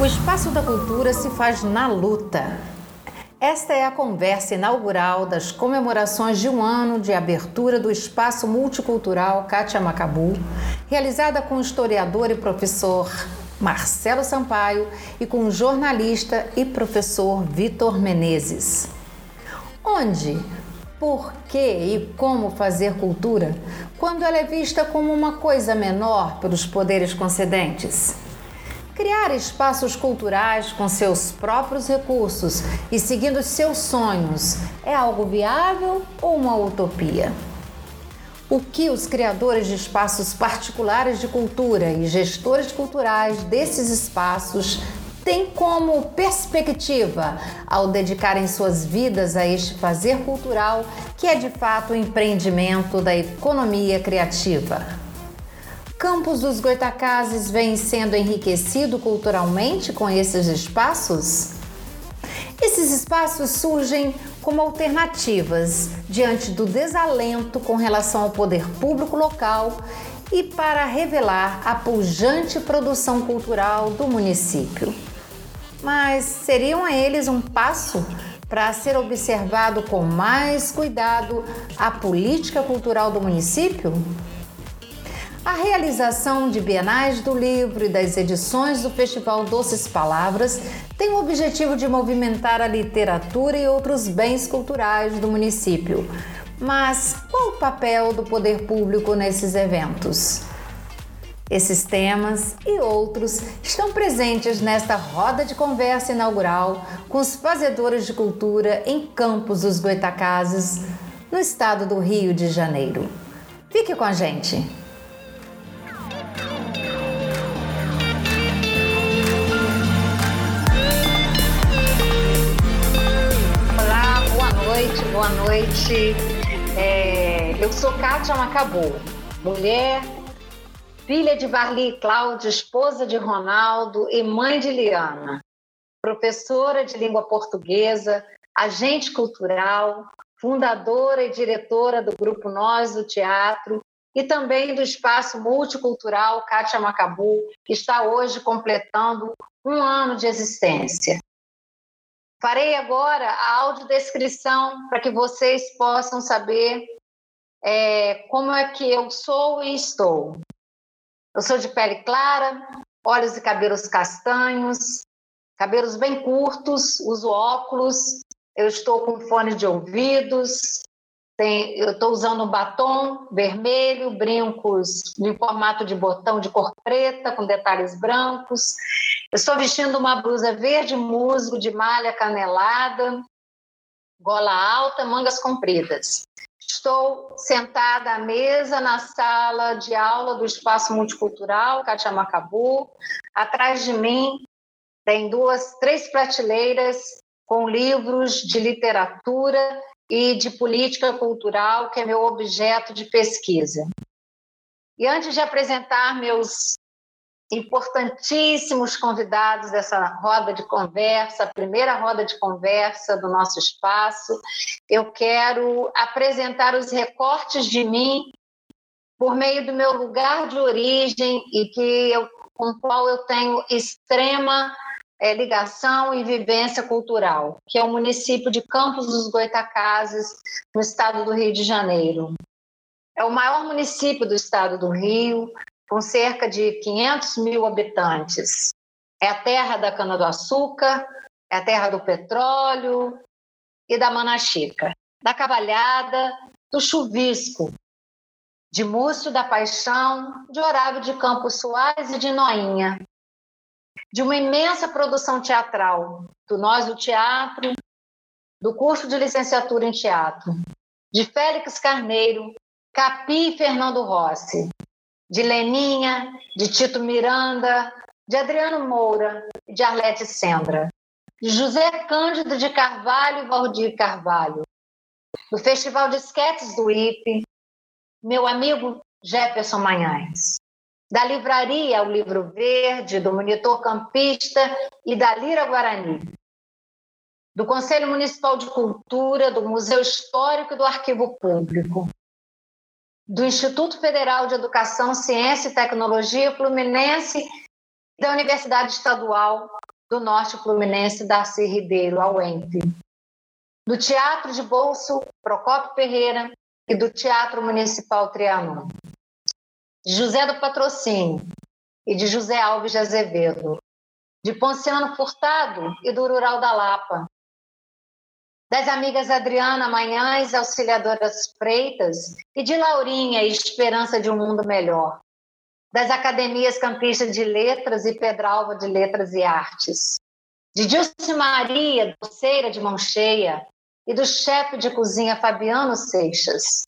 O Espaço da Cultura se faz na luta. Esta é a conversa inaugural das comemorações de um ano de abertura do Espaço Multicultural Cátia Macabu, realizada com o historiador e professor Marcelo Sampaio e com o jornalista e professor Vitor Menezes. Onde, por que e como fazer cultura quando ela é vista como uma coisa menor pelos poderes concedentes? Criar espaços culturais com seus próprios recursos e seguindo seus sonhos é algo viável ou uma utopia? O que os criadores de espaços particulares de cultura e gestores culturais desses espaços têm como perspectiva ao dedicarem suas vidas a este fazer cultural que é de fato o empreendimento da economia criativa? Campos dos Goitacazes vem sendo enriquecido culturalmente com esses espaços? Esses espaços surgem como alternativas diante do desalento com relação ao poder público local e para revelar a pujante produção cultural do município. Mas seriam a eles um passo para ser observado com mais cuidado a política cultural do município? A realização de bienais do livro e das edições do Festival Doces Palavras tem o objetivo de movimentar a literatura e outros bens culturais do município. Mas qual o papel do poder público nesses eventos? Esses temas e outros estão presentes nesta roda de conversa inaugural com os fazedores de cultura em Campos dos Goitacazes, no estado do Rio de Janeiro. Fique com a gente! Noite, boa noite. É, eu sou Kátia Macabu, mulher, filha de Varli e Cláudia, esposa de Ronaldo e mãe de Liana, professora de língua portuguesa, agente cultural, fundadora e diretora do Grupo Nós do Teatro e também do Espaço Multicultural Kátia Macabu, que está hoje completando um ano de existência. Farei agora a audiodescrição para que vocês possam saber é, como é que eu sou e estou. Eu sou de pele clara, olhos e cabelos castanhos, cabelos bem curtos, uso óculos, eu estou com fone de ouvidos, tem, eu estou usando um batom vermelho, brincos em formato de botão de cor preta, com detalhes brancos. Eu estou vestindo uma blusa verde musgo de malha canelada, gola alta, mangas compridas. Estou sentada à mesa na sala de aula do Espaço Multicultural Katia Macabu. Atrás de mim tem duas, três prateleiras com livros de literatura e de política cultural, que é meu objeto de pesquisa. E antes de apresentar meus importantíssimos convidados dessa roda de conversa, a primeira roda de conversa do nosso espaço, eu quero apresentar os recortes de mim por meio do meu lugar de origem e que eu, com o qual eu tenho extrema é, ligação e vivência cultural, que é o município de Campos dos Goitacazes, no estado do Rio de Janeiro. É o maior município do estado do Rio, com cerca de 500 mil habitantes. É a terra da cana-do-açúcar, é a terra do petróleo e da manaxica, da cavalhada, do chuvisco, de Múcio da Paixão, de Horário de Campos Soares e de Noinha, de uma imensa produção teatral, do Nós do Teatro, do curso de licenciatura em teatro, de Félix Carneiro, Capi e Fernando Rossi, de Leninha, de Tito Miranda, de Adriano Moura e de Arlete Sendra, de José Cândido de Carvalho e Valdir Carvalho, do Festival de Esquetes do IPE, meu amigo Jefferson Manhães, da livraria O Livro Verde, do Monitor Campista e da Lira Guarani, do Conselho Municipal de Cultura, do Museu Histórico e do Arquivo Público, do Instituto Federal de Educação, Ciência e Tecnologia Fluminense e da Universidade Estadual do Norte Fluminense Darcy Ribeiro, ao ENPE, do Teatro de Bolso Procópio Ferreira e do Teatro Municipal Trianon, de José do Patrocínio e de José Alves de Azevedo, de Ponciano Furtado e do Rural da Lapa, das amigas Adriana Manhães, Auxiliadoras Freitas e de Laurinha, Esperança de um Mundo Melhor, das academias campistas de letras e Pedralva de Letras e Artes, de Dilce Maria, doceira de mão cheia, e do chefe de cozinha Fabiano Seixas,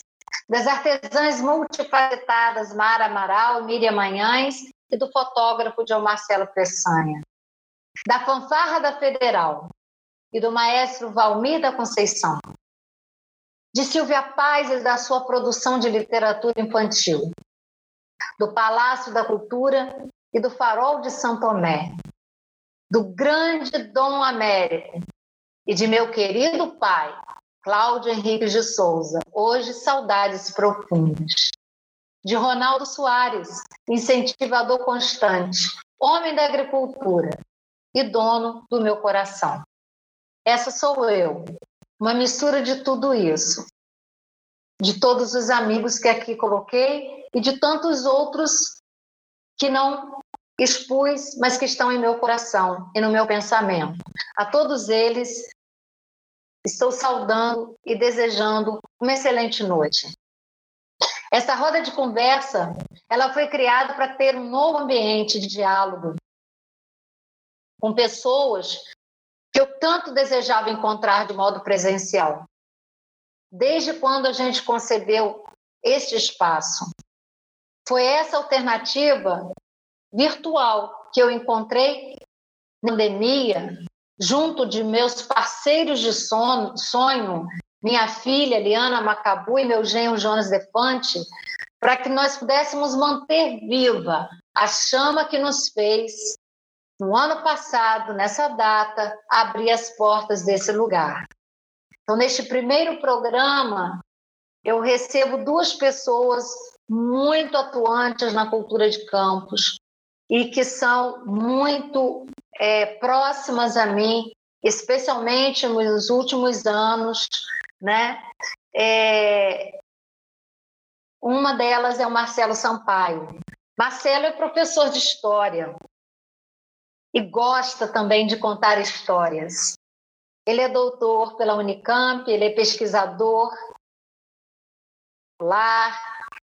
das artesãs multifacetadas Mara Amaral, Miriam Manhães e do fotógrafo João Marcelo Peçanha, da fanfarra da Federal e do maestro Valmir da Conceição, de Silvia Paz e da sua produção de literatura infantil, do Palácio da Cultura e do Farol de São Tomé, do grande Dom Américo e de meu querido pai, Cláudio Henrique de Souza, hoje saudades profundas. De Ronaldo Soares, incentivador constante, homem da agricultura e dono do meu coração. Essa sou eu, uma mistura de tudo isso, de todos os amigos que aqui coloquei e de tantos outros que não expus, mas que estão em meu coração e no meu pensamento. A todos eles, estou saudando e desejando uma excelente noite. Essa roda de conversa, ela foi criada para ter um novo ambiente de diálogo com pessoas que eu tanto desejava encontrar de modo presencial. Desde quando a gente concebeu este espaço. Foi essa alternativa virtual que eu encontrei na pandemia, junto de meus parceiros de sonho, sonho minha filha Liana Macabu e meu genro Jonas Defante, para que nós pudéssemos manter viva a chama que nos fez, no ano passado, nessa data, abrir as portas desse lugar. Então, neste primeiro programa, eu recebo duas pessoas muito atuantes na cultura de campos e que são muito é, próximas a mim, especialmente nos últimos anos, né? É, uma delas é o Marcelo Sampaio. Marcelo é professor de história e gosta também de contar histórias. Ele é doutor pela Unicamp, ele é pesquisador lá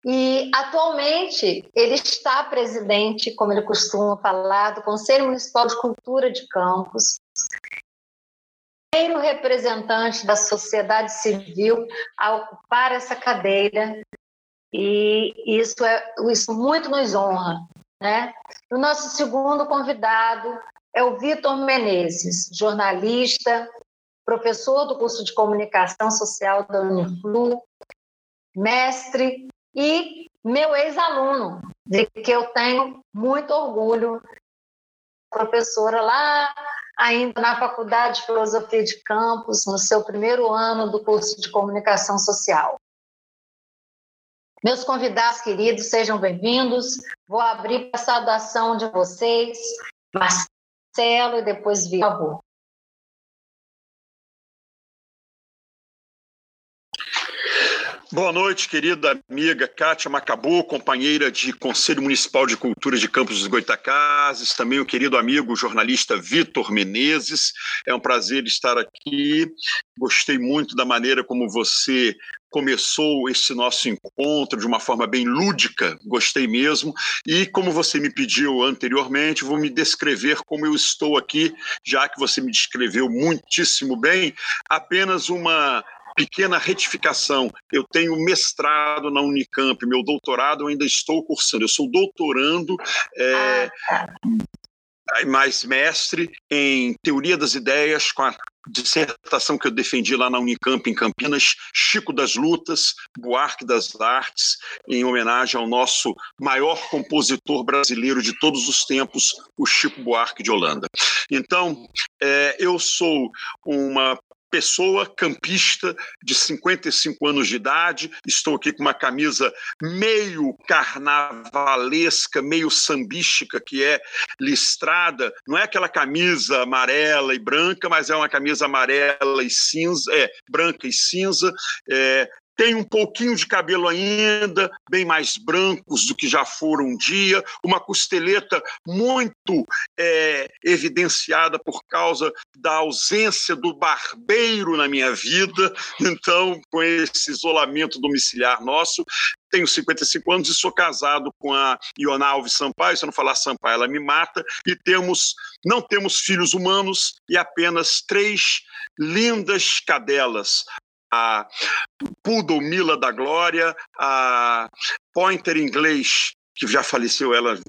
e atualmente ele está presidente, como ele costuma falar, do Conselho Municipal de Cultura de Campos, primeiro representante da sociedade civil a ocupar essa cadeira e isso é isso muito nos honra, né? O nosso segundo convidado é o Vitor Menezes, jornalista, professor do curso de comunicação social da Uniflu, mestre e meu ex-aluno, de que eu tenho muito orgulho, professora lá ainda na Faculdade de Filosofia de Campos, no seu primeiro ano do curso de Comunicação Social. Meus convidados queridos, sejam bem-vindos. Vou abrir a saudação de vocês, Marcelo e depois Vitor. Boa noite, querida amiga Kátia Macabu, companheira de Conselho Municipal de Cultura de Campos dos Goitacazes, também o querido amigo jornalista Vitor Menezes. É um prazer estar aqui. Gostei muito da maneira como você começou esse nosso encontro de uma forma bem lúdica, gostei mesmo. E como você me pediu anteriormente, vou me descrever como eu estou aqui, já que você me descreveu muitíssimo bem. Apenas uma pequena retificação. Eu tenho mestrado na Unicamp, meu doutorado eu ainda estou cursando. Eu sou doutorando. É, ah, tá. mais mestre em teoria das ideias com a dissertação que eu defendi lá na Unicamp em Campinas, Chico das Lutas, Buarque das Artes, em homenagem ao nosso maior compositor brasileiro de todos os tempos, o Chico Buarque de Holanda. Então, é, eu sou uma pessoa campista de 55 anos de idade. Estou aqui com uma camisa meio carnavalesca, meio sambística, que é listrada. Não é aquela camisa amarela e branca, mas é uma camisa amarela e cinza, é, branca e cinza, é, tem um pouquinho de cabelo ainda, bem mais brancos do que já foram um dia, uma costeleta muito é, evidenciada por causa da ausência do barbeiro na minha vida. Então, com esse isolamento domiciliar nosso, tenho 55 anos e sou casado com a Iona Alves Sampaio, se eu não falar Sampaio, ela me mata, e temos, não temos filhos humanos e apenas três lindas cadelas, a Poodle Mila da Glória, a Pointer inglês que já faleceu, ela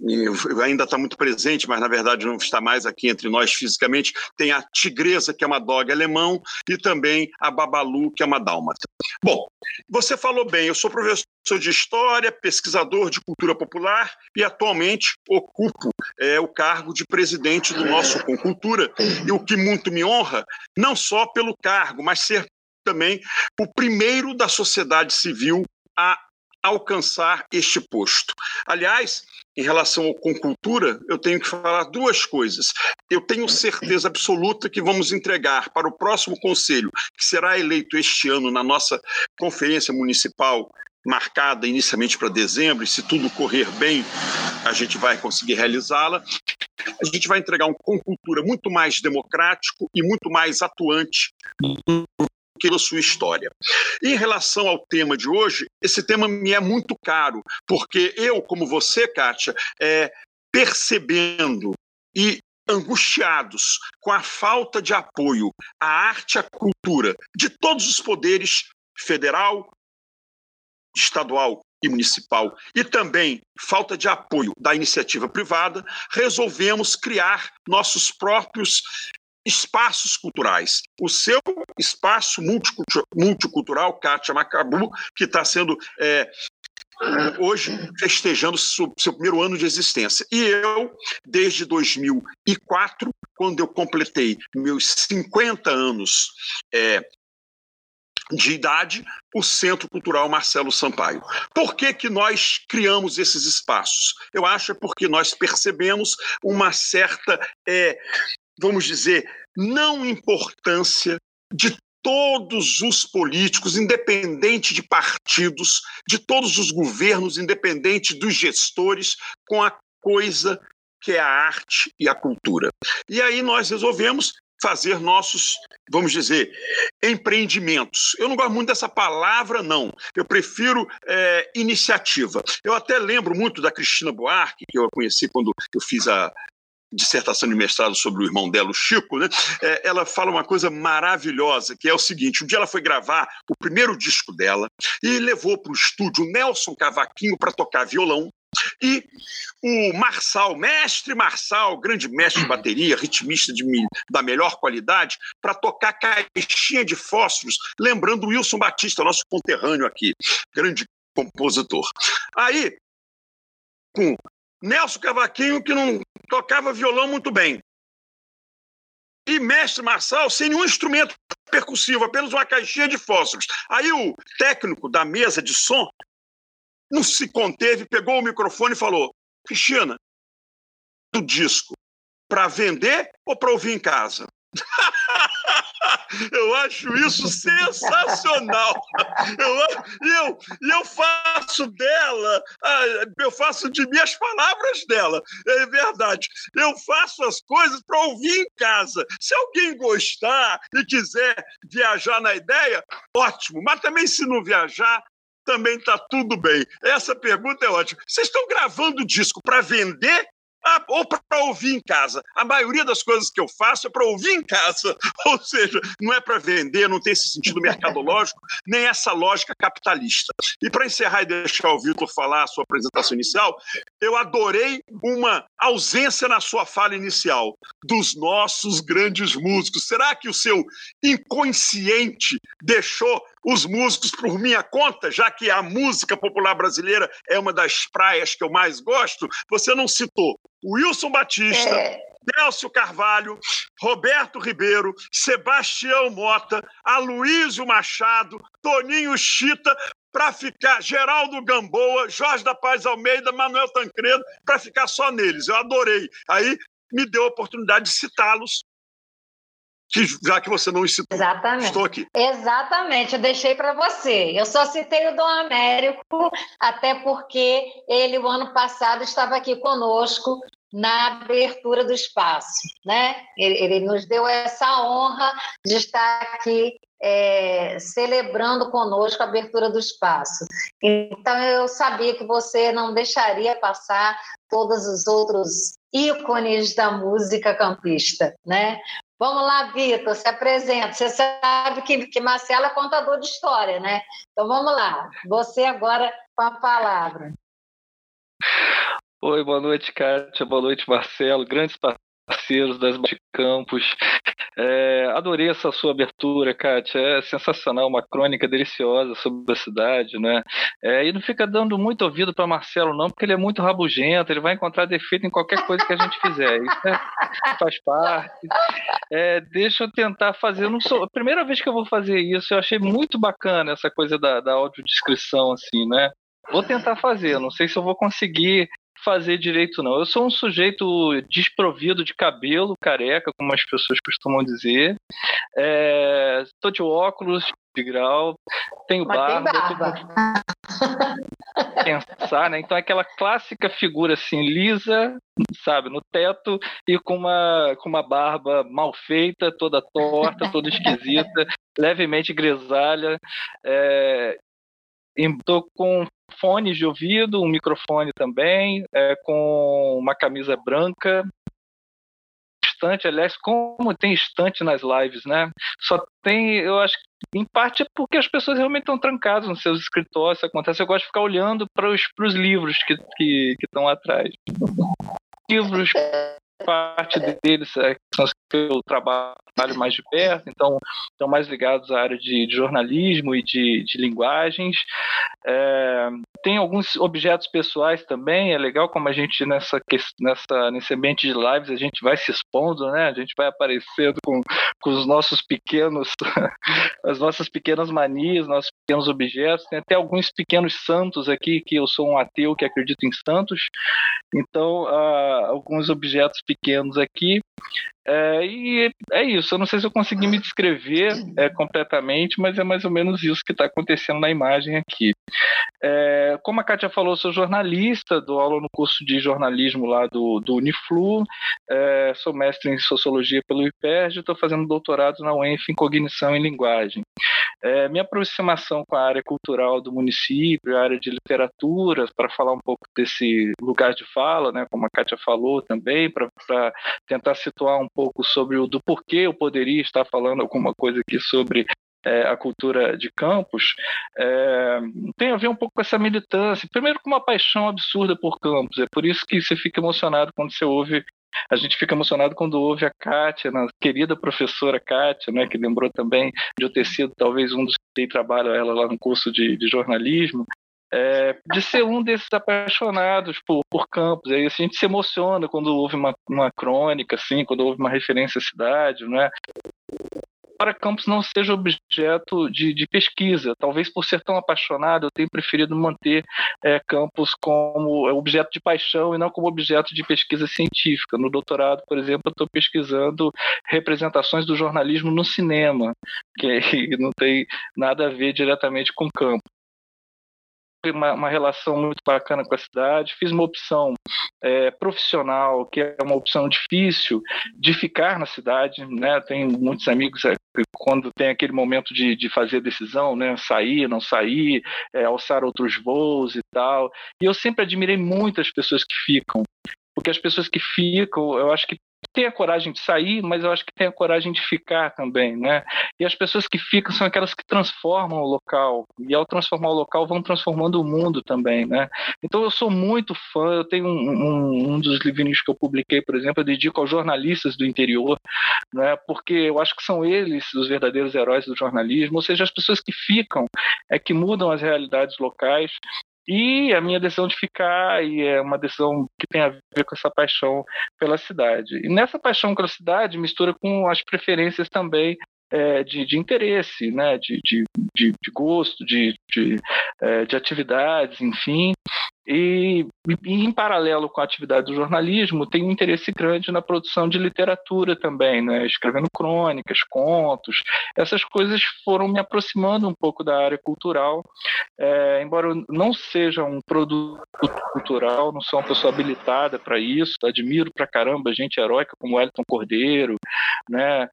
ainda está muito presente, mas na verdade não está mais aqui entre nós fisicamente. Tem a Tigresa, que é uma dog alemão, e também a Babalu, que é uma dálmata. Bom, você falou bem, eu sou professor de História, pesquisador de cultura popular e atualmente ocupo é, o cargo de presidente do nosso Concultura, e o que muito me honra, não só pelo cargo, mas ser também o primeiro da sociedade civil a alcançar este posto. Aliás, em relação ao Concultura, eu tenho que falar duas coisas. Eu tenho certeza absoluta que vamos entregar para o próximo conselho, que será eleito este ano na nossa conferência municipal, marcada inicialmente para dezembro, e se tudo correr bem, a gente vai conseguir realizá-la. A gente vai entregar um Concultura muito mais democrático e muito mais atuante pela sua história. Em relação ao tema de hoje, esse tema me é muito caro, porque eu, como você, Kátia, é, percebendo e angustiados com a falta de apoio à arte e à cultura de todos os poderes federal, estadual e municipal, e também falta de apoio da iniciativa privada, resolvemos criar nossos próprios espaços culturais. O seu espaço multicultural, Kátia Macabu, que está sendo é, hoje festejando seu, primeiro ano de existência. E eu, desde 2004, quando eu completei meus 50 anos é, de idade, o Centro Cultural Marcelo Sampaio. Por que, que nós criamos esses espaços? Eu acho é porque nós percebemos uma certa é, vamos dizer, não importância de todos os políticos, independente de partidos, de todos os governos, independente dos gestores, com a coisa que é a arte e a cultura. E aí nós resolvemos fazer nossos, vamos dizer, empreendimentos. Eu não gosto muito dessa palavra, não. Eu prefiro é, iniciativa. Eu até lembro muito da Cristina Buarque, que eu conheci quando eu fiz a, dissertação de mestrado sobre o irmão dela, o Chico, né? É, ela fala uma coisa maravilhosa, que é o seguinte: um dia ela foi gravar o primeiro disco dela e levou para o estúdio Nelson Cavaquinho para tocar violão. E o Marçal, mestre Marçal, grande mestre de bateria, ritmista de, da melhor qualidade, para tocar caixinha de fósforos, lembrando o Wilson Batista, nosso conterrâneo aqui, grande compositor. Aí, com Nelson Cavaquinho, que não tocava violão muito bem. E mestre Marçal sem nenhum instrumento percussivo, apenas uma caixinha de fósforos. Aí o técnico da mesa de som não se conteve, pegou o microfone e falou: Cristina, do disco para vender ou para ouvir em casa? eu acho isso sensacional. Eu, eu, eu faço dela, eu faço de mim as palavras dela. É verdade. Eu faço as coisas para ouvir em casa. Se alguém gostar e quiser viajar na ideia, ótimo. Mas também, se não viajar, também está tudo bem. Essa pergunta é ótima. Vocês estão gravando disco para vender ah, ou para ouvir em casa. A maioria das coisas que eu faço é para ouvir em casa. Ou seja, não é para vender, não tem esse sentido mercadológico, nem essa lógica capitalista. E para encerrar e deixar o Vitor falar a sua apresentação inicial, eu adorei uma ausência na sua fala inicial dos nossos grandes músicos. Será que o seu inconsciente deixou os músicos por minha conta, já que a música popular brasileira é uma das praias que eu mais gosto, você não citou Wilson Batista, é... Délcio Carvalho, Roberto Ribeiro, Sebastião Mota, Aloísio Machado, Toninho Chita, para ficar Geraldo Gamboa, Jorge da Paz Almeida, Manuel Tancredo, para ficar só neles. Eu adorei. Aí me deu a oportunidade de citá-los que, já que você não citou, Exatamente. estou aqui. Exatamente, eu deixei para você. Eu só citei o Dom Américo, até porque ele, o ano passado, estava aqui conosco na abertura do espaço, né? Ele, ele nos deu essa honra de estar aqui é, celebrando conosco a abertura do espaço. Então eu sabia que você não deixaria passar todos os outros ícones da música campista, né? Vamos lá, Vitor, se apresenta. Você sabe que, que Marcelo é contador de história, né? Então vamos lá, você agora com a palavra. Oi, boa noite, Kátia, boa noite, Marcelo, grandes parceiros das Campos. É, adorei essa sua abertura, Kátia. É sensacional, uma crônica deliciosa sobre a cidade, né? É, e não fica dando muito ouvido para Marcelo, não, porque ele é muito rabugento, ele vai encontrar defeito em qualquer coisa que a gente fizer. Isso é, faz parte. É, deixa eu tentar fazer. Eu não sou, a primeira vez que eu vou fazer isso, eu achei muito bacana essa coisa da, da audiodescrição, assim, né? Vou tentar fazer, não sei se eu vou conseguir fazer direito, não. Eu sou um sujeito desprovido de cabelo, careca, como as pessoas costumam dizer. Estou é, de óculos de grau, tenho Mas barba. Tem barba. Pensar, né? Então, aquela clássica figura assim, lisa, sabe, no teto e com uma, com uma barba mal feita, toda torta, toda esquisita, levemente grisalha. É, Estou com fones de ouvido, um microfone também, é, com uma camisa branca. Estante, aliás, como tem estante nas lives, né? Só tem, eu acho que em parte é porque as pessoas realmente estão trancadas nos seus escritórios, isso acontece. Eu gosto de ficar olhando para os livros que estão que, que atrás. Livros parte deles é, são os que eu trabalho mais de perto, então estão mais ligados à área de, de jornalismo e de, de linguagens. É, tem alguns objetos pessoais também, é legal como a gente nessa, nessa, nesse ambiente de lives a gente vai se expondo, né? A gente vai aparecendo com, com os nossos pequenos, as nossas pequenas manias, nossos pequenos objetos. Tem até alguns pequenos santos aqui, que eu sou um ateu que acredito em santos, então uh, alguns objetos pequenos aqui. É, e é isso. Eu não sei se eu consegui me descrever é, completamente, mas é mais ou menos isso que está acontecendo na imagem aqui. É, como a Kátia falou, sou jornalista, dou aula no curso de jornalismo lá do, do Uniflu, é, sou mestre em sociologia pelo IPERJ, estou fazendo doutorado na UENF em cognição e linguagem. É, minha aproximação com a área cultural do município, a área de literatura, para falar um pouco desse lugar de fala, né, como a Kátia falou também, para tentar situar um pouco sobre o do porquê eu poderia estar falando alguma coisa aqui sobre é, a cultura de campos, é, tem a ver um pouco com essa militância. Primeiro, com uma paixão absurda por campos. É por isso que você fica emocionado quando você ouve a gente fica emocionado quando ouve a Kátia, a querida professora Kátia, né, que lembrou também de eu ter sido talvez um dos que dei trabalho ela lá no curso de, de jornalismo, é, de ser um desses apaixonados por, por campos. Aí a gente se emociona quando ouve uma, uma crônica, assim, quando ouve uma referência à cidade, né? para Campos não seja objeto de, de, pesquisa. Talvez por ser tão apaixonado, eu tenha preferido manter é, Campos como objeto de paixão e não como objeto de pesquisa científica. No doutorado, por exemplo, eu estou pesquisando representações do jornalismo no cinema, que não tem nada a ver diretamente com Campos uma, uma, relação muito bacana com a cidade, fiz uma opção é, profissional, que é uma opção difícil de ficar na cidade, né? Tenho muitos amigos é, quando tem aquele momento de, de fazer decisão, né? Sair, não sair, é, alçar outros voos e tal. E eu sempre admirei muito as pessoas que ficam, porque as pessoas que ficam, eu acho que tem a coragem de sair, mas eu acho que tem a coragem de ficar também, né? E as pessoas que ficam são aquelas que transformam o local, e ao transformar o local vão transformando o mundo também, né? Então eu sou muito fã, eu tenho um, um, um dos livrinhos que eu publiquei, por exemplo, eu dedico aos jornalistas do interior, né? Porque eu acho que são eles os verdadeiros heróis do jornalismo, ou seja, as pessoas que ficam é que mudam as realidades locais e a minha decisão de ficar e é uma decisão que tem a ver com essa paixão pela cidade. E nessa paixão pela cidade mistura com as preferências também é, de, de, interesse, né, de, de, de, gosto, de, de, é, de atividades, enfim. E, e, em paralelo com a atividade do jornalismo, tem um interesse grande na produção de literatura também, né? escrevendo crônicas, contos. Essas coisas foram me aproximando um pouco da área cultural. É, embora eu não seja um produto cultural, não sou uma pessoa habilitada para isso, admiro pra caramba gente heróica como Wellington Cordeiro, né?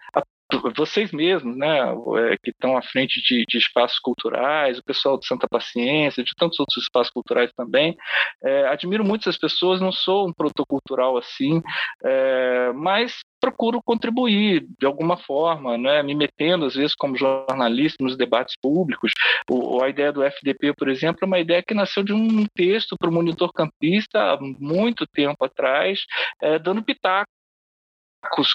Vocês mesmos, né, é, que estão à frente de, de, espaços culturais, o pessoal de Santa Paciência, de tantos outros espaços culturais também, é, admiro muito essas pessoas, não sou um protocultural assim, é, mas procuro contribuir de alguma forma, né, me metendo às vezes como jornalista nos debates públicos. O, a ideia do FDP, por exemplo, é uma ideia que nasceu de um texto para o monitor campista há muito tempo atrás, é, dando pitaco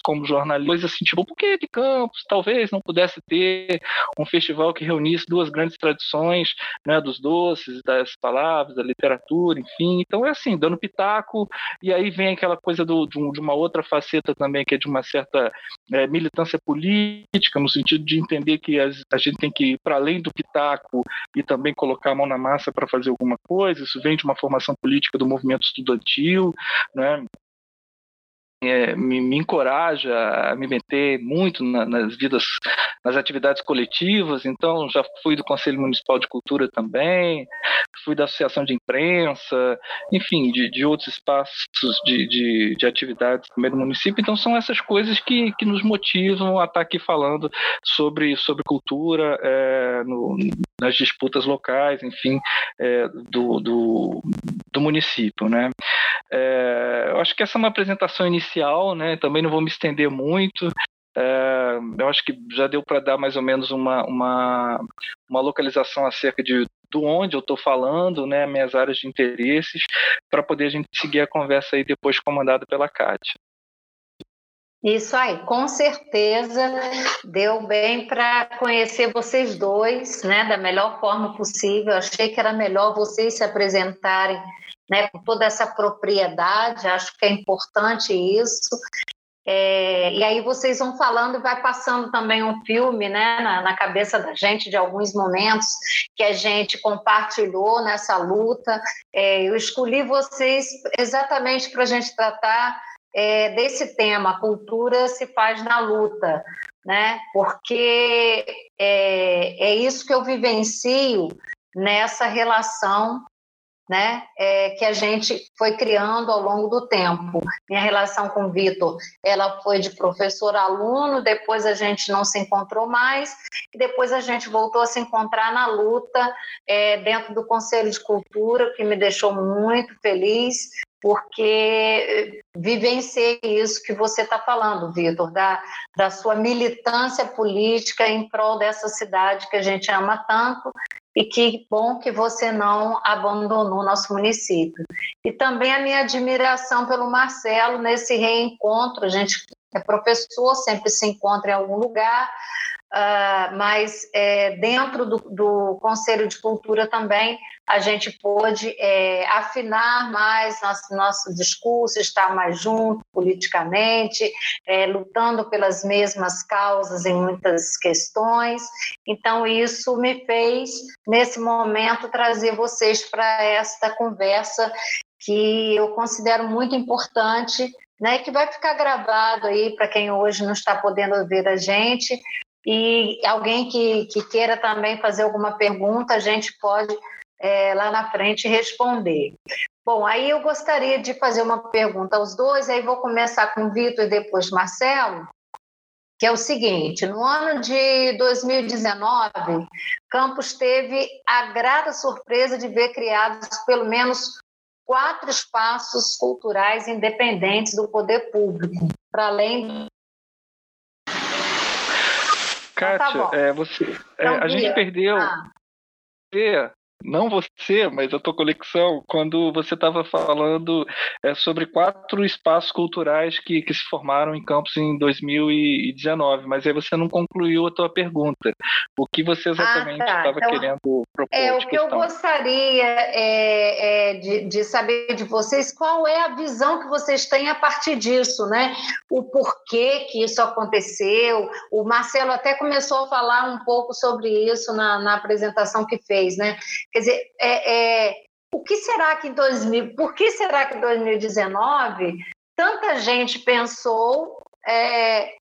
como jornalista, assim, tipo, por que de Campos talvez não pudesse ter um festival que reunisse duas grandes tradições, né, dos doces, das palavras, da literatura, enfim. Então é assim, dando pitaco, e aí vem aquela coisa do, de, uma outra faceta também, que é de uma certa é, militância política, no sentido de entender que a, a gente tem que ir para além do pitaco e também colocar a mão na massa para fazer alguma coisa. Isso vem de uma formação política do movimento estudantil, né? É, me, me, encoraja a me meter muito na, nas vidas, nas atividades coletivas. Então, já fui do Conselho Municipal de Cultura também, fui da Associação de Imprensa, enfim, de, de outros espaços de, de, de, atividades também do município. Então, são essas coisas que, que nos motivam a estar aqui falando sobre, sobre cultura é, no, nas disputas locais, enfim, é, do, do, do município, né? É, eu acho que essa é uma apresentação inicial, né? Também não vou me estender muito. É, eu acho que já deu para dar mais ou menos uma, uma, uma localização acerca de do onde eu estou falando, né, minhas áreas de interesses, para poder a gente seguir a conversa aí depois comandada pela Kátia. Isso aí, com certeza deu bem para conhecer vocês dois, né, da melhor forma possível. Achei que era melhor vocês se apresentarem né, com toda essa propriedade, acho que é importante isso. É, e aí vocês vão falando e vai passando também um filme né, na, na, cabeça da gente de alguns momentos que a gente compartilhou nessa luta. É, eu escolhi vocês exatamente para a gente tratar é, desse tema, cultura se faz na luta, né? porque é, é isso que eu vivencio nessa relação né, é, que a gente foi criando ao longo do tempo. Minha relação com o Vitor, ela foi de professor-aluno, depois a gente não se encontrou mais, e depois a gente voltou a se encontrar na luta é, dentro do Conselho de Cultura, que me deixou muito feliz, porque vivenciei isso que você está falando, Vitor, da, da sua militância política em prol dessa cidade que a gente ama tanto e que bom que você não abandonou nosso município. E também a minha admiração pelo Marcelo nesse reencontro, a gente é professor, sempre se encontra em algum lugar, uh, mas é, dentro do, do, Conselho de Cultura também a gente pôde é, afinar mais nosso, nosso discurso, estar mais junto politicamente, é, lutando pelas mesmas causas em muitas questões. Então, isso me fez, nesse momento, trazer vocês para esta conversa que eu considero muito importante né, que vai ficar gravado aí para quem hoje não está podendo ouvir a gente, e alguém que, que queira também fazer alguma pergunta, a gente pode é, lá na frente responder. Bom, aí eu gostaria de fazer uma pergunta aos dois, aí vou começar com o Vitor e depois Marcelo, que é o seguinte: no ano de 2019, Campos teve a grata surpresa de ver criados pelo menos quatro espaços culturais independentes do poder público, para além Kátia, então, tá é, você, é, então, a gente perdeu. Ah. Não você, mas a tua coleção, quando você estava falando é, sobre quatro espaços culturais que, que se formaram em Campos em 2019, mas aí você não concluiu a tua pergunta. O que você exatamente estava ah, tá. então, querendo propor? É, o que eu gostaria é, é de, de, saber de vocês qual é a visão que vocês têm a partir disso, né? O porquê que isso aconteceu. O Marcelo até começou a falar um pouco sobre isso na, na apresentação que fez, né? Quer dizer, é, é, o que será que em 2000, por que será que em 2019 tanta gente pensou é,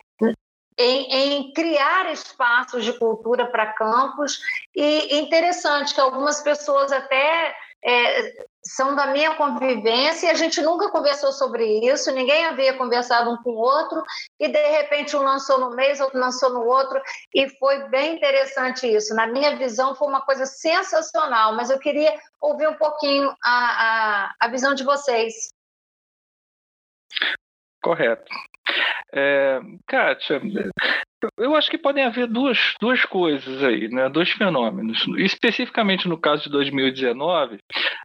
em, em, criar espaços de cultura para campos? E interessante que algumas pessoas até é, são da minha convivência e a gente nunca conversou sobre isso, ninguém havia conversado um com o outro, e de repente um lançou no mês, outro lançou no outro, e foi bem interessante isso. Na minha visão, foi uma coisa sensacional, mas eu queria ouvir um pouquinho a, a, a visão de vocês. Correto. É, Kátia, eu acho que podem haver duas, duas coisas aí, né? dois fenômenos. Especificamente no caso de 2019,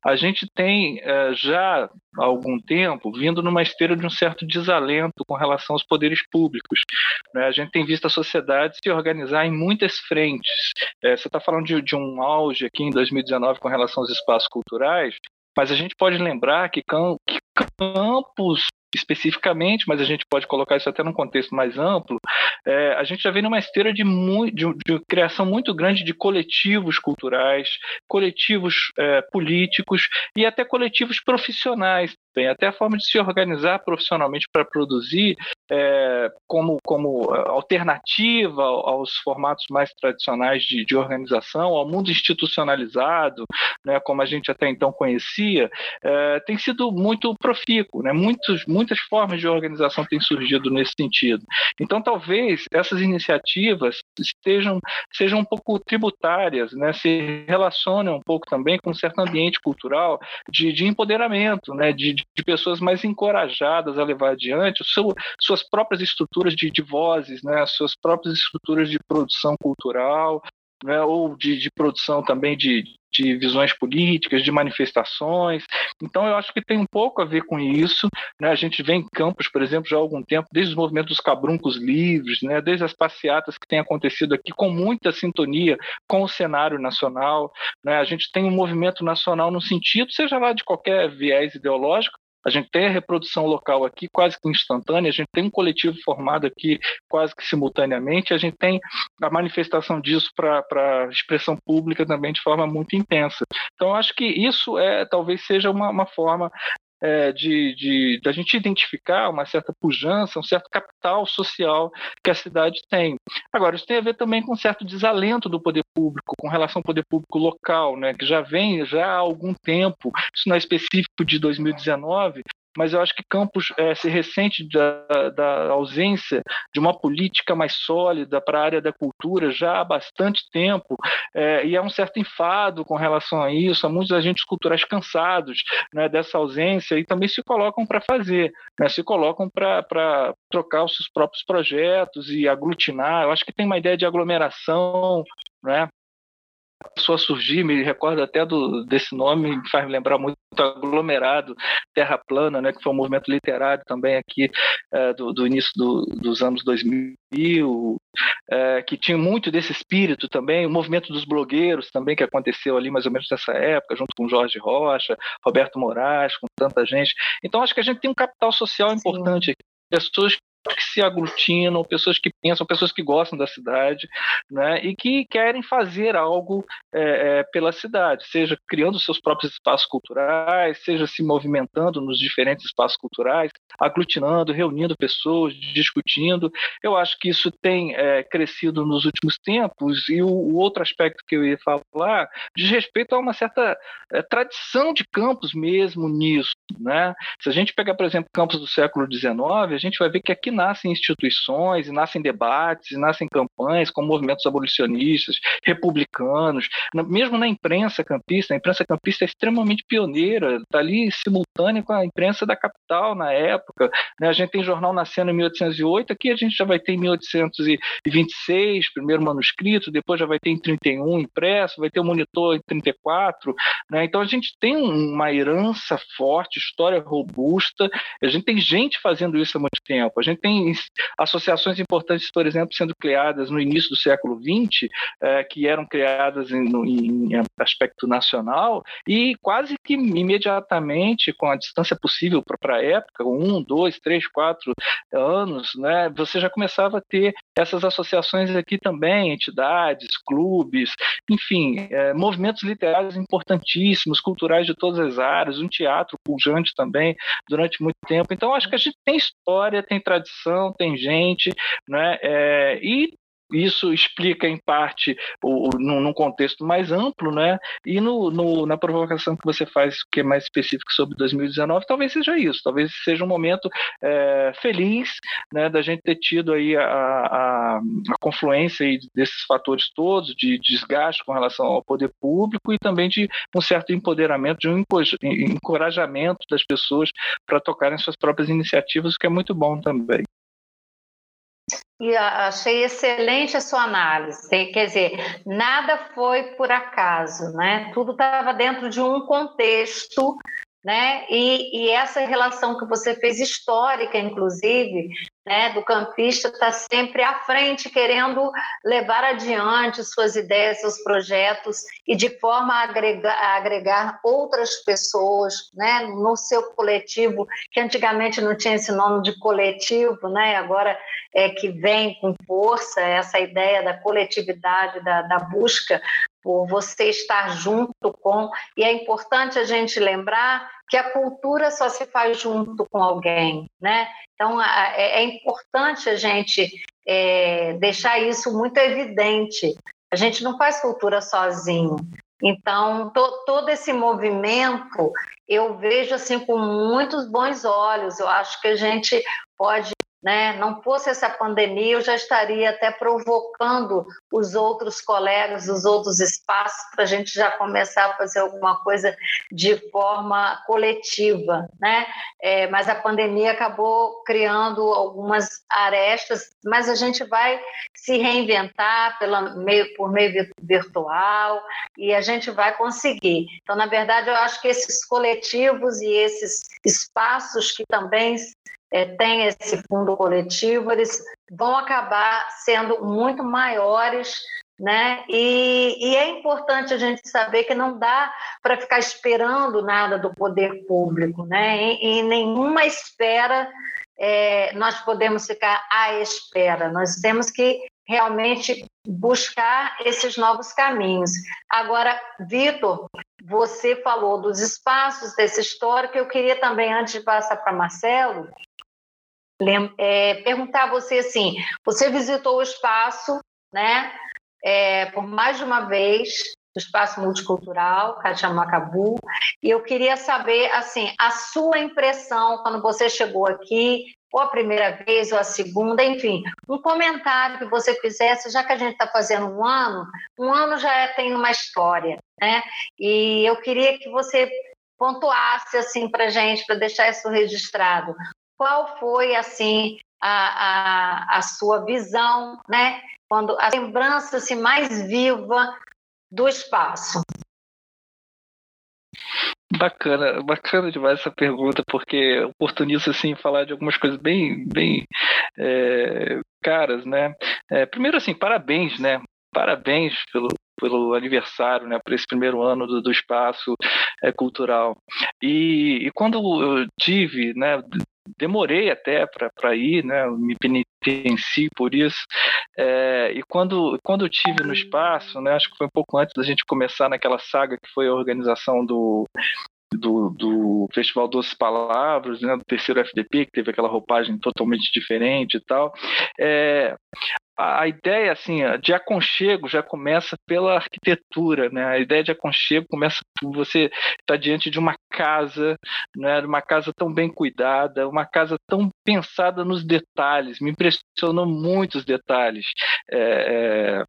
a gente tem é, já há algum tempo vindo numa esteira de um certo desalento com relação aos poderes públicos. Né? A gente tem visto a sociedade se organizar em muitas frentes. É, você está falando de, de um auge aqui em 2019 com relação aos espaços culturais, mas a gente pode lembrar que, campos especificamente, mas a gente pode colocar isso até num contexto mais amplo, é, a gente já vem numa esteira de, de, de, criação muito grande de coletivos culturais, coletivos é, políticos e até coletivos profissionais tem até a forma de se organizar profissionalmente para produzir é, como, como alternativa aos formatos mais tradicionais de, de, organização, ao mundo institucionalizado, né, como a gente até então conhecia, é, tem sido muito profícuo. Né? Muitos, muitas formas de organização têm surgido nesse sentido. Então, talvez essas iniciativas estejam, sejam um pouco tributárias, né? se relacionem um pouco também com um certo ambiente cultural de, de empoderamento, né? de, de pessoas mais encorajadas a levar adiante seu, suas próprias estruturas de, de vozes, né, suas próprias estruturas de produção cultural, né, ou de, de produção também de, de visões políticas, de manifestações. Então, eu acho que tem um pouco a ver com isso. Né? A gente vem em campos, por exemplo, já há algum tempo, desde os movimentos dos cabruncos livres, né? desde as passeatas que têm acontecido aqui, com muita sintonia com o cenário nacional. Né? A gente tem um movimento nacional no sentido, seja lá de qualquer viés ideológico, a gente tem a reprodução local aqui quase que instantânea, a gente tem um coletivo formado aqui quase que simultaneamente, a gente tem a manifestação disso para a expressão pública também de forma muito intensa. Então, acho que isso é talvez seja uma, uma forma é, de, de, de gente identificar uma certa pujança, um certo capital social que a cidade tem. Agora, isso tem a ver também com um certo desalento do poder público, com relação ao poder público local, né, que já vem já há algum tempo, isso não é específico de 2019, mas eu acho que Campos é, se ressente da, da, ausência de uma política mais sólida para a área da cultura já há bastante tempo, é, e há um certo enfado com relação a isso, há muitos agentes culturais cansados né, dessa ausência e também se colocam para fazer, né, se colocam para trocar os seus próprios projetos e aglutinar. Eu acho que tem uma ideia de aglomeração, né, começou a surgir, me recordo até do, desse nome, me faz me lembrar muito aglomerado, Terra Plana, né, que foi um movimento literário também aqui é, do, do, início do, dos anos 2000, é, que tinha muito desse espírito também, o movimento dos blogueiros também, que aconteceu ali mais ou menos nessa época, junto com Jorge Rocha, Roberto Moraes, com tanta gente. Então, acho que a gente tem um capital social importante aqui, pessoas que se aglutinam, pessoas que pensam, pessoas que gostam da cidade, né, e que querem fazer algo é, é, pela cidade, seja criando seus próprios espaços culturais, seja se movimentando nos diferentes espaços culturais, aglutinando, reunindo pessoas, discutindo. Eu acho que isso tem é, crescido nos últimos tempos, e o, o, outro aspecto que eu ia falar diz respeito a uma certa é, tradição de campos mesmo nisso. Né? Se a gente pegar, por exemplo, campos do século XIX, a gente vai ver que aqui que nascem instituições, e nascem debates, e nascem campanhas com movimentos abolicionistas, republicanos, mesmo na imprensa campista, a imprensa campista é extremamente pioneira, está ali simultânea com a imprensa da capital na época. Né? A gente tem jornal nascendo em 1808, aqui a gente já vai ter em 1826, primeiro manuscrito, depois já vai ter em 31 impresso, vai ter o monitor em 34. Né? Então a gente tem uma herança forte, história robusta, a gente tem gente fazendo isso há muito tempo, a gente tem associações importantes, por exemplo, sendo criadas no início do século XX, é, que eram criadas em, em aspecto nacional, e quase que imediatamente, com a distância possível para a época, um, dois, três, quatro anos, né, você já começava a ter essas associações aqui também, entidades, clubes, enfim, é, movimentos literários importantíssimos, culturais de todas as áreas, um teatro pujante também durante muito tempo. Então, acho que a gente tem história, tem tradição, tem gente, né? É, e isso explica, em parte, o, o, num, contexto mais amplo, né? E no, no, na provocação que você faz, que é mais específico sobre 2019, talvez seja isso. Talvez seja um momento é, feliz né, da gente ter tido aí a, a, a confluência aí desses fatores todos, de desgaste com relação ao poder público e também de um certo empoderamento, de um encorajamento das pessoas para tocarem suas próprias iniciativas, o que é muito bom também e achei excelente a sua análise. Quer dizer, nada foi por acaso, né? Tudo estava dentro de um contexto né? E, e, essa relação que você fez histórica, inclusive, né, do campista está sempre à frente, querendo levar adiante suas ideias, seus projetos e de forma a agregar, a agregar outras pessoas, né, no seu coletivo, que antigamente não tinha esse nome de coletivo, né? Agora é que vem com força essa ideia da coletividade, da, da busca por você estar junto com. E é importante a gente lembrar que a cultura só se faz junto com alguém, né? Então é, é importante a gente é, deixar isso muito evidente. A gente não faz cultura sozinho. Então, to, todo esse movimento eu vejo assim com muitos bons olhos. Eu acho que a gente pode né? Não fosse essa pandemia, eu já estaria até provocando os outros colegas, os outros espaços, para a gente já começar a fazer alguma coisa de forma coletiva, né? É, mas a pandemia acabou criando algumas arestas, mas a gente vai se reinventar pela meio, por meio virtual e a gente vai conseguir. Então, na verdade, eu acho que esses coletivos e esses espaços que também é, tem esse fundo coletivo, eles vão acabar sendo muito maiores né? E, e, é importante a gente saber que não dá para ficar esperando nada do poder público, né? Em, em nenhuma espera é, nós podemos ficar à espera. Nós temos que realmente buscar esses novos caminhos. Agora, Vitor, você falou dos espaços desse histórico. Eu queria também, antes de passar para Marcelo, é, perguntar a você assim: você visitou o espaço, né, é, por mais de uma vez, o espaço multicultural Cachamacabu, e eu queria saber assim a sua impressão quando você chegou aqui, ou a primeira vez, ou a segunda, enfim, um comentário que você fizesse, já que a gente está fazendo um ano, um ano já é, tem uma história, né? E eu queria que você pontuasse assim para gente, para deixar isso registrado qual foi assim a, a, a sua visão, né? Quando a lembrança assim, mais viva do espaço. Bacana, bacana demais essa pergunta, porque oportuniza assim falar de algumas coisas bem, bem é, caras, né? É, primeiro assim, parabéns, né? Parabéns pelo, pelo aniversário, né, por esse primeiro ano do, do espaço é, cultural. E, e, quando eu tive, né, demorei até para ir, né? Me penitenci por isso. É, e quando, quando eu tive no espaço, né? Acho que foi um pouco antes da gente começar naquela saga que foi a organização do, do, do Festival Doces Palavras, né, do terceiro FDP, que teve aquela roupagem totalmente diferente e tal. É, a, ideia assim de aconchego já começa pela arquitetura, né? A ideia de aconchego começa por você estar diante de uma casa, né? Uma casa tão bem cuidada, uma casa tão pensada nos detalhes. Me impressionou muito os detalhes. É,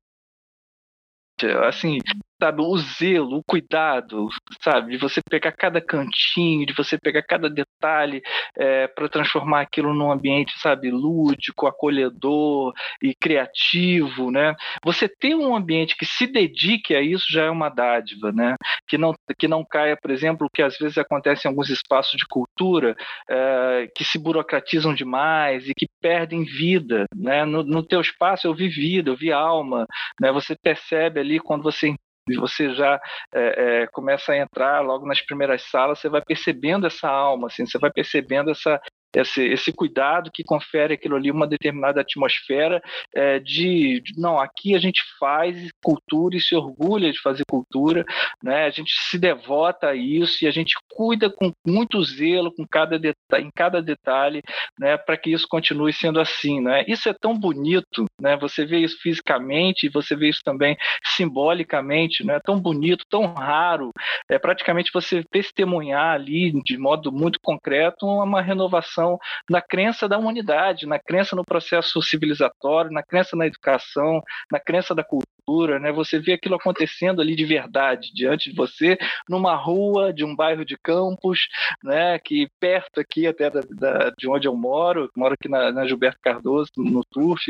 é, assim, sabe, o zelo, o cuidado, sabe, de você pegar cada cantinho, de você pegar cada detalhe é, para transformar aquilo num ambiente, sabe, lúdico, acolhedor e criativo, né? Você ter um ambiente que se dedique a isso já é uma dádiva, né? Que não que não caia, por exemplo, o que às vezes acontece em alguns espaços de cultura é, que se burocratizam demais e que perdem vida, né? No, no teu espaço eu vi vida, eu vi alma, né? Você percebe ali quando você e você já é, é, começa a entrar logo nas primeiras salas, você vai percebendo essa alma, assim, você vai percebendo essa, esse, esse cuidado que confere aquilo ali uma determinada atmosfera é, de, de, não, aqui a gente faz cultura e se orgulha de fazer cultura, né? a gente se devota a isso e a gente cuida com muito zelo com cada em cada detalhe né? para que isso continue sendo assim. Né? Isso é tão bonito, né? você vê isso fisicamente e você vê isso também simbolicamente, né? tão bonito, tão raro, é praticamente você testemunhar ali de modo muito concreto uma renovação na crença da humanidade, na crença no processo civilizatório, na crença na educação, na crença da cultura, né? Você vê aquilo acontecendo ali de verdade diante de você, numa rua de um bairro de Campos, né? Que perto aqui até da, da, de onde eu moro, moro aqui na, na Gilberto Cardoso, no Turf,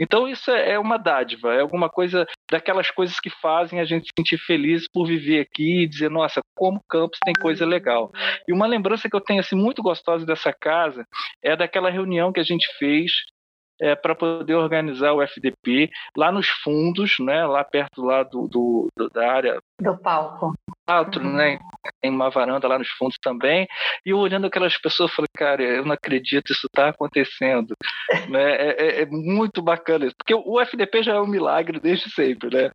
então isso é, é uma dádiva, é alguma coisa daquelas coisas que fazem a gente se sentir feliz por viver aqui e dizer, nossa, como Campos tem coisa legal. E uma lembrança que eu tenho assim muito gostosa dessa casa é daquela reunião que a gente fez é, para poder organizar o FDP lá nos fundos, né, lá perto lá do, do, do da área do palco. Teatro, uhum. né? Tem uma varanda lá nos fundos também. E eu olhando aquelas pessoas, falei, cara, eu não acredito, isso está acontecendo. né? É, é, é, muito bacana isso. Porque o FDP já é um milagre desde sempre, né?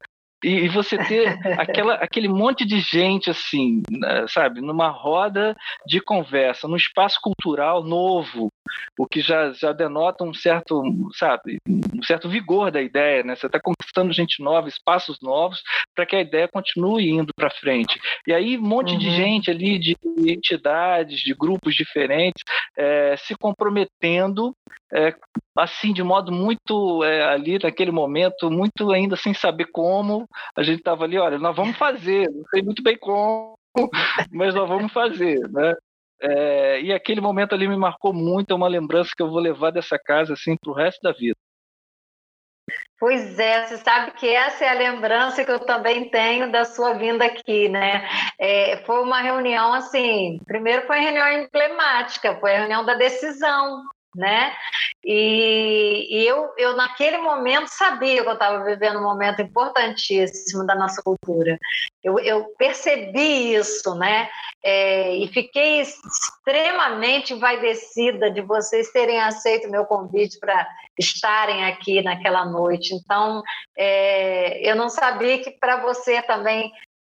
E, e você ter aquela, aquele monte de gente assim, né, sabe, numa roda de conversa, num espaço cultural novo, o que já, já denota um certo, sabe, um certo vigor da ideia, né? Você está conquistando gente nova, espaços novos, para que a ideia continue indo para frente. E aí um monte uhum. de gente ali, de entidades, de grupos diferentes, é, se comprometendo, é, assim, de modo muito é, ali naquele momento, muito ainda sem saber como, a gente estava ali, olha, nós vamos fazer, não sei muito bem como, mas nós vamos fazer, né? É, e aquele momento ali me marcou muito, é uma lembrança que eu vou levar dessa casa assim para o resto da vida. Pois é, você sabe que essa é a lembrança que eu também tenho da sua vinda aqui, né? É, foi uma reunião assim, primeiro foi reunião emblemática, foi a reunião da decisão, né? E, e, eu, eu, naquele momento, sabia que eu estava vivendo um momento importantíssimo da nossa cultura. Eu, eu percebi isso, né? É, e fiquei extremamente envaidecida de vocês terem aceito meu convite para estarem aqui naquela noite. Então, é, eu não sabia que para você também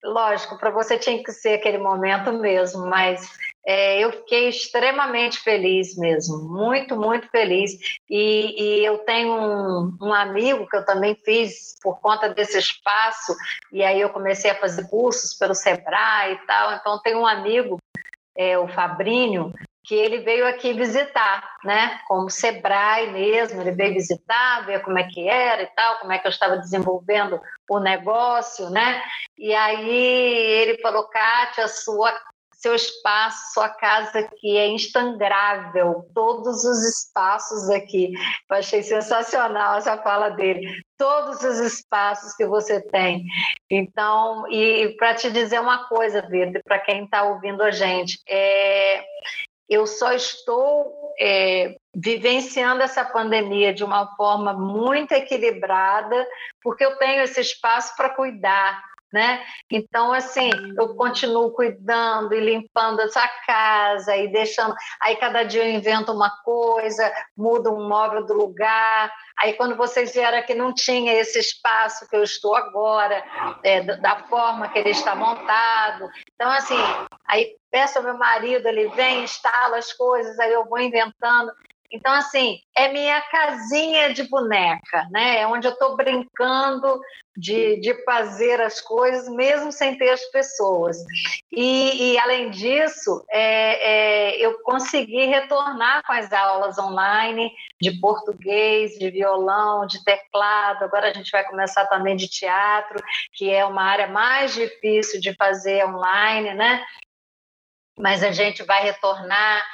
lógico, para você tinha que ser aquele momento mesmo, mas é, eu fiquei extremamente feliz mesmo, muito, muito feliz. E, e eu tenho um, um, amigo que eu também fiz por conta desse espaço, e aí eu comecei a fazer cursos pelo Sebrae e tal. Então, tenho um amigo, é, o Fabrinho, que ele veio aqui visitar, né? Como Sebrae mesmo, ele veio visitar, ver como é que era e tal, como é que eu estava desenvolvendo o negócio, né? E aí ele falou, Kátia, sua seu espaço, sua casa aqui é instagrável, todos os espaços aqui. Eu achei sensacional essa fala dele. Todos os espaços que você tem. Então, e para te dizer uma coisa, Vitor, para quem está ouvindo a gente, é, eu só estou é, vivenciando essa pandemia de uma forma muito equilibrada, porque eu tenho esse espaço para cuidar, né? Então, assim, eu continuo cuidando e limpando essa casa e deixando. Aí, cada dia eu invento uma coisa, mudo um móvel do lugar. Aí, quando vocês vieram aqui, não tinha esse espaço que eu estou agora, é, da forma que ele está montado. Então, assim, aí peço ao meu marido, ele vem, instala as coisas, aí eu vou inventando. Então, assim, é minha casinha de boneca, né? É onde eu estou brincando de, de fazer as coisas, mesmo sem ter as pessoas. E, e além disso, é, é, eu consegui retornar com as aulas online de português, de violão, de teclado. Agora a gente vai começar também de teatro, que é uma área mais difícil de fazer online, né? mas a gente vai retornar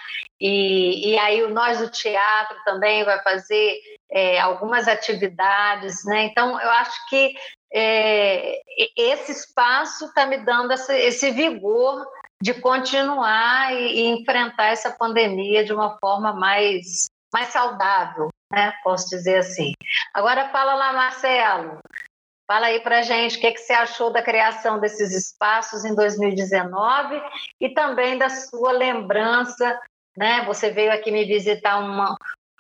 e, e aí o nós do teatro também vai fazer é, algumas atividades, né? Então eu acho que é, esse espaço está me dando esse, esse, vigor de continuar e, e, enfrentar essa pandemia de uma forma mais mais saudável, né? Posso dizer assim. Agora fala lá, Marcelo. Fala aí para gente o que, que você achou da criação desses espaços em 2019 e também da sua lembrança, né? Você veio aqui me visitar uma,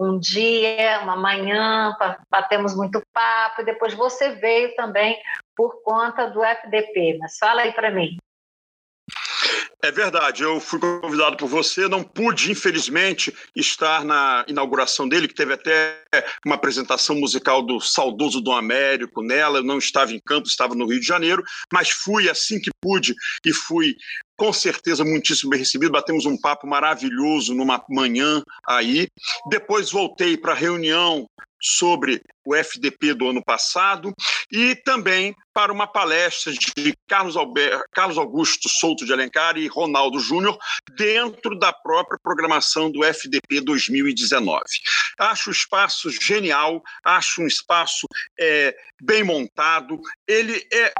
um dia, uma manhã, batemos muito papo, e depois você veio também por conta do FDP. Mas fala aí para mim. É verdade, eu fui convidado por você, não pude, infelizmente, estar na inauguração dele, que teve até uma apresentação musical do saudoso Dom Américo nela, eu não estava em campo, estava no Rio de Janeiro, mas fui assim que pude e fui com certeza muitíssimo bem recebido, batemos um papo maravilhoso numa manhã aí. Depois voltei para a reunião sobre o FDP do ano passado e também para uma palestra de Carlos, Alberto, Carlos Augusto Souto de Alencar e Ronaldo Júnior dentro da própria programação do FDP 2019. Acho o espaço genial, acho um espaço é, bem montado, ele é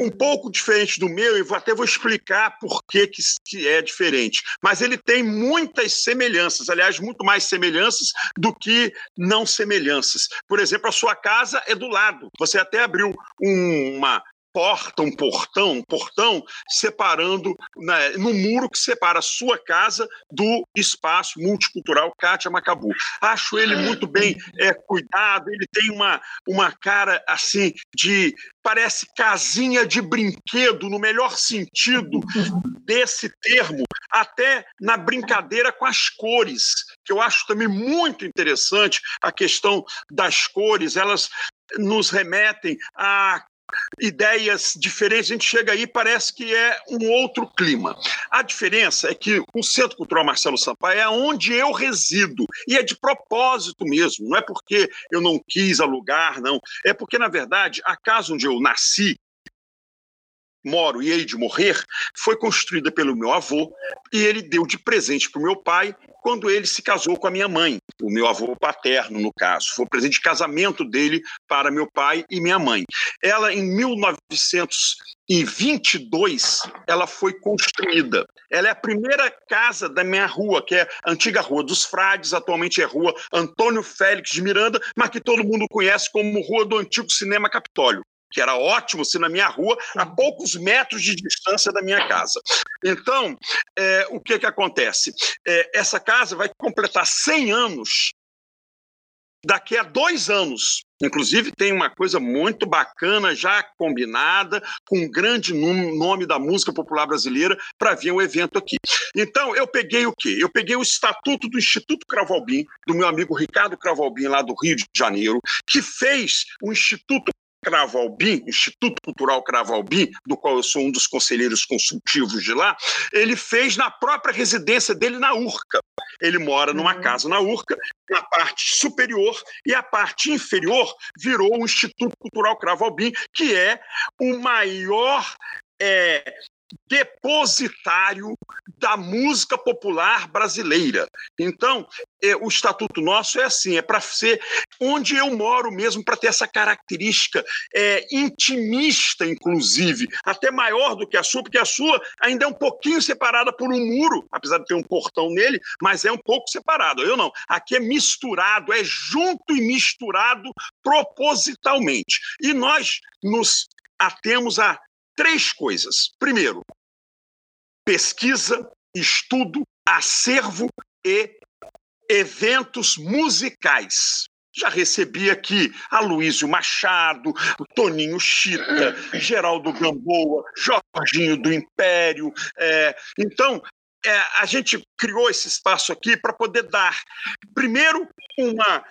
um pouco diferente do meu e até vou explicar por que, que é diferente, mas ele tem muitas semelhanças, aliás, muito mais semelhanças do que não semelhanças. Por exemplo, a sua casa é do lado, você até abriu um, uma porta, um portão, um portão separando né, no muro que separa a sua casa do espaço multicultural Cátia Macabu. Acho ele muito bem é, cuidado, ele tem uma, uma cara assim de parece casinha de brinquedo no melhor sentido desse termo, até na brincadeira com as cores, que eu acho também muito interessante a questão das cores, elas nos remetem a ideias diferentes, a gente chega aí parece que é um outro clima. A diferença é que o Centro Cultural Marcelo Sampaio é onde eu resido, e é de propósito mesmo, não é porque eu não quis alugar, não, é porque, na verdade, a casa onde eu nasci, moro e hei de morrer, foi construída pelo meu avô e ele deu de presente para o meu pai quando ele se casou com a minha mãe, o meu avô paterno, no caso. Foi o presente de casamento dele para meu pai e minha mãe. Ela, em 1922, ela foi construída. Ela é a primeira casa da minha rua, que é a antiga Rua dos Frades, atualmente é Rua Antônio Félix de Miranda, mas que todo mundo conhece como Rua do Antigo Cinema Capitólio que era ótimo se na minha rua, a poucos metros de distância da minha casa. Então, é, o que, que acontece? É, essa casa vai completar 100 anos daqui a dois anos. Inclusive, tem uma coisa muito bacana já combinada com um grande nome da música popular brasileira para vir um evento aqui. Então, eu peguei o quê? Eu peguei o estatuto do Instituto Cravalbim, do meu amigo Ricardo Cravalbim, lá do Rio de Janeiro, que fez o Instituto Cravalbim, Instituto Cultural Cravalbim, do qual eu sou um dos conselheiros consultivos de lá, ele fez na própria residência dele na Urca. Ele mora numa uhum. casa na Urca, na parte superior, e a parte inferior virou o Instituto Cultural Cravalbim, que é o maior é, depositário da música popular brasileira. Então, é, o estatuto nosso é assim, é para ser onde eu moro mesmo, para ter essa característica é, intimista, inclusive, até maior do que a sua, porque a sua ainda é um pouquinho separada por um muro, apesar de ter um portão nele, mas é um pouco separado. Eu não. Aqui é misturado, é junto e misturado propositalmente. E nós nos atemos a três coisas. Primeiro, pesquisa, estudo, acervo e eventos musicais. Já recebi aqui Aloysio Machado, Toninho Chita, Geraldo Gamboa, Jorginho do Império. É, então, é, a gente criou esse espaço aqui para poder dar, primeiro, uma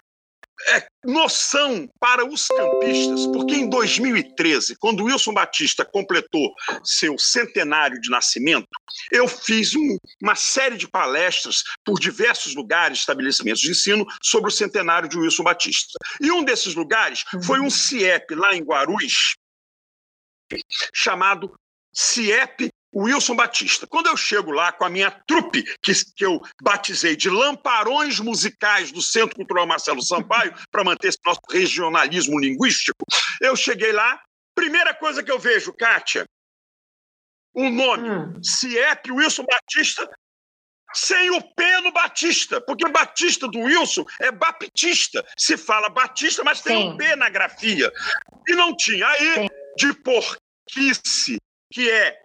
é, noção para os campistas, porque em 2013, quando Wilson Batista completou seu centenário de nascimento, eu fiz um, uma série de palestras por diversos lugares, estabelecimentos de ensino, sobre o centenário de Wilson Batista. E um desses lugares foi um CIEP lá em Guarulhos, chamado CIEP Wilson Batista. Quando eu chego lá com a minha trupe, que, que eu batizei de Lamparões Musicais do Centro Cultural Marcelo Sampaio, para manter esse nosso regionalismo linguístico, eu cheguei lá, primeira coisa que eu vejo, Kátia, o um nome, hum. CIEP Wilson Batista, sem o P no Batista, porque Batista do Wilson é baptista. Se fala Batista, mas tem Sim. um P na grafia. E não tinha. Aí, Sim. de porquice, que é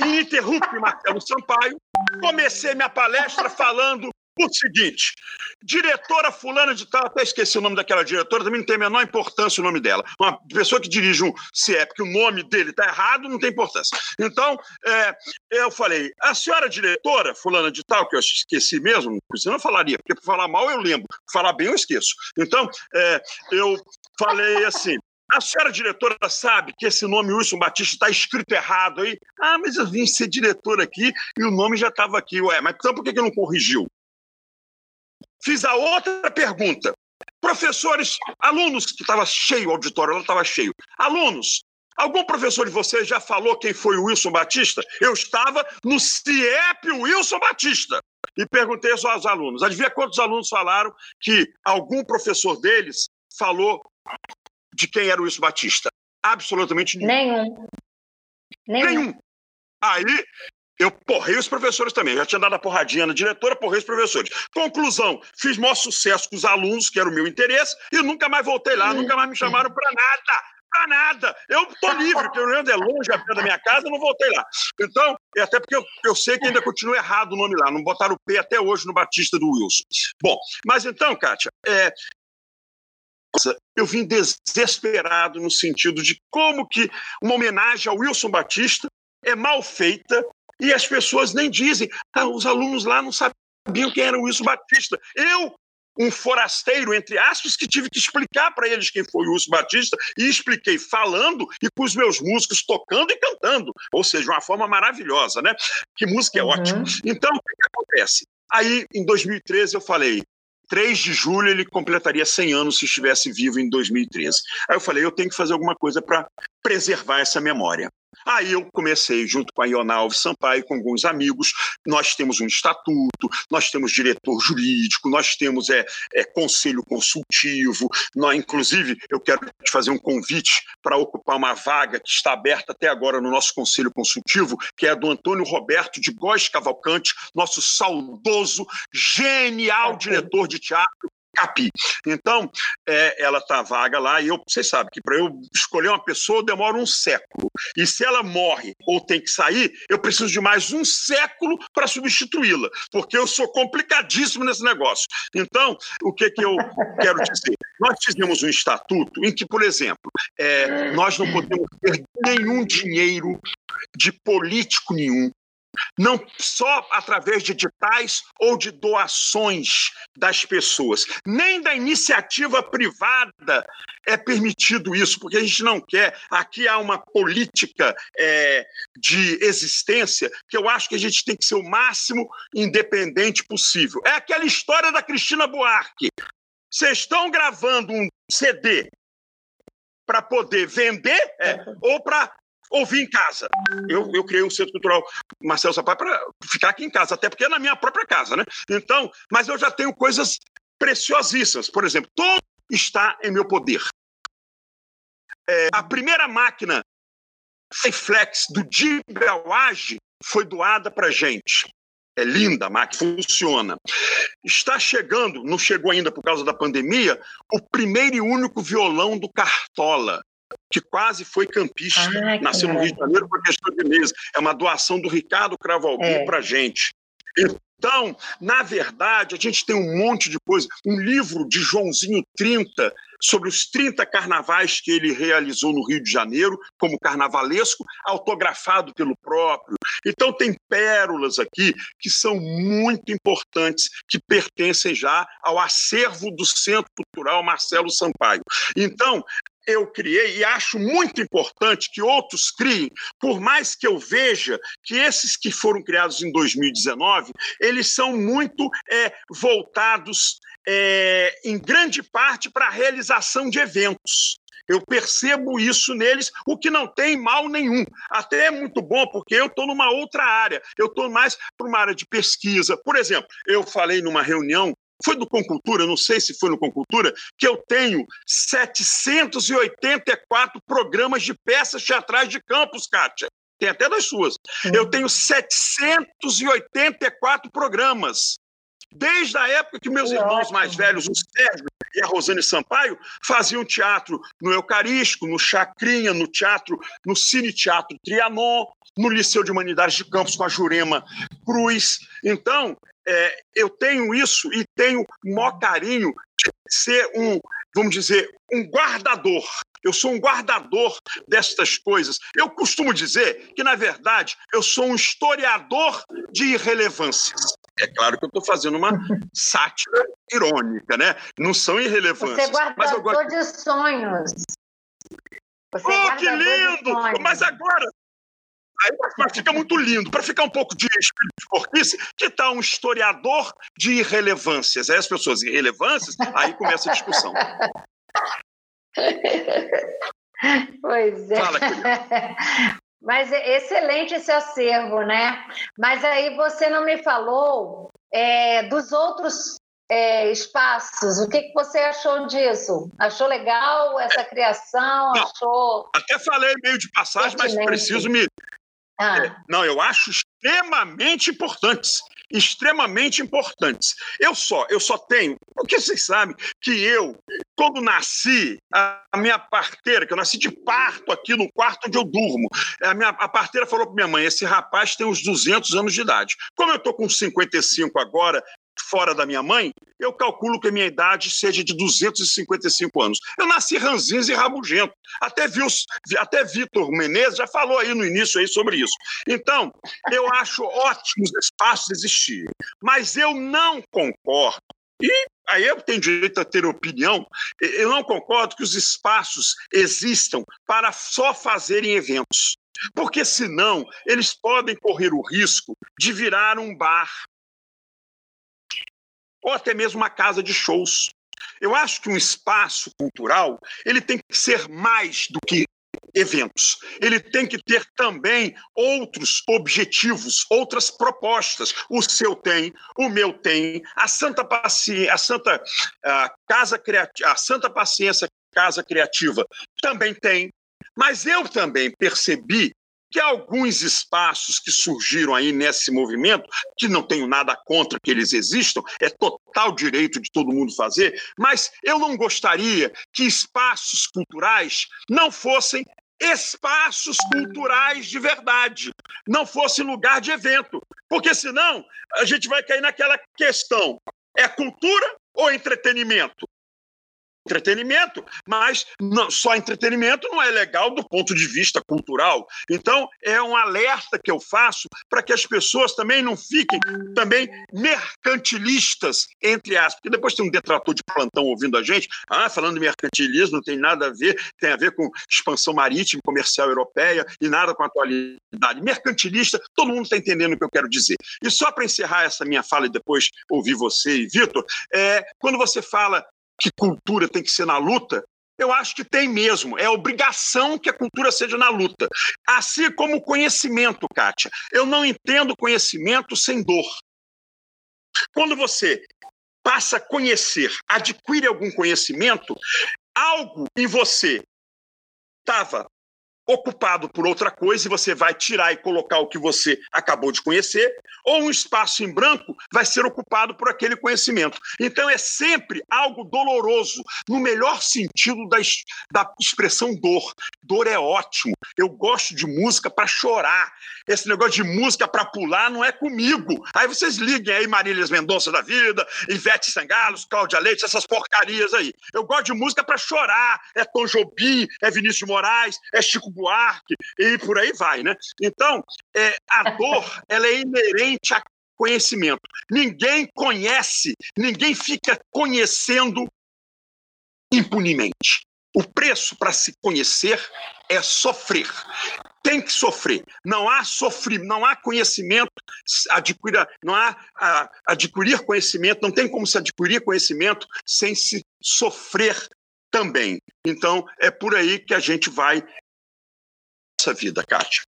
ininterrupto Marcelo Sampaio, comecei minha palestra falando o seguinte: diretora fulana de tal, até esqueci o nome daquela diretora, também não tem a menor importância o nome dela. Uma pessoa que dirige um CIEP, que o nome dele está errado, não tem importância. Então, é, eu falei, a senhora diretora fulana de tal, que eu esqueci mesmo, senão eu falaria, porque para falar mal eu lembro, falar bem eu esqueço. Então, é, eu falei assim, a senhora diretora sabe que esse nome Wilson Batista está escrito errado aí? Ah, mas eu vim ser diretor aqui e o nome já estava aqui. Ué, mas então por que, que não corrigiu? Fiz a outra pergunta. Professores, alunos, que estava cheio o auditório, ela estava cheio. Alunos, algum professor de vocês já falou quem foi o Wilson Batista? Eu estava no CIEP Wilson Batista. E perguntei aos alunos. Adivinha quantos alunos falaram que algum professor deles falou de quem era o Wilson Batista? Absolutamente nenhum. Nenhum. Nenhum. Aí eu porrei os professores também. Já tinha dado a porradinha na diretora, porrei os professores. Conclusão: fiz maior sucesso com os alunos, que era o meu interesse, e nunca mais voltei lá, nunca mais me chamaram para nada. Para nada. Eu estou livre, porque o Leandro é longe, a pé da minha casa, eu não voltei lá. Então, e até porque eu, eu sei que ainda continua errado o nome lá, não botaram o P até hoje no Batista do Wilson. Bom, mas então, Kátia, é, eu vim desesperado no sentido de como que uma homenagem ao Wilson Batista é mal feita e as pessoas nem dizem. Ah, os alunos lá não sabiam quem era o Wilson Batista. Eu, um forasteiro, entre aspas, que tive que explicar para eles quem foi o Wilson Batista e expliquei falando e com os meus músicos tocando e cantando. Ou seja, uma forma maravilhosa, né? Que música é uhum. ótima. Então, o que acontece? Aí, em 2013, eu falei: 3 de julho ele completaria 100 anos se estivesse vivo em 2013. Aí eu falei, eu tenho que fazer alguma coisa para preservar essa memória. Aí eu comecei, junto com a Iona Alves Sampaio, com alguns amigos, nós temos um estatuto, nós temos diretor jurídico, nós temos é, é conselho consultivo, nós, inclusive eu quero te fazer um convite para ocupar uma vaga que está aberta até agora no nosso conselho consultivo, que é a do Antônio Roberto de Góes Cavalcante, nosso saudoso, genial diretor de teatro, Capi. Então, é, ela está vaga lá e eu, vocês sabem que para eu escolher uma pessoa demora um século. E se ela morre ou tem que sair, eu preciso de mais um século para substituí-la, porque eu sou complicadíssimo nesse negócio. Então, o que, que eu quero dizer? Nós fizemos um estatuto em que, por exemplo, é, nós não podemos ter nenhum dinheiro de político nenhum, não só através de editais ou de doações das pessoas, nem da iniciativa privada é permitido isso, porque a gente não quer. Aqui há uma política é, de existência que eu acho que a gente tem que ser o máximo independente possível. É aquela história da Cristina Buarque. Vocês estão gravando um CD para poder vender é, ou para ouvir em casa. Eu, eu criei um centro cultural Marcelo Sampaio para ficar aqui em casa, até porque é na minha própria casa, né? Então, mas eu já tenho coisas preciosíssimas. Por exemplo, todo está em meu poder. É, a primeira máquina Flex do Dibelage foi doada para gente. É linda a máquina, funciona. Está chegando, não chegou ainda por causa da pandemia, o primeiro e único violão do Cartola que quase foi campista, ah, nasceu no Rio de Janeiro por questão de meses. É uma doação do Ricardo Cravalbi é. para a gente. Então, na verdade, a gente tem um monte de coisa. Um livro de Joãozinho 30, sobre os 30 carnavais que ele realizou no Rio de Janeiro, como carnavalesco, autografado pelo próprio. Então, tem pérolas aqui que são muito importantes, que pertencem já ao acervo do Centro Cultural Marcelo Sampaio. Então, eu criei e acho muito importante que outros criem, por mais que eu veja que esses que foram criados em 2019, eles são muito é, voltados é, em grande parte para a realização de eventos. Eu percebo isso neles, o que não tem mal nenhum. Até é muito bom, porque eu estou numa outra área. Eu estou mais para uma área de pesquisa. Por exemplo, eu falei numa reunião foi do Concultura, não sei se foi no Concultura, que eu tenho 784 programas de peças teatrais de campos, Kátia. Tem até das suas. Eu tenho 784 programas. Desde a época que meus irmãos mais velhos, o Sérgio e a Rosane Sampaio, faziam teatro no Eucarístico, no Chacrinha, no teatro, no Cine Teatro Trianon, no Liceu de Humanidades de Campos com a Jurema Cruz. Então, é, eu tenho isso e tenho o maior carinho de ser um, vamos dizer, um guardador. Eu sou um guardador destas coisas. Eu costumo dizer que, na verdade, eu sou um historiador de irrelevâncias. É claro que eu estou fazendo uma sátira irônica, né? Não são irrelevâncias. Você é guardador mas eu de sonhos. Você é oh, que lindo! Mas agora, Aí mas fica muito lindo. Para ficar um pouco de espírito de porquice, que tal um historiador de irrelevâncias? Aí as pessoas, irrelevâncias, aí começa a discussão. Pois é. Fala, Mas é excelente esse acervo, né? Mas aí você não me falou é, dos outros é, espaços. O que, que você achou disso? Achou legal essa criação? Não, achou. Até falei meio de passagem, mas preciso me, ah. Não, eu acho extremamente importantes. Extremamente importantes. Eu só, eu só tenho, porque vocês sabem que eu, quando nasci, a, minha parteira, que eu nasci de parto aqui no quarto onde eu durmo, a minha a parteira falou para minha mãe: esse rapaz tem uns 200 anos de idade. Como eu estou com 55 agora, fora da minha mãe, eu calculo que a minha idade seja de 255 anos. Eu nasci ranzinza e rabugento. Até, viu, até Vitor Menezes já falou aí no início aí sobre isso. Então, eu acho ótimo os espaços existirem, mas eu não concordo e aí eu tenho direito a ter opinião. Eu não concordo que os espaços existam para só fazerem eventos. Porque senão eles podem correr o risco de virar um bar, ou até mesmo uma casa de shows. Eu acho que um espaço cultural ele tem que ser mais do que eventos. Ele tem que ter também outros objetivos, outras propostas. O seu tem, o meu tem, a Santa Paciência, a Santa a Casa Criativa, a Santa Paciência Casa Criativa também tem. Mas eu também percebi que alguns espaços que surgiram aí nesse movimento, que não tenho nada contra que eles existam, é total direito de todo mundo fazer, mas eu não gostaria que espaços culturais não fossem espaços culturais de verdade, não fosse lugar de evento, porque senão a gente vai cair naquela questão: é cultura ou entretenimento? Entretenimento, mas não, só entretenimento não é legal do ponto de vista cultural. Então, é um alerta que eu faço para que as pessoas também não fiquem também mercantilistas, entre aspas, porque depois tem um detrator de plantão ouvindo a gente, ah, falando de mercantilismo, não tem nada a ver, tem a ver com expansão marítima comercial europeia e nada com a atualidade. Mercantilista, todo mundo está entendendo o que eu quero dizer. E só para encerrar essa minha fala e depois ouvir você e Vitor, é, quando você fala que cultura tem que ser na luta, eu acho que tem mesmo. É obrigação que a cultura seja na luta. Assim como o conhecimento, Kátia. Eu não entendo conhecimento sem dor. Quando você passa a conhecer, adquire algum conhecimento, algo em você estava ocupado por outra coisa e você vai tirar e colocar o que você acabou de conhecer, ou um espaço em branco vai ser ocupado por aquele conhecimento. Então é sempre algo doloroso, no melhor sentido da, da expressão dor. Dor é ótimo. Eu gosto de música para chorar. Esse negócio de música para pular não é comigo. Aí vocês liguem aí Marília Mendonça da vida, Ivete Sangalos, Cláudia Leite, essas porcarias aí. Eu gosto de música para chorar. É Tom Jobim, é Vinícius Moraes, é Chico Buarque e por aí vai, né? Então, é, a dor ela é inerente a conhecimento. Ninguém conhece, ninguém fica conhecendo impunemente. O preço para se conhecer é sofrer. Tem que sofrer. Não há sofrimento, não há conhecimento, adquirir, não há a, adquirir conhecimento, não tem como se adquirir conhecimento sem se sofrer também. Então, é por aí que a gente vai essa vida, Kátia.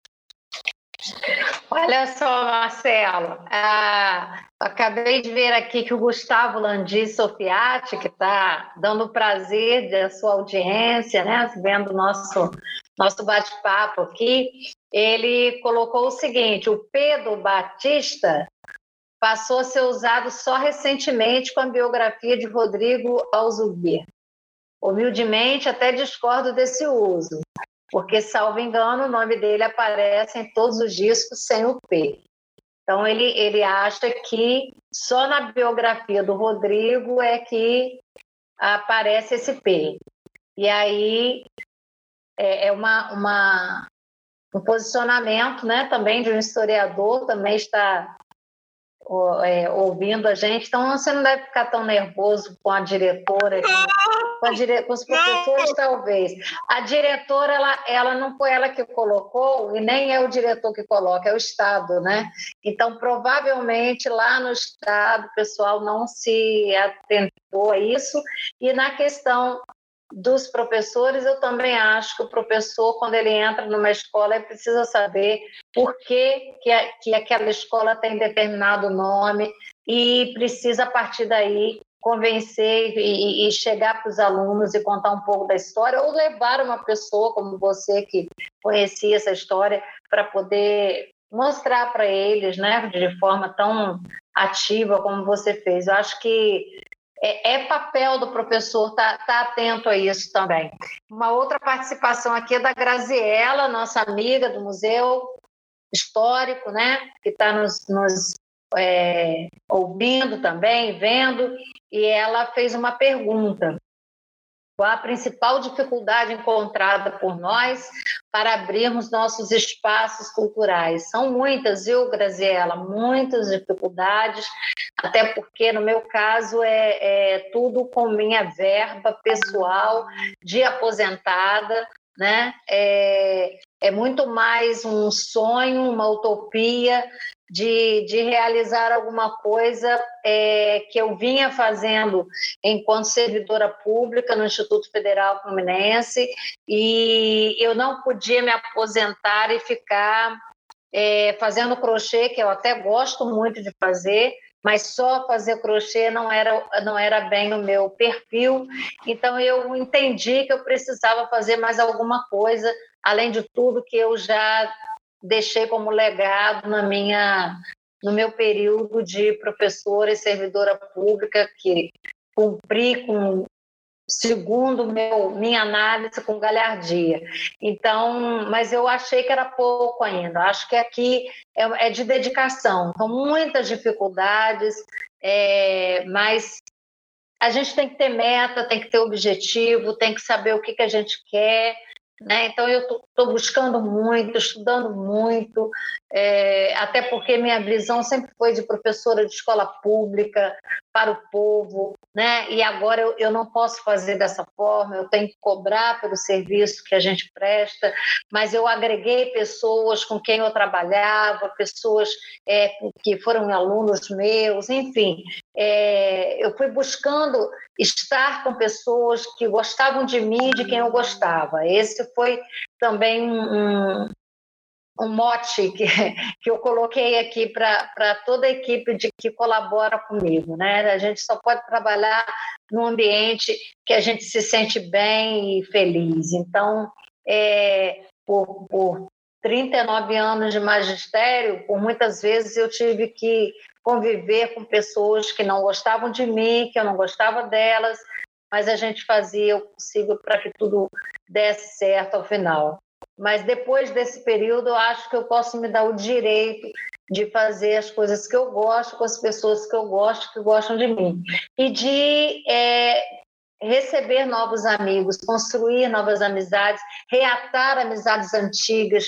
Olha só, Marcelo, ah, acabei de ver aqui que o Gustavo Landi Sofiati, que está dando prazer da sua audiência, né, vendo o nosso, nosso bate-papo aqui, ele colocou o seguinte: o Pedro Batista passou a ser usado só recentemente com a biografia de Rodrigo Alzubir. Humildemente, até discordo desse uso porque, salvo engano, o nome dele aparece em todos os discos sem o P. Então, ele, ele acha que só na biografia do Rodrigo é que aparece esse P. E aí é, é uma, uma, um posicionamento né, também de um historiador, também está ouvindo a gente, então você não deve ficar tão nervoso com a diretora, com, a dire... com os professores não. talvez. A diretora, ela, ela não foi ela que colocou, e nem é o diretor que coloca, é o Estado, né? Então, provavelmente, lá no Estado, o pessoal não se atentou a isso, e na questão dos professores, eu também acho que o professor, quando ele entra numa escola, ele precisa saber por que, que, a, que aquela escola tem determinado nome e precisa, a partir daí, convencer e, e chegar para os alunos e contar um pouco da história, ou levar uma pessoa como você, que conhecia essa história, para poder mostrar para eles, né, de forma tão ativa como você fez. Eu acho que é, é papel do professor estar tá, tá atento a isso também. Uma outra participação aqui é da Graziella, nossa amiga do Museu Histórico, né? que está nos, nos é, ouvindo também, vendo, e ela fez uma pergunta. Qual a principal dificuldade encontrada por nós para abrirmos nossos espaços culturais? São muitas, viu, Graziela? Muitas dificuldades, até porque, no meu caso, é, é tudo com minha verba pessoal de aposentada, né? É, é muito mais um sonho, uma utopia de, de realizar alguma coisa é, que eu vinha fazendo enquanto servidora pública no Instituto Federal Fluminense e eu não podia me aposentar e ficar é, fazendo crochê, que eu até gosto muito de fazer, mas só fazer crochê não era, não era bem o meu perfil. Então eu entendi que eu precisava fazer mais alguma coisa, além de tudo que eu já deixei como legado na minha no meu período de professora e servidora pública que cumpri com segundo meu minha análise com galhardia. Então, mas eu achei que era pouco ainda. Acho que aqui é, é de dedicação. Então, muitas dificuldades, é, mas a gente tem que ter meta, tem que ter objetivo, tem que saber o que, que a gente quer né? Então, eu estou buscando muito, estudando muito, é, até porque minha visão sempre foi de professora de escola pública, para o povo, né? e agora eu, eu não posso fazer dessa forma, eu tenho que cobrar pelo serviço que a gente presta, mas eu agreguei pessoas com quem eu trabalhava, pessoas é, que foram alunos meus, enfim, é, eu fui buscando estar com pessoas que gostavam de mim, de quem eu gostava. Esse foi também um, um mote que, que eu coloquei aqui para toda a equipe de, que colabora comigo. Né? A gente só pode trabalhar num ambiente que a gente se sente bem e feliz. Então, é, por, por 39 anos de magistério, por muitas vezes eu tive que conviver com pessoas que não gostavam de mim, que eu não gostava delas, mas a gente fazia o possível para que tudo desse certo ao final. Mas depois desse período, eu acho que eu posso me dar o direito de fazer as coisas que eu gosto com as pessoas que eu gosto, que gostam de mim. E de é, receber novos amigos, construir novas amizades, reatar amizades antigas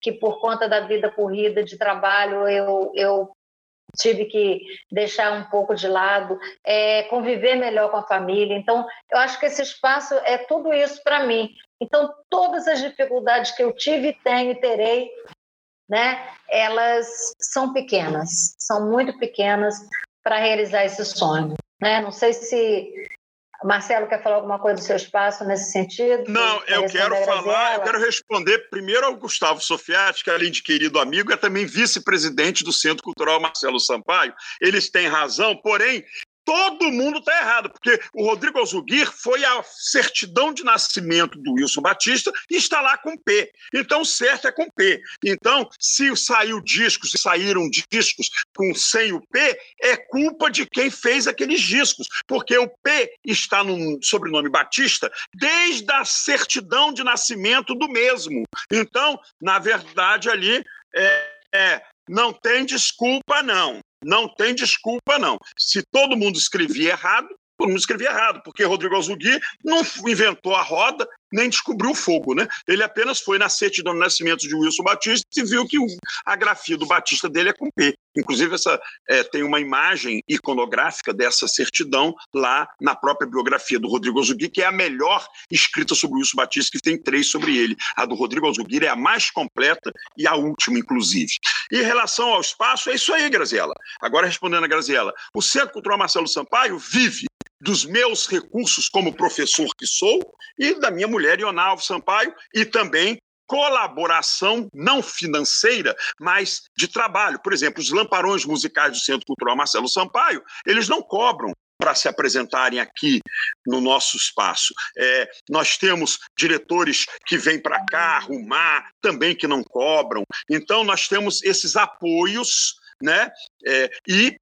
que por conta da vida corrida de trabalho eu, eu tive que deixar um pouco de lado, é, conviver melhor com a família. Então, eu acho que esse espaço é tudo isso para mim. Então, todas as dificuldades que eu tive, tenho e terei, né, elas são pequenas, são muito pequenas para realizar esse sonho. Né? Não sei se Marcelo quer falar alguma coisa do seu espaço nesse sentido? Não, eu quero falar, eu quero responder primeiro ao Gustavo Sofiati, que além de querido amigo, é também vice-presidente do Centro Cultural Marcelo Sampaio. Eles têm razão, porém, todo mundo está errado, porque o Rodrigo Alzuguir foi a certidão de nascimento do Wilson Batista e está lá com P. Então, certo é com P. Então, se saiu discos, se saíram discos com sem o P, é culpa de quem fez aqueles discos, porque o P está no sobrenome Batista desde a certidão de nascimento do mesmo. Então, na verdade, ali é, é não tem desculpa, não. Não tem desculpa, não. Se todo mundo escrevia errado, todo mundo escrevia errado, porque Rodrigo Azugui não inventou a roda, nem descobriu o fogo, né? Ele apenas foi na certidão do nascimento de Wilson Batista e viu que a grafia do Batista dele é com P. Inclusive, essa, é, tem uma imagem iconográfica dessa certidão lá na própria biografia do Rodrigo Azugui, que é a melhor escrita sobre Wilson Batista, que tem três sobre ele. A do Rodrigo Azugui é a mais completa e a última, inclusive. E em relação ao espaço, é isso aí, Graziela. Agora, respondendo a Graziela, o Centro Cultural Marcelo Sampaio vive dos meus recursos como professor que sou e da minha mulher Ionalvo Sampaio e também colaboração não financeira, mas de trabalho. Por exemplo, os lamparões musicais do Centro Cultural Marcelo Sampaio, eles não cobram para se apresentarem aqui no nosso espaço. É, nós temos diretores que vêm para cá arrumar, também que não cobram. Então, nós temos esses apoios, né? É, e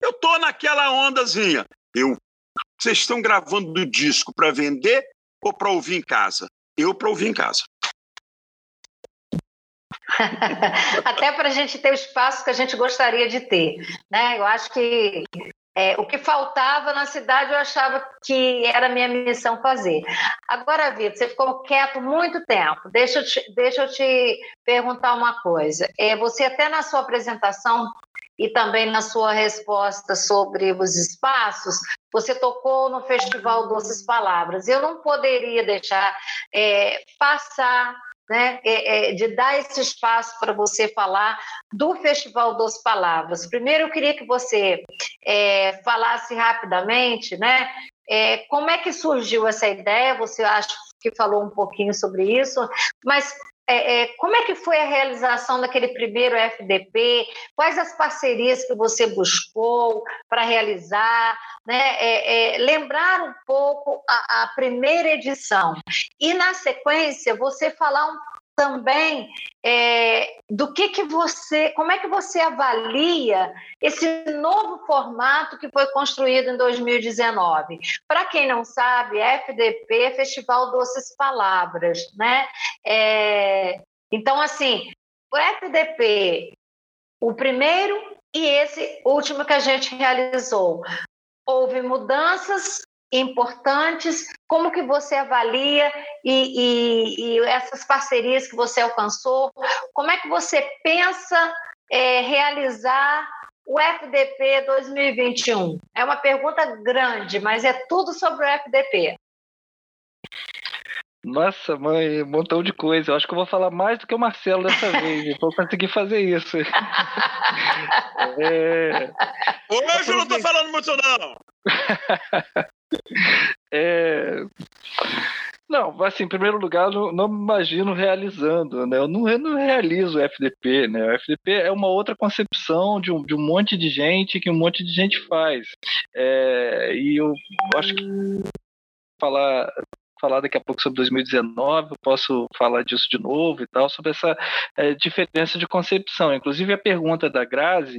eu tô naquela ondazinha. Eu, vocês estão gravando do disco para vender ou para ouvir em casa? Eu para ouvir em casa. Até para a gente ter o espaço que a gente gostaria de ter. Né? Eu acho que é, o que faltava na cidade eu achava que era minha missão fazer. Agora, Vitor, você ficou quieto muito tempo. Deixa eu te, deixa eu te perguntar uma coisa. É, você até na sua apresentação e também na sua resposta sobre os espaços, você tocou no Festival Doces Palavras. Eu não poderia deixar é, passar né, é, é, de dar esse espaço para você falar do Festival Doces Palavras. Primeiro, eu queria que você é, falasse rapidamente, né, é, como é que surgiu essa ideia? Você acha que falou um pouquinho sobre isso, mas é, é, como é que foi a realização daquele primeiro FDP? Quais as parcerias que você buscou para realizar? Né? É, é, lembrar um pouco a, a, primeira edição. E, na sequência, você falar um também é, do que, que você, como é que você avalia esse novo formato que foi construído em 2019. Para quem não sabe, FDP Festival Doces Palavras, né? É, então, assim, o FDP, o primeiro e esse último que a gente realizou, houve mudanças importantes, como que você avalia e, e, e, essas parcerias que você alcançou, como é que você pensa é, realizar o FDP 2021? É uma pergunta grande, mas é tudo sobre o FDP. Nossa, mãe, um montão de coisa. Eu acho que eu vou falar mais do que o Marcelo dessa vez. Vou conseguir fazer isso. é... Hoje eu não estou falando muito, não. é... Não, assim, em primeiro lugar, não, não me imagino realizando, né? Eu não, eu não, realizo o FDP, né? O FDP é uma outra concepção de um, de um monte de gente que um monte de gente faz. É, e eu acho que falar falar daqui a pouco sobre 2019, eu posso falar disso de novo e tal, sobre essa é, diferença de concepção. Inclusive, a pergunta da Grazi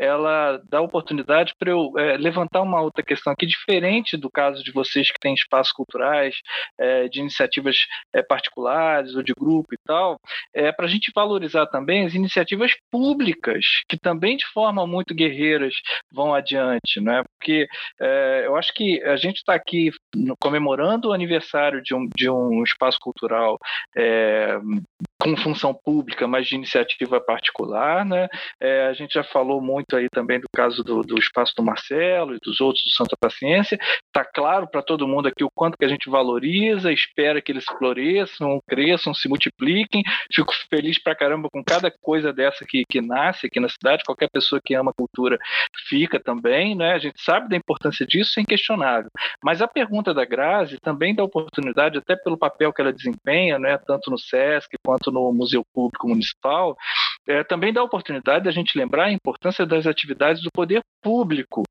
ela dá oportunidade para eu é, levantar uma outra questão aqui, diferente do caso de vocês que têm espaços culturais, é, de iniciativas é, particulares ou de grupo e tal, é para a gente valorizar também as iniciativas públicas, que também de forma muito guerreiras vão adiante, né? Porque eu acho que a gente está aqui comemorando o aniversário de um, de um espaço cultural com função pública, mas de iniciativa particular, né? É, a gente já falou muito aí também do caso do, do espaço do Marcelo e dos outros do Santa Paciência. Está claro para todo mundo aqui o quanto que a gente valoriza, espera que eles floresçam, cresçam, se multipliquem. Fico feliz para caramba com cada coisa dessa que, que nasce aqui na cidade. Qualquer pessoa que ama cultura fica também, né? A gente sabe da importância disso, é inquestionável. Mas a pergunta da Grazi também dá oportunidade, até pelo papel que ela desempenha, né? Tanto no SESC quanto no Museu Público Municipal, é, também dá oportunidade da gente lembrar a importância das atividades do poder público.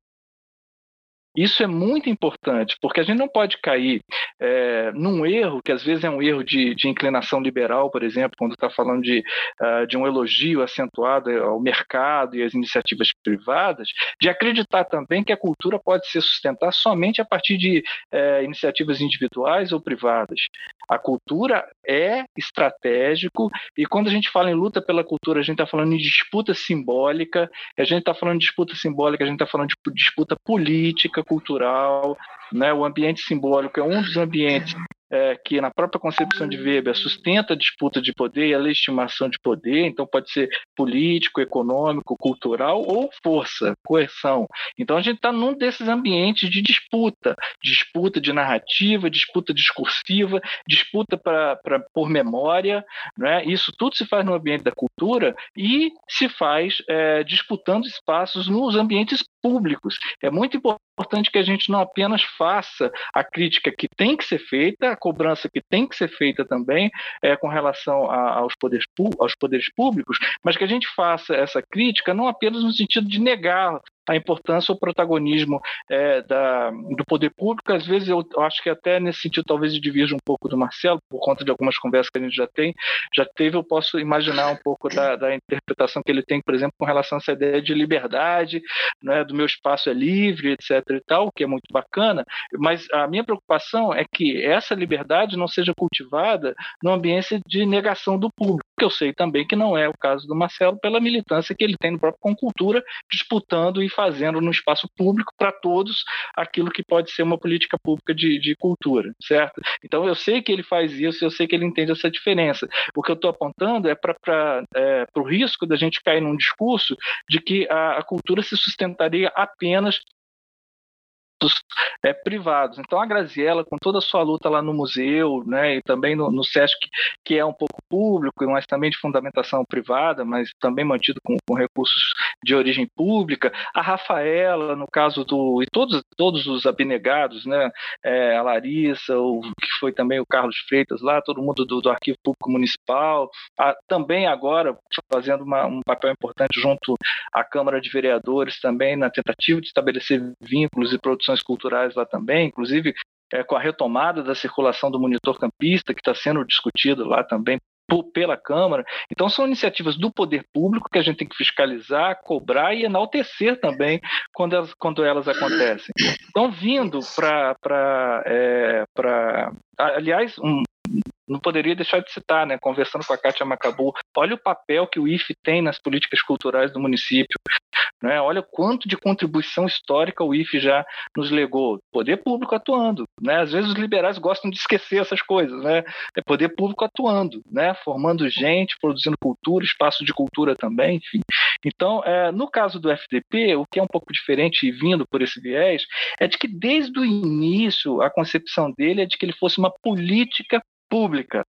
Isso é muito importante, porque a gente não pode cair é, num erro, que às vezes é um erro de, de inclinação liberal, por exemplo, quando está falando de, uh, de um elogio acentuado ao mercado e às iniciativas privadas, de acreditar também que a cultura pode se sustentar somente a partir de uh, iniciativas individuais ou privadas. A cultura é estratégico, e quando a gente fala em luta pela cultura, a gente está falando de disputa simbólica, a gente está falando de disputa simbólica, a gente está falando de disputa política cultural, né? O ambiente simbólico é um dos ambientes é, que na própria concepção de Weber sustenta a disputa de poder e a legitimação de poder, então pode ser político, econômico, cultural ou força, coerção. Então a gente está num desses ambientes de disputa, disputa de narrativa, disputa discursiva, disputa pra, pra, por memória, né? isso tudo se faz no ambiente da cultura e se faz é, disputando espaços nos ambientes públicos. É muito importante que a gente não apenas faça a crítica que tem que ser feita, cobrança que tem que ser feita também é, com relação a, aos, poderes, aos poderes públicos, mas que a gente faça essa crítica não apenas no sentido de negar a importância ou protagonismo é, da, do poder público. Às vezes eu, eu, acho que até nesse sentido talvez eu divirja um pouco do Marcelo, por conta de algumas conversas que a gente já tem, já teve, eu posso imaginar um pouco da, da interpretação que ele tem, por exemplo, com relação a essa ideia de liberdade, né, do meu espaço é livre, etc. e tal, que é muito bacana, mas a minha preocupação é que essa liberdade não seja cultivada no ambiente de negação do público, que eu sei também que não é o caso do Marcelo pela militância que ele tem no próprio Concultura, disputando e fazendo no espaço público para todos aquilo que pode ser uma política pública de, de cultura, certo? Então eu sei que ele faz isso, eu sei que ele entende essa diferença. O que eu estou apontando é para é, o risco da gente cair num discurso de que a, a cultura se sustentaria apenas é, privados. Então a Graziella, com toda a sua luta lá no museu, né, e também no, no SESC, que é um pouco público, mas também de fundamentação privada, mas também mantido com, com recursos de origem pública, a Rafaela, no caso do. e todos, todos os abnegados, né, é, a Larissa, o, que foi também o Carlos Freitas lá, todo mundo do, do Arquivo Público Municipal, a, também agora fazendo uma, um papel importante junto à Câmara de Vereadores também na tentativa de estabelecer vínculos e produção culturais lá também, inclusive é, com a retomada da circulação do monitor campista, que está sendo discutido lá também pela Câmara. Então, são iniciativas do poder público que a gente tem que fiscalizar, cobrar e enaltecer também quando elas, quando elas acontecem. Então, vindo para. É, aliás, um, não poderia deixar de citar, né, conversando com a Kátia Macabu, olha o papel que o IFE tem nas políticas culturais do município. Né? Olha quanto de contribuição histórica o IFE já nos legou. Poder público atuando. Né? Às vezes os liberais gostam de esquecer essas coisas. Né? É poder público atuando, né? formando gente, produzindo cultura, espaço de cultura também, enfim. Então, é, no caso do FDP, o que é um pouco diferente e vindo por esse viés, é de que desde o início a concepção dele é de que ele fosse uma política pública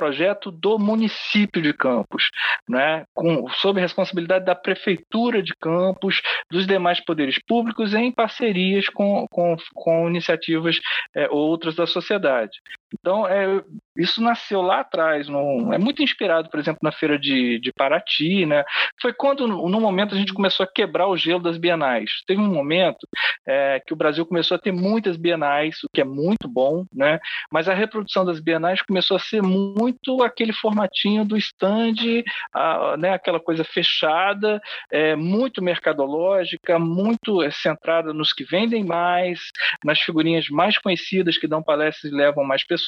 projeto do município de Campos, né, com, sob responsabilidade da prefeitura de Campos, dos demais poderes públicos, em parcerias com, com, com iniciativas é, outras da sociedade. Então, é, isso nasceu lá atrás, é muito inspirado, por exemplo, na feira de, de Paraty, né? Foi quando, no momento, a gente começou a quebrar o gelo das bienais. Teve um momento é, que o Brasil começou a ter muitas bienais, o que é muito bom, né? Mas a reprodução das bienais começou a ser muito aquele formatinho do stand, a, né? Aquela coisa fechada, é, muito mercadológica, muito é, centrada nos que vendem mais, nas figurinhas mais conhecidas que dão palestras e levam mais pessoas,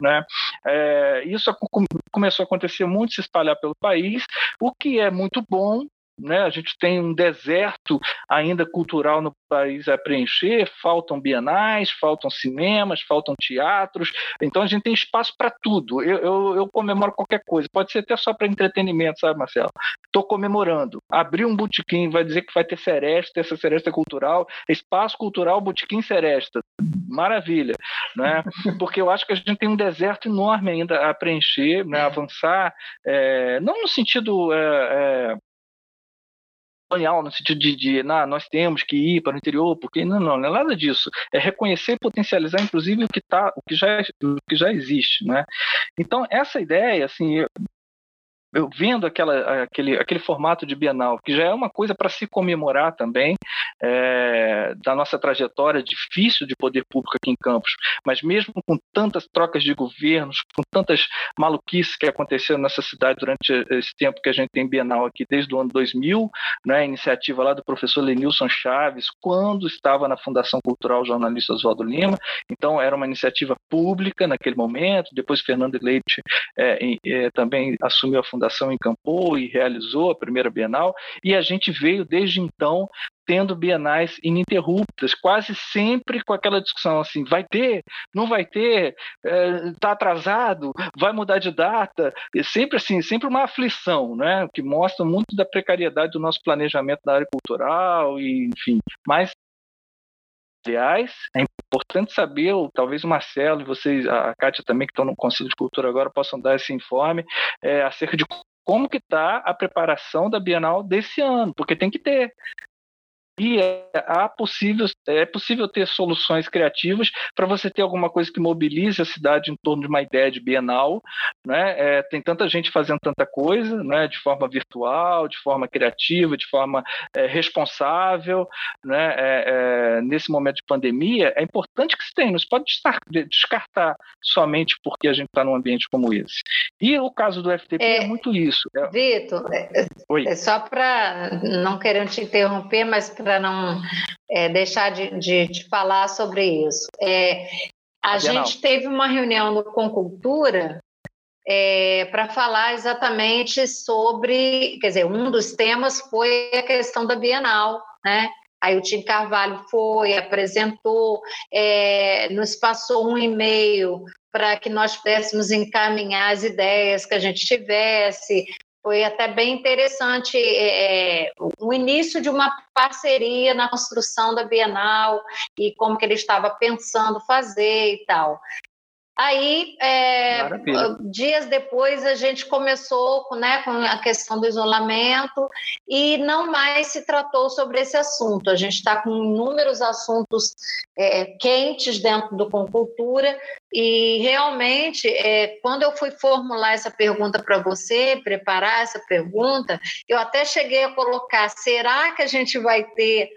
né? É, isso começou a acontecer muito, se espalhar pelo país, o que é muito bom, né? A gente tem um deserto ainda cultural no país a preencher, faltam bienais, faltam cinemas, faltam teatros, então a gente tem espaço para tudo. Eu, eu, eu, comemoro qualquer coisa, pode ser até só para entretenimento, sabe, Marcelo? Estou comemorando. Abrir um botequim, vai dizer que vai ter seresta, essa seresta cultural, espaço cultural, botequim seresta. Maravilha, né? Porque eu acho que a gente tem um deserto enorme ainda a preencher, né? avançar, é, não no sentido é, é, colonial, no sentido de, de nah, nós temos que ir para o interior, porque não, não, não é nada disso. É reconhecer e potencializar, inclusive, o que, tá, o que, já, o que já existe. Né? Então, essa ideia, assim, eu vendo aquela, aquele, aquele formato de Bienal, que já é uma coisa para se comemorar também é, da nossa trajetória difícil de poder público aqui em Campos, mas mesmo com tantas trocas de governos, com tantas maluquices que aconteceram nessa cidade durante esse tempo que a gente tem Bienal aqui, desde o ano 2000, né, a iniciativa lá do professor Lenilson Chaves, quando estava na Fundação Cultural Jornalista Oswaldo Lima, então era uma iniciativa pública naquele momento, depois Fernando Leite é, é, também assumiu a Fundação Fundação encampou e realizou a primeira Bienal, e a gente veio desde então tendo bienais ininterruptas, quase sempre com aquela discussão assim, vai ter, não vai ter, está é, atrasado, vai mudar de data, e sempre assim, sempre uma aflição, né, que mostra muito da precariedade do nosso planejamento da área cultural e enfim, mas Aliás, é importante saber, talvez o Marcelo e vocês, a Kátia também, que estão no Conselho de Cultura agora, possam dar esse informe é, acerca de como que está a preparação da Bienal desse ano, porque tem que ter. E é, há possível, é possível ter soluções criativas para você ter alguma coisa que mobilize a cidade em torno de uma ideia de bienal. Né? É, tem tanta gente fazendo tanta coisa, né? de forma virtual, de forma criativa, de forma é, responsável. Né? É, é, nesse momento de pandemia, é importante que se tenha, não se pode descartar somente porque a gente está num ambiente como esse. E o caso do FTP é, é muito isso. Vitor, é, só para não querer te interromper, mas para não é, deixar de, de, de, falar sobre isso. É, a gente teve uma reunião no Concultura é, para falar exatamente sobre, quer dizer, um dos temas foi a questão da Bienal, né? Aí o Tim Carvalho foi, apresentou, é, nos passou um e-mail para que nós pudéssemos encaminhar as ideias que a gente tivesse, foi até bem interessante é, é, o início de uma parceria na construção da Bienal e como que ele estava pensando fazer e tal. Aí, é, dias depois, a gente começou né, com a questão do isolamento e não mais se tratou sobre esse assunto. A gente está com inúmeros assuntos é, quentes dentro do Concultura e realmente, é, quando eu fui formular essa pergunta para você, preparar essa pergunta, eu até cheguei a colocar: será que a gente vai ter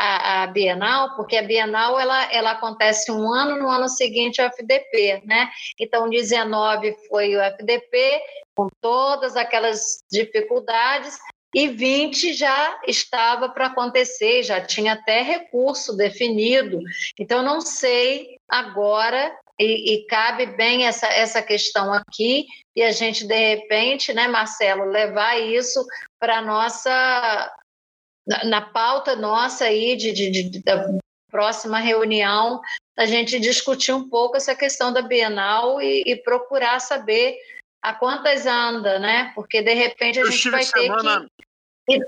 a, a, Bienal, porque a Bienal ela, ela acontece um ano, no ano seguinte o FDP, né? Então, 19 foi o FDP, com todas aquelas dificuldades, e 20 já estava para acontecer, já tinha até recurso definido. Então, não sei agora, e, e, cabe bem essa, essa questão aqui, e a gente, de repente, né, Marcelo, levar isso para a nossa na, na pauta nossa aí de, de, de, da próxima reunião, a gente discutir um pouco essa questão da Bienal e, e procurar saber a quantas anda, né? Porque de repente a gente vai semana... ter que.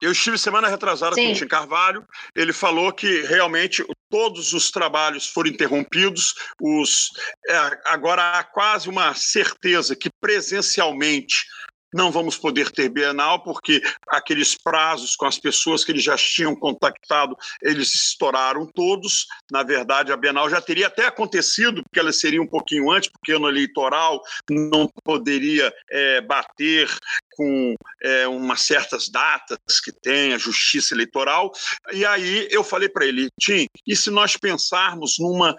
Eu estive semana retrasada Sim. com o Tim Carvalho. Ele falou que realmente todos os trabalhos foram interrompidos. Os, é, agora há quase uma certeza que presencialmente não vamos poder ter Bienal, porque aqueles prazos com as pessoas que eles já tinham contactado, eles estouraram todos. Na verdade, a Bienal já teria até acontecido, porque ela seria um pouquinho antes, porque ano eleitoral não poderia é, bater com é, umas certas datas que tem a justiça eleitoral. E aí eu falei para ele, Tim, e se nós pensarmos numa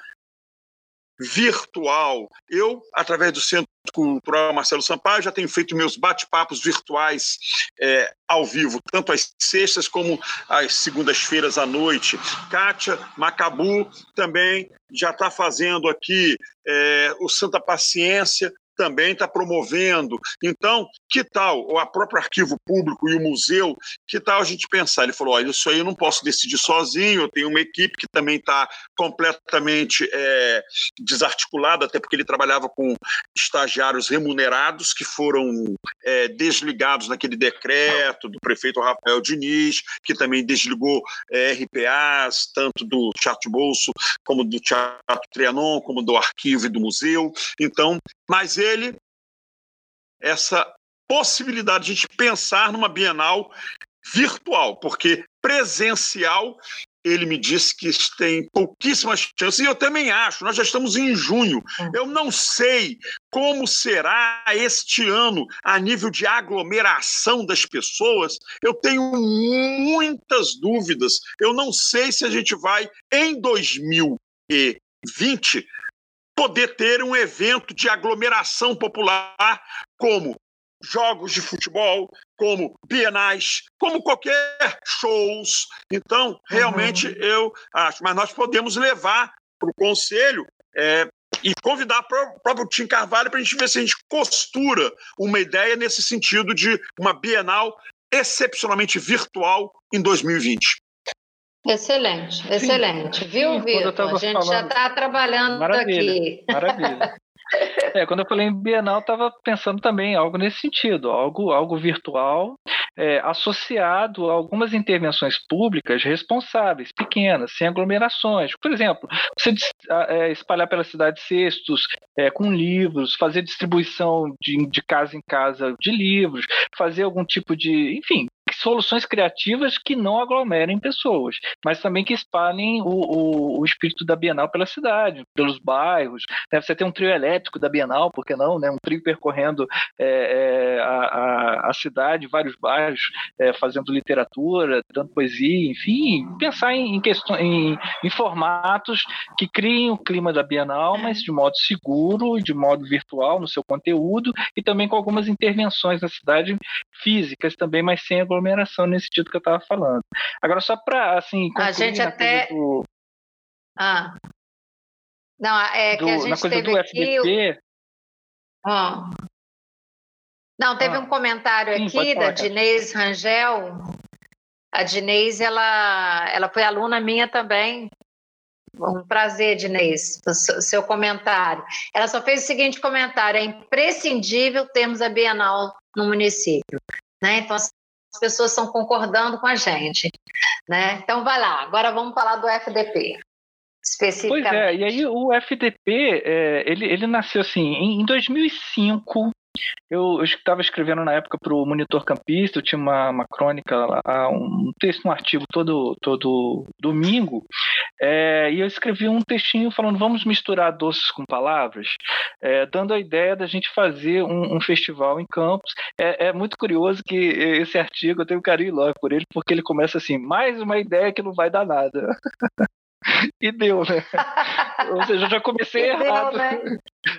virtual. Eu, através do Centro Cultural Marcelo Sampaio, já tenho feito meus bate-papos virtuais é, ao vivo, tanto às sextas como às segundas-feiras à noite. Kátia Macabu também já está fazendo aqui é, o Santa Paciência, também está promovendo. Então, que tal o próprio arquivo público e o museu, que tal a gente pensar? Ele falou, olha, isso aí eu não posso decidir sozinho, eu tenho uma equipe que também está completamente é, desarticulada, até porque ele trabalhava com estagiários remunerados que foram é, desligados naquele decreto do prefeito Rafael Diniz, que também desligou é, RPAs, tanto do Teatro Bolso, como do Teatro Trianon, como do arquivo e do museu. Então, mas ele essa possibilidade de a gente pensar numa Bienal virtual, porque presencial ele me disse que tem pouquíssimas chances, e eu também acho, nós já estamos em junho. Hum. Eu não sei como será este ano a nível de aglomeração das pessoas. Eu tenho muitas dúvidas. Eu não sei se a gente vai, em 2020, poder ter um evento de aglomeração popular como jogos de futebol, como bienais, como qualquer shows. Então, realmente uhum. eu acho, mas nós podemos levar para o conselho é, e convidar o próprio Tim Carvalho para a gente ver se a gente costura uma ideia nesse sentido de uma bienal excepcionalmente virtual em 2020. Excelente, excelente. Sim, Viu, Vitor? A gente falando... já está trabalhando maravilha, aqui. Maravilha. É, quando eu falei em Bienal, estava pensando também algo nesse sentido, algo, algo virtual, é, associado a algumas intervenções públicas responsáveis, pequenas, sem aglomerações. Por exemplo, você é, espalhar pela cidade cestos é, com livros, fazer distribuição de, de casa em casa de livros, fazer algum tipo de, enfim, soluções criativas que não aglomerem pessoas, mas também que espalhem o, o, o espírito da Bienal pela cidade, pelos bairros. Né? Você tem um trio elétrico da Bienal, por que não? Né? Um trio percorrendo é, é, a, a, cidade, vários bairros, é, fazendo literatura, dando poesia, enfim, pensar em, em, questões, em, em formatos que criem o clima da Bienal, mas de modo seguro, de modo virtual no seu conteúdo e também com algumas intervenções na cidade físicas também, mas sem aglomeração aglomeração nesse sentido que eu estava falando. Agora, só para, assim, a gente até. Do... Ah. Não, é do, que a gente na coisa teve do aqui... FDP. Ah. Não, teve ah. um comentário Sim, aqui da Dinês Rangel. A Dinês, ela, ela foi aluna minha também. Um prazer, Dinês, o seu comentário. Ela só fez o seguinte comentário: é imprescindível termos a Bienal no município. Né? Então, as pessoas estão concordando com a gente. Né? Então, vai lá, agora vamos falar do FDP. Pois é, e aí o FDP, é, ele, ele nasceu assim, em, em 2005, eu estava escrevendo na época para o Monitor Campista, eu tinha uma, uma crônica, lá, um texto, um artigo todo, todo domingo, é, e eu escrevi um textinho falando vamos misturar doces com palavras, é, dando a ideia da gente fazer um, um festival em Campos. É, é, muito curioso que esse artigo, eu tenho um carinho logo por ele, porque ele começa assim, mais uma ideia que não vai dar nada. E deu, né? Ou seja, eu já comecei errado. né?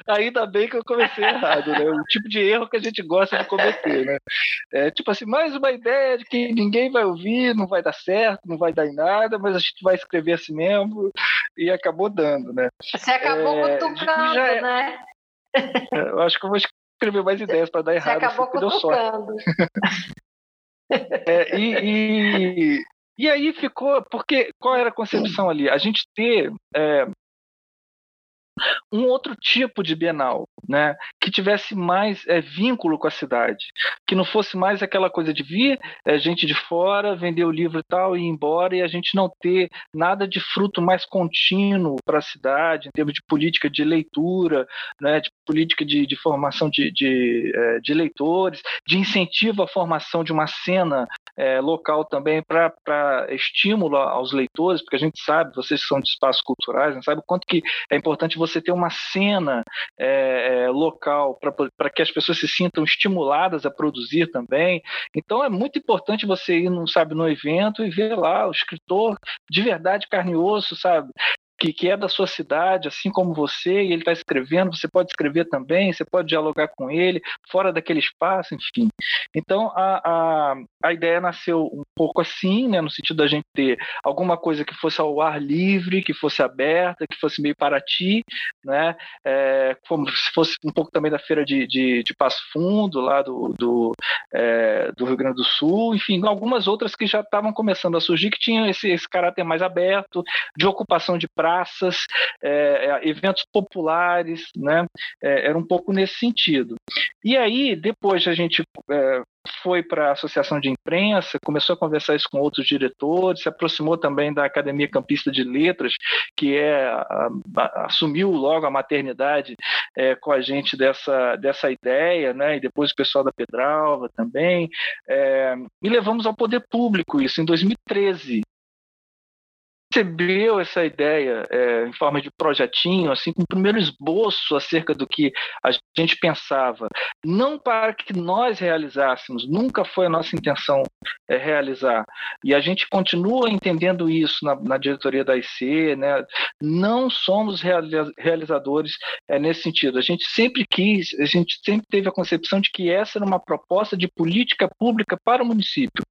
Ainda bem que eu comecei errado, né? O tipo de erro que a gente gosta de cometer, né? É, tipo assim, mais uma ideia de que ninguém vai ouvir, não vai dar certo, não vai dar em nada, mas a gente vai escrever assim mesmo e acabou dando, né? Você acabou é, cutucando, é... né? É, eu acho que eu vou escrever mais ideias para dar errado. Você acabou assim, cutucando. É, e, e, e aí ficou, porque qual era a concepção ali? A gente ter é, um outro tipo de Bienal, né? que tivesse mais é, vínculo com a cidade, que não fosse mais aquela coisa de vir é, gente de fora, vender o livro e tal, e ir embora, e a gente não ter nada de fruto mais contínuo para a cidade, em termos de política de leitura, né? de política de, de formação de, de, é, de, leitores, de incentivo à formação de uma cena é, local também para estímulo aos leitores, porque a gente sabe, vocês são de espaços culturais, sabe o quanto que é importante você ter uma cena é, é local para que as pessoas se sintam estimuladas a produzir também. Então é muito importante você ir, não sabe, no evento e ver lá o escritor de verdade carne e osso, sabe? que, que é da sua cidade, assim como você, e ele está escrevendo, você pode escrever também, você pode dialogar com ele, fora daquele espaço, enfim. Então, a, a, a ideia nasceu um pouco assim, né, no sentido da gente ter alguma coisa que fosse ao ar livre, que fosse aberta, fosse meio para ti, né, é, como se fosse um pouco também da feira de, de, de Passo Fundo, lá do, do, é, do Rio Grande do Sul, enfim, algumas outras que já estavam começando a surgir, que tinham esse, esse caráter mais aberto, de ocupação de praça, praças, é, é, eventos populares, né? É, era um pouco nesse sentido. E aí, depois a gente é, foi para a associação de imprensa, começou a conversar isso com outros diretores, se aproximou também da Academia Campista de Letras, que é a, a, assumiu logo a maternidade é, com a gente dessa, dessa ideia, né? e depois o pessoal da Pedralva também, é, e levamos ao poder público isso em 2013 recebeu essa ideia é, em forma de projetinho, assim, com o primeiro esboço acerca do que a gente pensava, não para que nós realizássemos, nunca foi a nossa intenção é, realizar, e a gente continua entendendo isso na, na diretoria da IC, né? não somos realizadores é, nesse sentido, a gente sempre quis, a gente sempre teve a concepção de que essa era uma proposta de política pública para o município,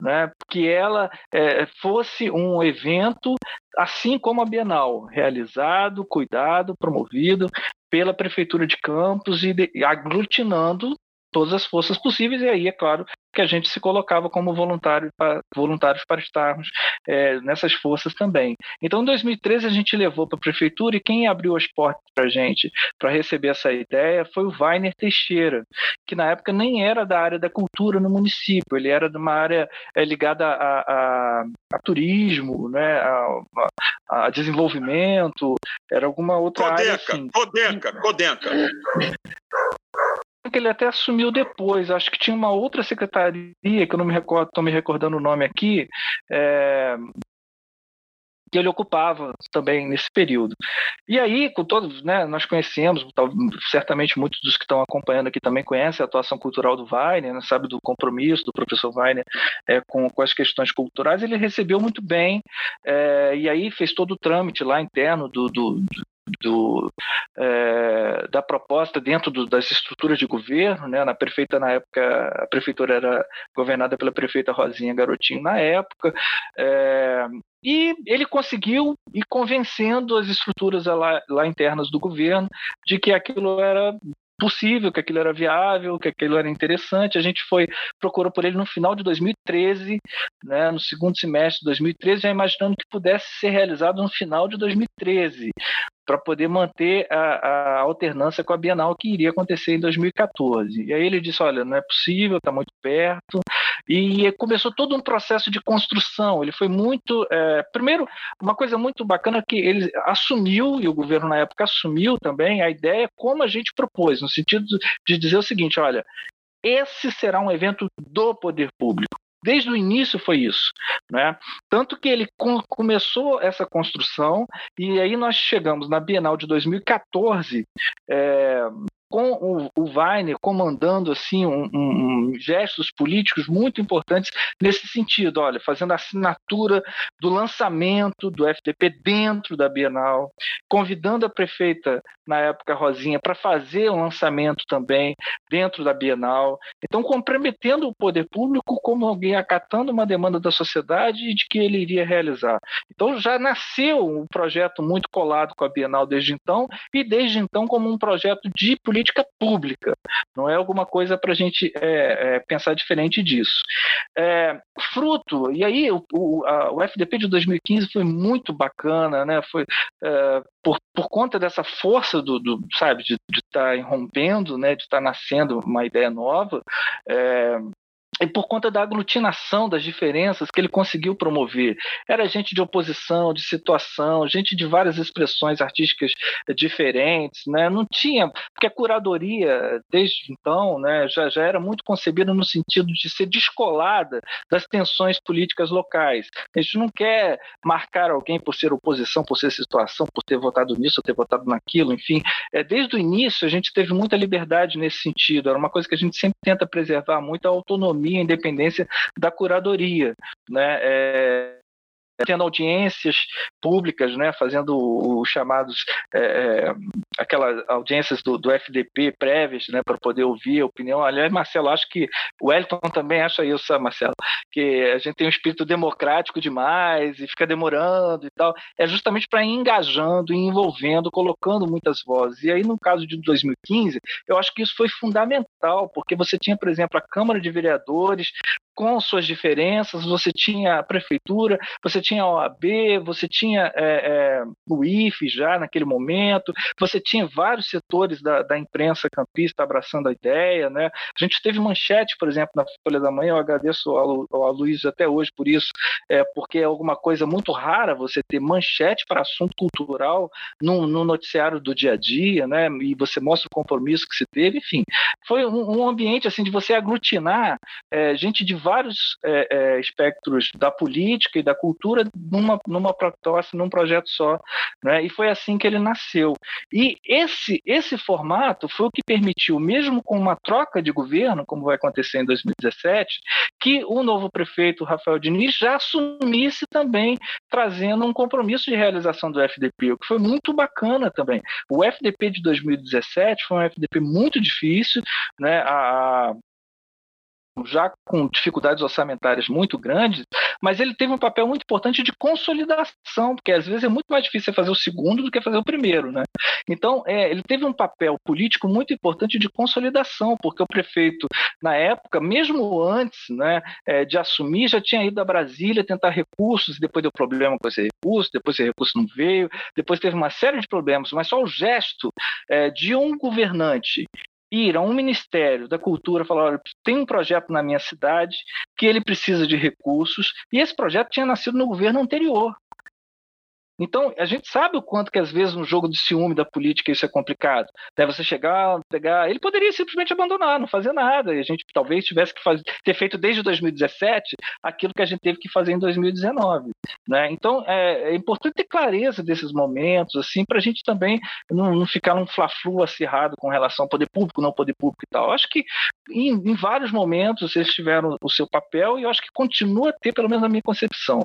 né, que ela é, fosse um evento, assim como a Bienal, realizado, cuidado, promovido pela Prefeitura de Campos e, de, aglutinando todas as forças possíveis, e aí, é claro, que a gente se colocava como voluntário para, voluntários para estarmos é, nessas forças também. Então, em 2013, a gente levou para a prefeitura e quem abriu as portas para a gente para receber essa ideia foi o Weiner Teixeira, que na época nem era da área da cultura no município, ele era de uma área é, ligada a, a, a, turismo, né, a, a, desenvolvimento, era alguma outra Codenca, área. Assim. Codenca, Codenca que ele até assumiu depois. Acho que tinha uma outra secretaria, que eu não me recordo, estou me recordando o nome aqui, é, que ele ocupava também nesse período. E aí, com todos, né, nós conhecemos, certamente muitos dos que estão acompanhando aqui também conhecem a atuação cultural do Weiner, né, sabe do compromisso do professor Weiner é, com, com as questões culturais, ele recebeu muito bem, é, e aí fez todo o trâmite lá interno do, do, do, é, da proposta dentro do, das estruturas de governo, né? Na prefeita na época, a prefeitura era governada pela prefeita Rosinha Garotinho na época, é, e ele conseguiu ir convencendo as estruturas lá, lá internas do governo de que aquilo era possível, que aquilo era viável, que aquilo era interessante. A gente foi procurou por ele no final de 2013, né, no segundo semestre de 2013, já imaginando que pudesse ser realizado no final de 2013 para poder manter a, a, alternância com a Bienal que iria acontecer em 2014. E aí ele disse, olha, não é possível, está muito perto, e começou todo um processo de construção. Ele foi muito, é, primeiro, uma coisa muito bacana que ele assumiu e o governo na época assumiu também a ideia como a gente propôs, no sentido de dizer o seguinte, olha, esse será um evento do poder público. Desde o início foi isso, né? Tanto que ele com, começou essa construção e aí nós chegamos na Bienal de 2014 é, com o, Weiner comandando assim um, um, gestos políticos muito importantes nesse sentido, olha, fazendo a assinatura do lançamento do FDP dentro da Bienal, convidando a prefeita na época Rosinha para fazer o lançamento também dentro da Bienal, então comprometendo o poder público como alguém acatando uma demanda da sociedade e de que ele iria realizar. Então já nasceu um projeto muito colado com a Bienal desde então e desde então como um projeto de política política pública, não é alguma coisa para a gente é, é, pensar diferente disso. É, fruto, e aí o, o, a, o, FDP de 2015 foi muito bacana, né? foi é, por, por conta dessa força do, do sabe, de estar tá irrompendo, né? de estar tá nascendo uma ideia nova, é, e por conta da aglutinação das diferenças que ele conseguiu promover. Era gente de oposição, de situação, gente de várias expressões artísticas diferentes, né? Não tinha, porque a curadoria, desde então, né, já, já era muito concebida no sentido de ser descolada das tensões políticas locais. A gente não quer marcar alguém por ser oposição, por ser situação, por ter votado nisso ou ter votado naquilo, enfim. É, desde o início, a gente teve muita liberdade nesse sentido. Era uma coisa que a gente sempre tenta preservar muito a autonomia autonomia e independência da curadoria. Né? É, tendo audiências públicas, né, fazendo os chamados é, é, aquelas audiências do, do, FDP prévias, né, para poder ouvir a opinião. Aliás, Marcelo, acho que o Wellington também acha isso, Marcelo, que a gente tem um espírito democrático demais e fica demorando e tal. É justamente para ir engajando, envolvendo, colocando muitas vozes. E aí, no caso de 2015, eu acho que isso foi fundamental, porque você tinha, por exemplo, a Câmara de Vereadores com suas diferenças, você tinha a prefeitura, você tinha a OAB, você tinha é, é, o IFE já naquele momento, você tinha vários setores da, da, imprensa campista abraçando a ideia, né? A gente teve manchete, por exemplo, na Folha da Manhã, eu agradeço ao, ao Luiz até hoje por isso, é, porque é alguma coisa muito rara você ter manchete para assunto cultural no, no noticiário do dia a dia, né? E você mostra o compromisso que se teve, enfim. Foi um, um ambiente assim de você aglutinar é, gente de vários é, é, espectros da política e da cultura numa, numa protótipo, num projeto só. Né? E foi assim que ele nasceu. E esse, esse formato foi o que permitiu, mesmo com uma troca de governo, como vai acontecer em 2017, que o novo prefeito Rafael Diniz já assumisse também, trazendo um compromisso de realização do FDP, o que foi muito bacana também. O FDP de 2017 foi um FDP muito difícil, né? A, já com dificuldades orçamentárias muito grandes, mas ele teve um papel muito importante de consolidação, porque às vezes é muito mais difícil fazer o segundo do que fazer o primeiro, né? Então, é, ele teve um papel político muito importante de consolidação, porque o prefeito, na época, mesmo antes né, é, de assumir, já tinha ido a Brasília tentar recursos, depois deu problema com esse recurso, depois esse recurso não veio, depois teve uma série de problemas, mas só o gesto é, de um governante ir a um Ministério da Cultura falar: olha, tem um projeto na minha cidade que ele precisa de recursos, e esse projeto tinha nascido no governo anterior. Então, a gente sabe o quanto que às vezes no jogo de ciúme da política isso é complicado. Deve você chegar, pegar. Ele poderia simplesmente abandonar, não fazer nada. E a gente talvez tivesse que fazer, ter feito desde 2017 aquilo que a gente teve que fazer em 2019. Né? Então, é, é importante ter clareza desses momentos, assim, para a gente também não, não ficar num fla-flu acirrado com relação ao poder público, não poder público e tal. Eu acho que em, em, vários momentos eles tiveram o seu papel e eu acho que continua a ter, pelo menos na minha concepção.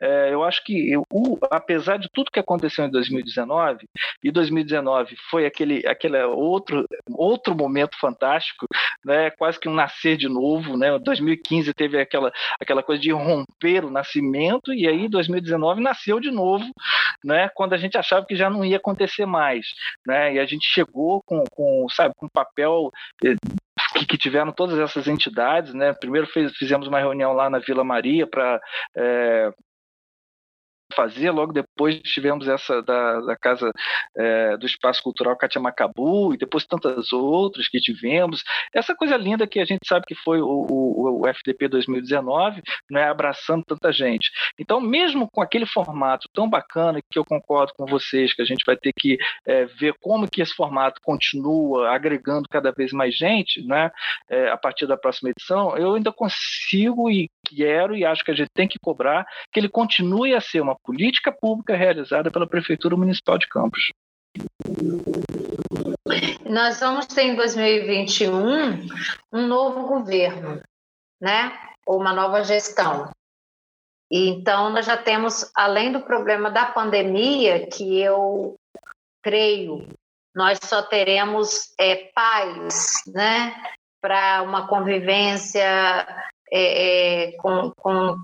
É, eu acho que, eu, o, apesar apesar de tudo que aconteceu em 2019, e 2019 foi aquele, aquele outro, outro momento fantástico, né, quase que um nascer de novo, né, 2015 teve aquela, aquela coisa de romper o nascimento, e aí 2019 nasceu de novo, né, quando a gente achava que já não ia acontecer mais, né, e a gente chegou com, com sabe, com papel eh, que, tiveram todas essas entidades, né? Primeiro fez, fizemos uma reunião lá na Vila Maria para é, fazer. Logo depois tivemos essa da, da Casa é, do Espaço Cultural Catiamacabu e depois tantas outras que tivemos. Essa coisa linda que a gente sabe que foi o, o, o FDP 2019, né, abraçando tanta gente. Então, mesmo com aquele formato tão bacana, que eu concordo com vocês, que a gente vai ter que é, ver como que esse formato continua agregando cada vez mais gente, né, é, a partir da próxima edição, eu ainda consigo e quero e acho que a gente tem que cobrar que ele continue a ser uma política pública realizada pela Prefeitura Municipal de Campos. Nós vamos ter em 2021 um novo governo, né? Ou uma nova gestão. E então nós já temos, além do problema da pandemia, que eu creio, nós só teremos é, paz, né? Para uma convivência é, é, com, com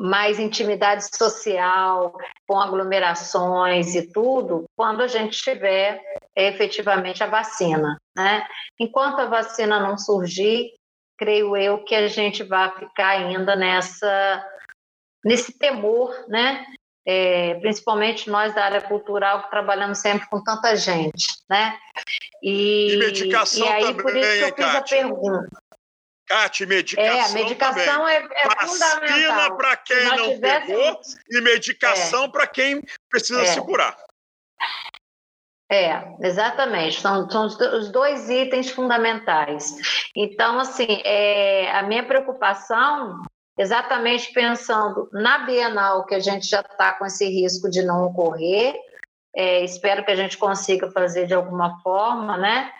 mais intimidade social, com aglomerações e tudo, quando a gente tiver é efetivamente a vacina. Né? Enquanto a vacina não surgir, creio eu que a gente vai ficar ainda nessa nesse temor, né? É, principalmente nós da área cultural que trabalhamos sempre com tanta gente, né? E, e e aí, também, por isso que eu fiz a pergunta. Cátia, medicação É, medicação também. é, é Vacina para quem não pegou e medicação é. para quem precisa é. se curar. É, exatamente. São, são os dois itens fundamentais. Então, assim, é, a minha preocupação, exatamente pensando na Bienal, que a gente já está com esse risco de não ocorrer, é, espero que a gente consiga fazer de alguma forma, né?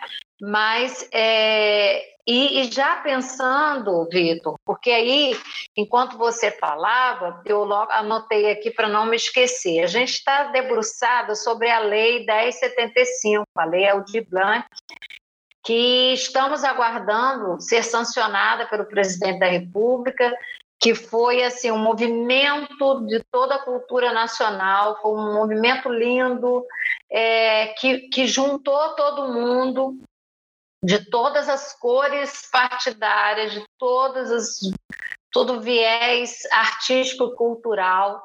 Mas é, e, e, já pensando, Vitor, porque aí, enquanto você falava, eu logo anotei aqui para não me esquecer. A gente está debruçada sobre a Lei 1075, a Lei Aldir Blanc, que estamos aguardando ser sancionada pelo presidente da República, que foi assim um movimento de toda a cultura nacional, foi um movimento lindo é, que, que juntou todo mundo de todas as cores partidárias, de todas as todo viés artístico cultural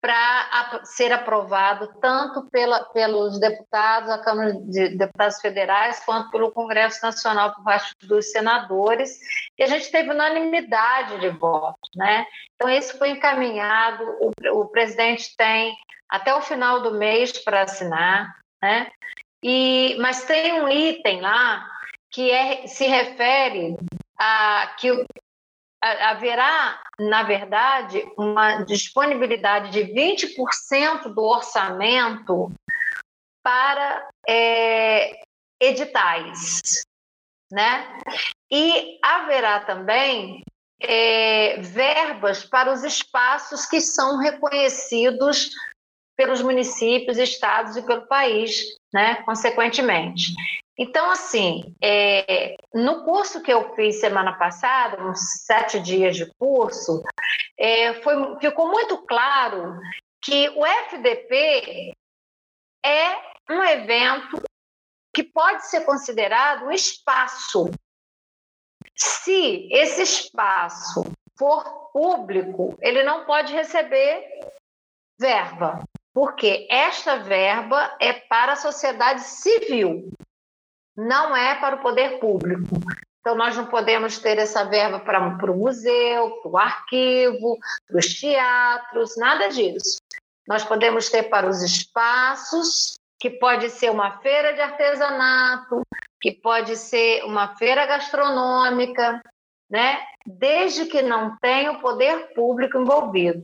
para ser aprovado tanto pela, pelos deputados, a Câmara de Deputados Federais, quanto pelo Congresso Nacional por parte dos senadores, e a gente teve unanimidade de votos, né? Então isso foi encaminhado, o, o presidente tem até o final do mês para assinar, né? E, mas tem um item lá que é, se refere a que haverá, na verdade, uma disponibilidade de 20% do orçamento para é, editais, né? E haverá também é, verbas para os espaços que são reconhecidos pelos municípios, estados e pelo país, né? Consequentemente. Então, assim, é, no curso que eu fiz semana passada, uns sete dias de curso, é, foi, ficou muito claro que o FDP é um evento que pode ser considerado um espaço. Se esse espaço for público, ele não pode receber verba, porque esta verba é para a sociedade civil não é para o poder público. Então, nós não podemos ter essa verba para, para o museu, para o arquivo, para os teatros, nada disso. Nós podemos ter para os espaços, que pode ser uma feira de artesanato, que pode ser uma feira gastronômica, né? Desde que não tenha o poder público envolvido.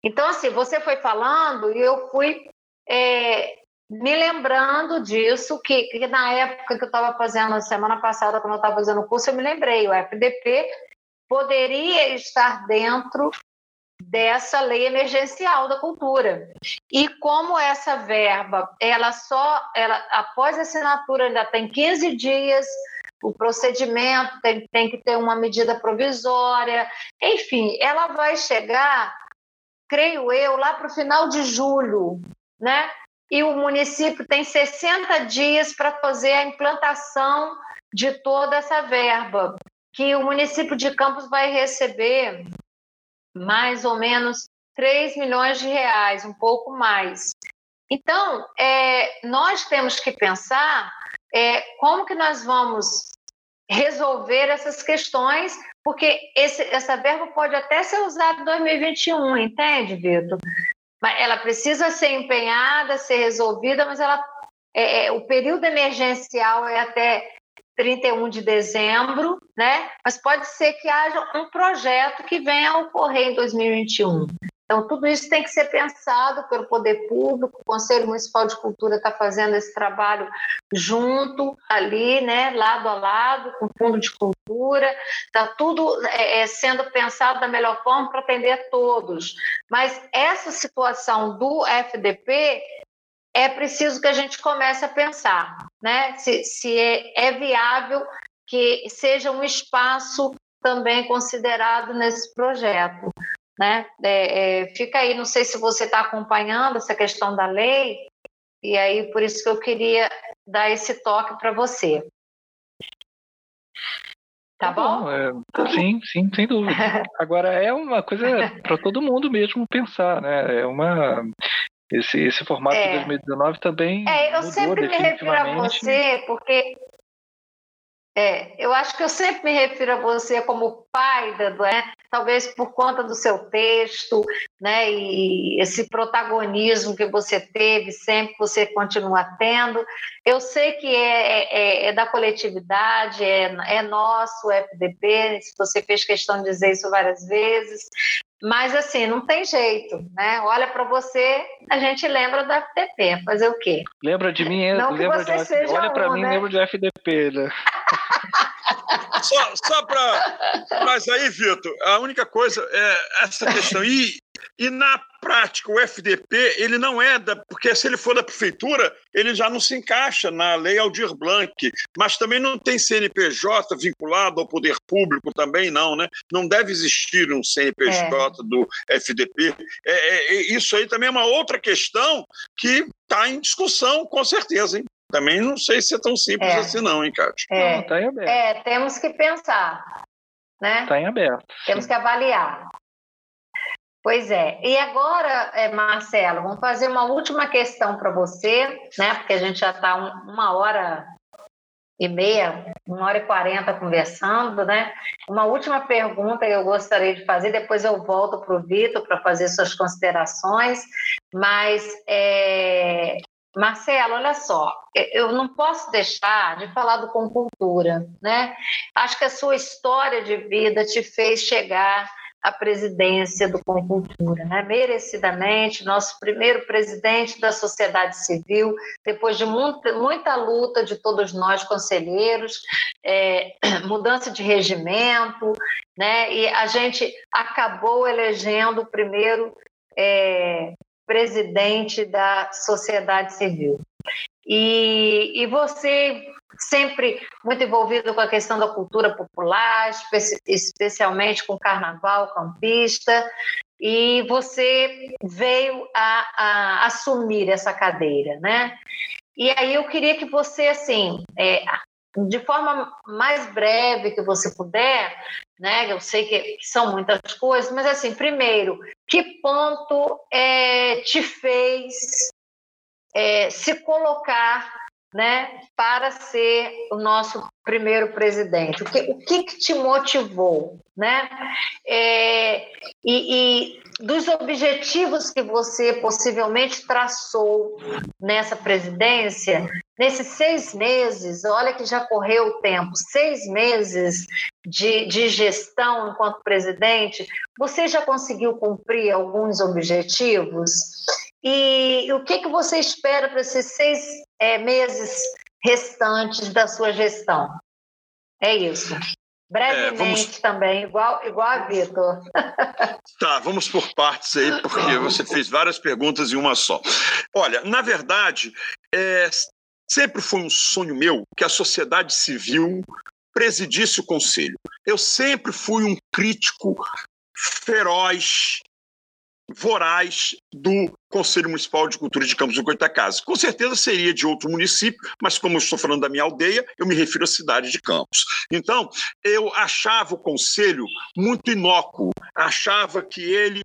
Então, assim, você foi falando e eu fui é, me lembrando disso, que, que na época que eu estava fazendo, semana passada, quando eu estava fazendo o curso, eu me lembrei, o FDP poderia estar dentro dessa lei emergencial da cultura. E como essa verba, ela só, ela, após a assinatura, ainda tem 15 dias, o procedimento tem, tem que ter uma medida provisória, enfim, ela vai chegar, creio eu, lá para o final de julho, né? e o município tem 60 dias para fazer a implantação de toda essa verba, que o município de Campos vai receber mais ou menos 3 milhões de reais, um pouco mais. Então, é, nós temos que pensar é, como que nós vamos resolver essas questões, porque esse, essa verba pode até ser usada em 2021, entende, Vitor? ela precisa ser empenhada, ser resolvida, mas ela, é, é, o período emergencial é até 31 de dezembro, né? Mas pode ser que haja um projeto que venha a ocorrer em 2021. Então, tudo isso tem que ser pensado pelo poder público, o Conselho Municipal de Cultura está fazendo esse trabalho junto, ali, né, lado a lado, com o Fundo de Cultura, está tudo é, é, sendo pensado da melhor forma para atender a todos. Mas essa situação do FDP é preciso que a gente comece a pensar, né, se, se é, é viável que seja um espaço também considerado nesse projeto. Né? É, é, fica aí, não sei se você está acompanhando essa questão da lei, e aí por isso que eu queria dar esse toque para você. Tá, tá bom? bom é, sim, sim, sem dúvida. Agora é uma coisa para todo mundo mesmo pensar, né? É uma esse, esse formato é. de 2019 também. É, eu sempre me refiro a você porque é, eu acho que eu sempre me refiro a você como pai, da, né? Talvez por conta do seu texto, né? E esse protagonismo que você teve, sempre você continua tendo. Eu sei que é, é, é da coletividade, é, é nosso, o FDP, se você fez questão de dizer isso várias vezes, mas assim, não tem jeito, né? Olha para você, a gente lembra do FDP. Fazer o quê? Lembra de mim, não lembra de FDP. Olha para um, mim, né? lembra de FDP, né? só só para. Mas aí, Vitor, a única coisa é essa questão. E, e na prática, o FDP, ele não é da. Porque se ele for da prefeitura, ele já não se encaixa na lei Aldir Blanc. Mas também não tem CNPJ vinculado ao poder público, também não, né? Não deve existir um CNPJ é. do FDP. É, é, é, isso aí também é uma outra questão que está em discussão, com certeza, hein? Também não sei se é tão simples é. assim, não, hein, Cátia? É, não, tá em aberto. É, temos que pensar. Né? Está em aberto. Temos sim. que avaliar. Pois é. E agora, é, Marcelo, vamos fazer uma última questão para você, né? Porque a gente já está um, uma hora e meia, uma hora e quarenta conversando, né? Uma última pergunta que eu gostaria de fazer, depois eu volto para o Vitor para fazer suas considerações, mas é, Marcelo, olha só, eu não posso deixar de falar do Comcultura, né? Acho que a sua história de vida te fez chegar a presidência do Comcultura, né? merecidamente, nosso primeiro presidente da sociedade civil, depois de muita, muita luta de todos nós conselheiros, é, mudança de regimento, né? e a gente acabou elegendo o primeiro é, presidente da sociedade civil. E, e você sempre muito envolvido com a questão da cultura popular, espe especialmente com carnaval campista, e você veio a, a, assumir essa cadeira, né? E aí eu queria que você, assim, é, de forma mais breve que você puder, né? Eu sei que são muitas coisas, mas assim, primeiro, que ponto é, te fez é, se colocar né, para ser o nosso primeiro presidente? O que, o que, que te motivou? Né? É, e, e, dos objetivos que você possivelmente traçou nessa presidência, nesses seis meses, olha que já correu o tempo, seis meses de, de gestão enquanto presidente, você já conseguiu cumprir alguns objetivos? E o que, que você espera para esses seis é, meses restantes da sua gestão? É isso. Brevemente é, vamos... também, igual, igual a Vitor. Tá, vamos por partes aí, porque você fez várias perguntas em uma só. Olha, na verdade, é, sempre foi um sonho meu que a sociedade civil presidisse o conselho. Eu sempre fui um crítico feroz voraz do Conselho Municipal de Cultura de Campos do Goitacazes. Com certeza seria de outro município, mas como eu estou falando da minha aldeia, eu me refiro à cidade de Campos. Então, eu achava o conselho muito inócuo, achava que ele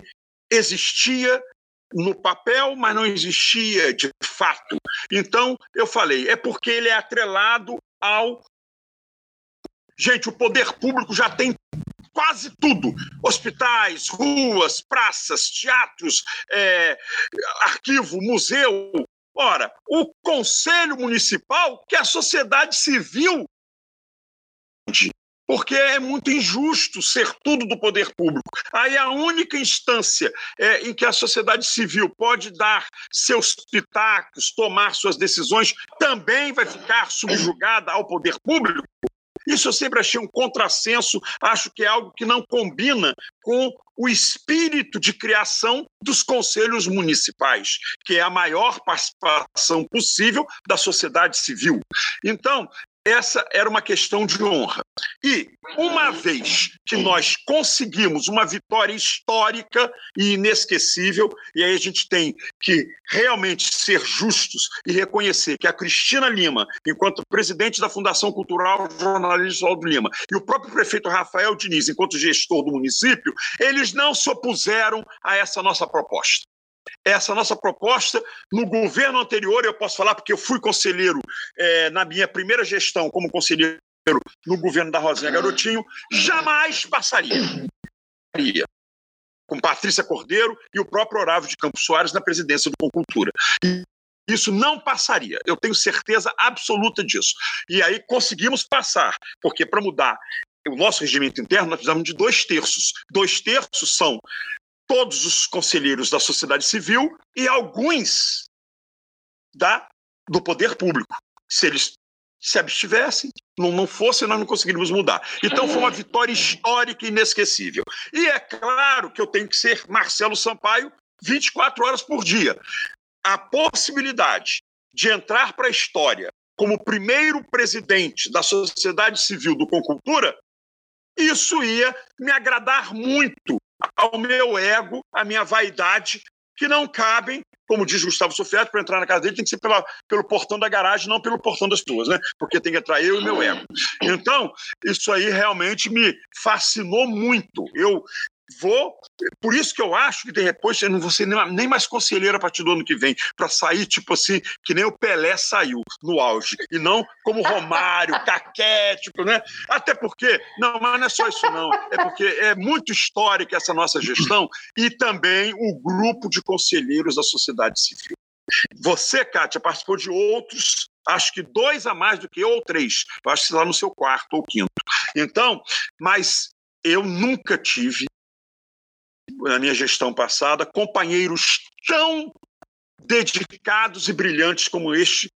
existia no papel, mas não existia de fato. Então, eu falei, é porque ele é atrelado ao Gente, o poder público já tem quase tudo: hospitais, ruas, praças, teatros, é, arquivo, museu. Ora, o Conselho Municipal, que a sociedade civil, porque é muito injusto ser tudo do poder público. Aí a única instância é, em que a sociedade civil pode dar seus pitacos, tomar suas decisões, também vai ficar subjugada ao poder público. Isso eu sempre achei um contrassenso, acho que é algo que não combina com o espírito de criação dos conselhos municipais, que é a maior participação possível da sociedade civil. Então, essa era uma questão de honra. E, uma vez que nós conseguimos uma vitória histórica e inesquecível, e aí a gente tem que realmente ser justos e reconhecer que a Cristina Lima, enquanto presidente da Fundação Cultural Jornalista Aldo Lima, e o próprio prefeito Rafael Diniz, enquanto gestor do município, eles não se opuseram a essa nossa proposta essa nossa proposta. No governo anterior, eu posso falar porque eu fui conselheiro é, na minha primeira gestão como conselheiro no governo da Rosinha Garotinho, jamais passaria. Com Patrícia Cordeiro e o próprio Orávio de Campos Soares na presidência do Concultura. Isso não passaria, eu tenho certeza absoluta disso. E aí conseguimos passar, porque para mudar o nosso regimento interno, nós precisamos de dois terços. Dois terços são todos os conselheiros da sociedade civil e alguns da, do poder público. Se eles se abstivessem, não, não fosse, nós não conseguiríamos mudar. Então foi uma vitória histórica e inesquecível. E é claro que eu tenho que ser Marcelo Sampaio 24 horas por dia. A possibilidade de entrar para a história como primeiro presidente da sociedade civil do Concultura, isso ia me agradar muito ao meu ego, à minha vaidade, que não cabem, como diz Gustavo Sofietti, para entrar na casa dele tem que ser pela, pelo portão da garagem, não pelo portão das tuas, né? Porque tem que entrar eu e meu ego. Então, isso aí realmente me fascinou muito. Eu vou. Por isso que eu acho que depois eu não vou ser nem mais conselheiro a partir do ano que vem, para sair, tipo assim, que nem o Pelé saiu no auge, e não como Romário, Caquético, né? Até porque, não, mas não é só isso, não. É porque é muito histórica essa nossa gestão e também o grupo de conselheiros da sociedade civil. Você, Kátia, participou de outros acho que dois a mais do que eu, ou três. Acho que lá no seu quarto ou quinto. Então, mas eu nunca tive na minha gestão passada, companheiros tão dedicados e brilhantes como este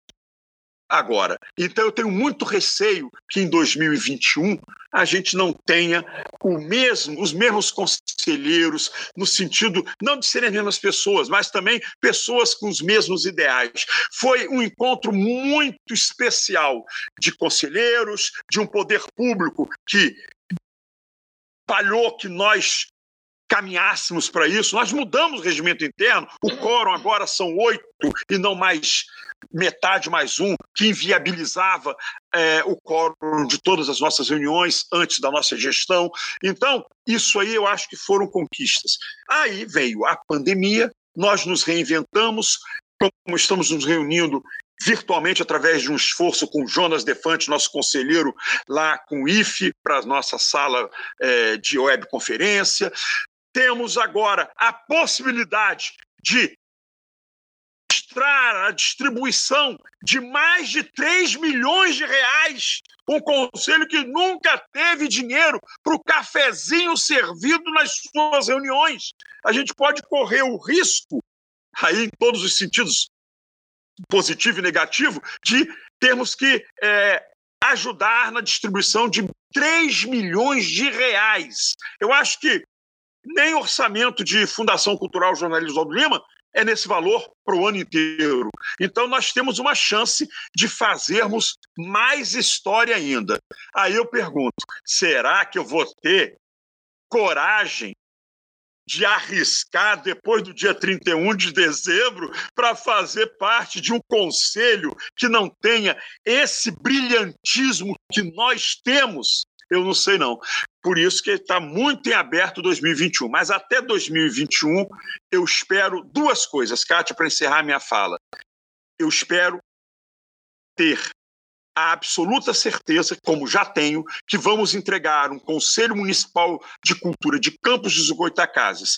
agora. Então eu tenho muito receio que em 2021 a gente não tenha o mesmo, os mesmos conselheiros no sentido não de serem as mesmas pessoas, mas também pessoas com os mesmos ideais. Foi um encontro muito especial de conselheiros, de um poder público que falhou que nós caminhássemos para isso. Nós mudamos o regimento interno, o quórum agora são oito e não mais metade mais um, que inviabilizava é, o quórum de todas as nossas reuniões antes da nossa gestão. Então, isso aí eu acho que foram conquistas. Aí veio a pandemia, nós nos reinventamos, como estamos nos reunindo virtualmente através de um esforço com Jonas Defante, nosso conselheiro lá com o IFE, para a nossa sala é, de webconferência temos agora a possibilidade de mostrar a distribuição de mais de 3 milhões de reais. Um conselho que nunca teve dinheiro para o cafezinho servido nas suas reuniões. A gente pode correr o risco, aí em todos os sentidos, positivo e negativo, de termos que é, ajudar na distribuição de 3 milhões de reais. Eu acho que nem orçamento de Fundação Cultural Jornalismo Aldo Lima é nesse valor para o ano inteiro. Então, nós temos uma chance de fazermos mais história ainda. Aí eu pergunto: será que eu vou ter coragem de arriscar depois do dia 31 de dezembro para fazer parte de um conselho que não tenha esse brilhantismo que nós temos? Eu não sei, não. Por isso que está muito em aberto 2021. Mas até 2021, eu espero duas coisas, Kátia, para encerrar minha fala. Eu espero ter a absoluta certeza, como já tenho, que vamos entregar um Conselho Municipal de Cultura de Campos dos Goitacazes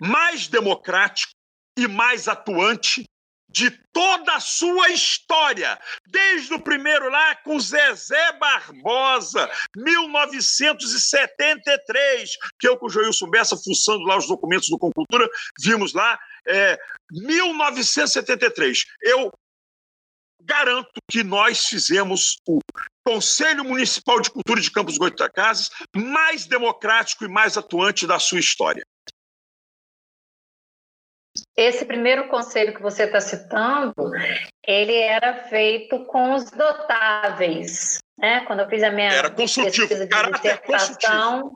mais democrático e mais atuante de toda a sua história, desde o primeiro lá com Zezé Barbosa, 1973, que eu com o Joilson Bessa, fuçando lá os documentos do Concultura, vimos lá, é, 1973. Eu garanto que nós fizemos o Conselho Municipal de Cultura de Campos Goitacazes mais democrático e mais atuante da sua história. Esse primeiro conselho que você está citando, ele era feito com os dotáveis, né? Quando eu fiz a minha era consultivo, pesquisa de caráter consultivo.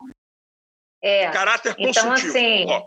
É. Caráter então, consultivo. Então, assim,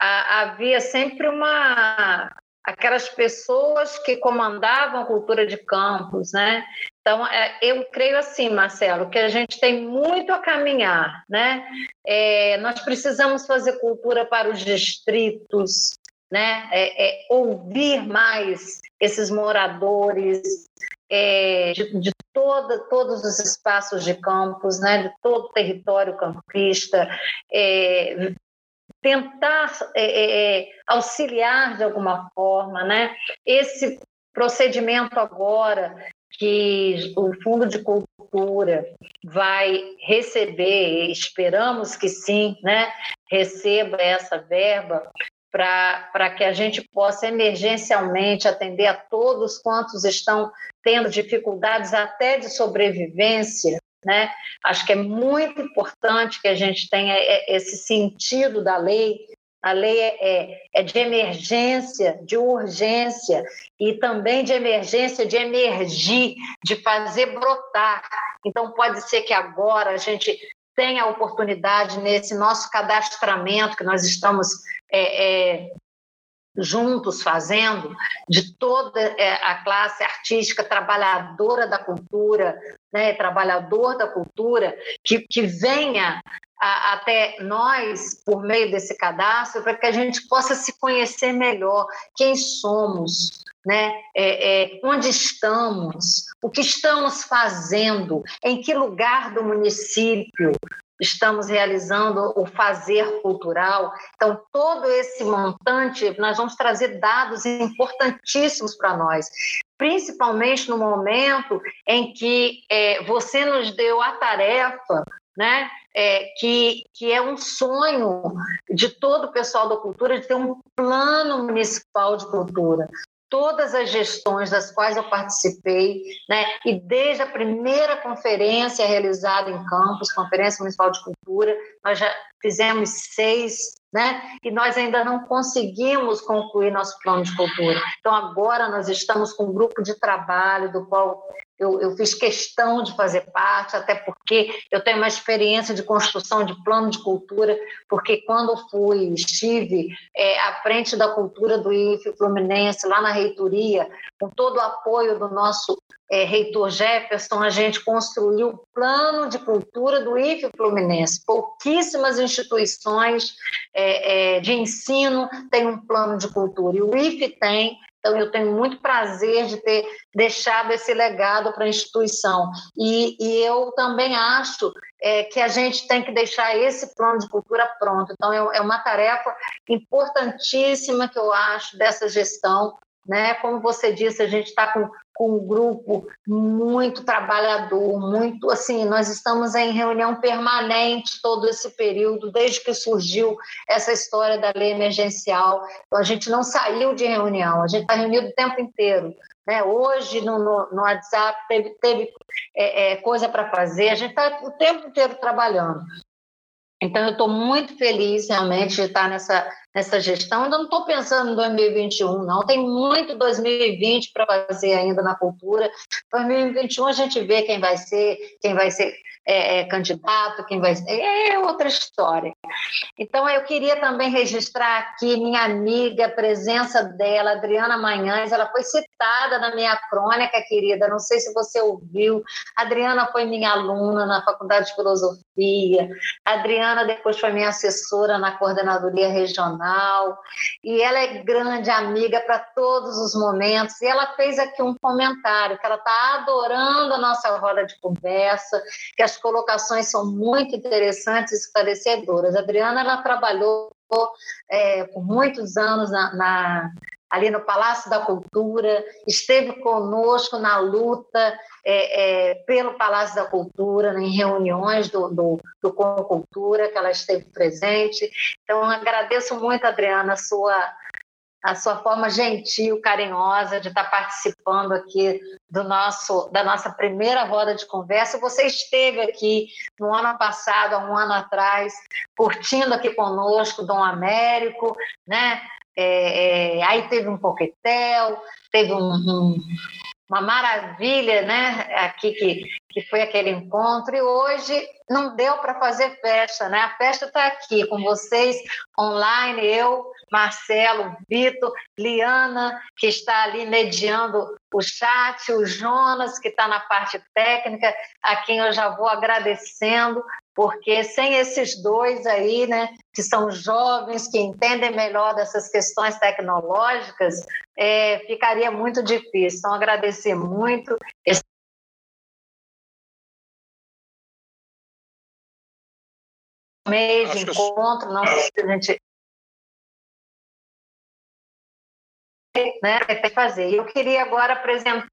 a, havia sempre uma aquelas pessoas que comandavam a cultura de campos, né? Então, é, eu creio assim, Marcelo, que a gente tem muito a caminhar, né? É, nós precisamos fazer cultura para os distritos, né? É, é ouvir mais esses moradores é, de, de toda, todos os espaços de campos, né? De todo o território campista, é, tentar auxiliar de alguma forma, né? Esse procedimento agora que o Fundo de Cultura vai receber, esperamos que sim, né, receba essa verba para que a gente possa emergencialmente atender a todos quantos estão tendo dificuldades até de sobrevivência, né? Acho que é muito importante que a gente tenha esse sentido da lei a lei é, é, é, de emergência, de urgência e também de emergência de emergir, de fazer brotar. Então, pode ser que agora a gente tenha a oportunidade, nesse nosso cadastramento que nós estamos é, é, juntos fazendo, de toda é, a classe artística trabalhadora da cultura, né, trabalhador da cultura, que, que venha a, até nós, por meio desse cadastro, para que a gente possa se conhecer melhor, quem somos, né? É, é, onde estamos, o que estamos fazendo, em que lugar do município estamos realizando o fazer cultural. Então, todo esse montante, nós vamos trazer dados importantíssimos para nós, principalmente no momento em que é, você nos deu a tarefa né, é, que, que é um sonho de todo o pessoal da cultura de ter um plano municipal de cultura. Todas as gestões das quais eu participei, né, e desde a primeira conferência realizada em Campos, Conferência Municipal de Cultura, nós já fizemos seis, né, e nós ainda não conseguimos concluir nosso plano de cultura. Então, agora nós estamos com um grupo de trabalho, do qual eu, eu, fiz questão de fazer parte, até porque eu tenho uma experiência de construção de plano de cultura, porque quando fui, estive é, à frente da cultura do IFE Fluminense, lá na reitoria, com todo o apoio do nosso é, reitor Jefferson, a gente construiu o plano de cultura do IFE Fluminense. Pouquíssimas instituições é, é, de ensino têm um plano de cultura, e o IFE tem, então, eu tenho muito prazer de ter deixado esse legado para a instituição. E, e, eu também acho é, que a gente tem que deixar esse plano de cultura pronto. Então, é, é uma tarefa importantíssima que eu acho dessa gestão. Né? Como você disse, a gente está com com um grupo muito trabalhador, muito assim, nós estamos em reunião permanente todo esse período, desde que surgiu essa história da lei emergencial. Então, a gente não saiu de reunião, a gente está reunido o tempo inteiro. Né? Hoje, no, no, no WhatsApp, teve, teve é, é, coisa para fazer, a gente está o tempo inteiro trabalhando. Então, eu estou muito feliz realmente de estar nessa, nessa gestão. Ainda não estou pensando em 2021, não. Tem muito 2020 para fazer ainda na cultura. 2021 a gente vê quem vai ser, quem vai ser é, é, candidato, quem vai é outra história. Então eu queria também registrar aqui minha amiga, a presença dela, Adriana Manhães, ela foi citada na minha crônica, querida, não sei se você ouviu. Adriana foi minha aluna na Faculdade de Filosofia. Adriana depois foi minha assessora na coordenadoria regional e ela é grande amiga para todos os momentos. E ela fez aqui um comentário que ela está adorando a nossa roda de conversa, que as as colocações são muito interessantes e esclarecedoras. A Adriana ela trabalhou é, por muitos anos na, na, ali no Palácio da Cultura, esteve conosco na luta é, é, pelo Palácio da Cultura, em reuniões do, do, do Com Cultura, que ela esteve presente. Então, agradeço muito, Adriana, a sua a sua forma gentil, carinhosa de estar participando aqui do nosso da nossa primeira roda de conversa. Você esteve aqui no ano passado, há um ano atrás, curtindo aqui conosco Dom Américo, né? É, é, aí teve um coquetel, teve um, um, uma maravilha, né? Aqui que, que foi aquele encontro, e hoje não deu para fazer festa, né? A festa está aqui com vocês, online, eu, Marcelo, Vitor, Liana, que está ali mediando o chat, o Jonas, que está na parte técnica, a quem eu já vou agradecendo, porque sem esses dois aí, né, que são jovens, que entendem melhor dessas questões tecnológicas, é, ficaria muito difícil. Então, agradecer muito esse mês de encontro, não sei se a gente né, fazer. Eu queria agora apresentar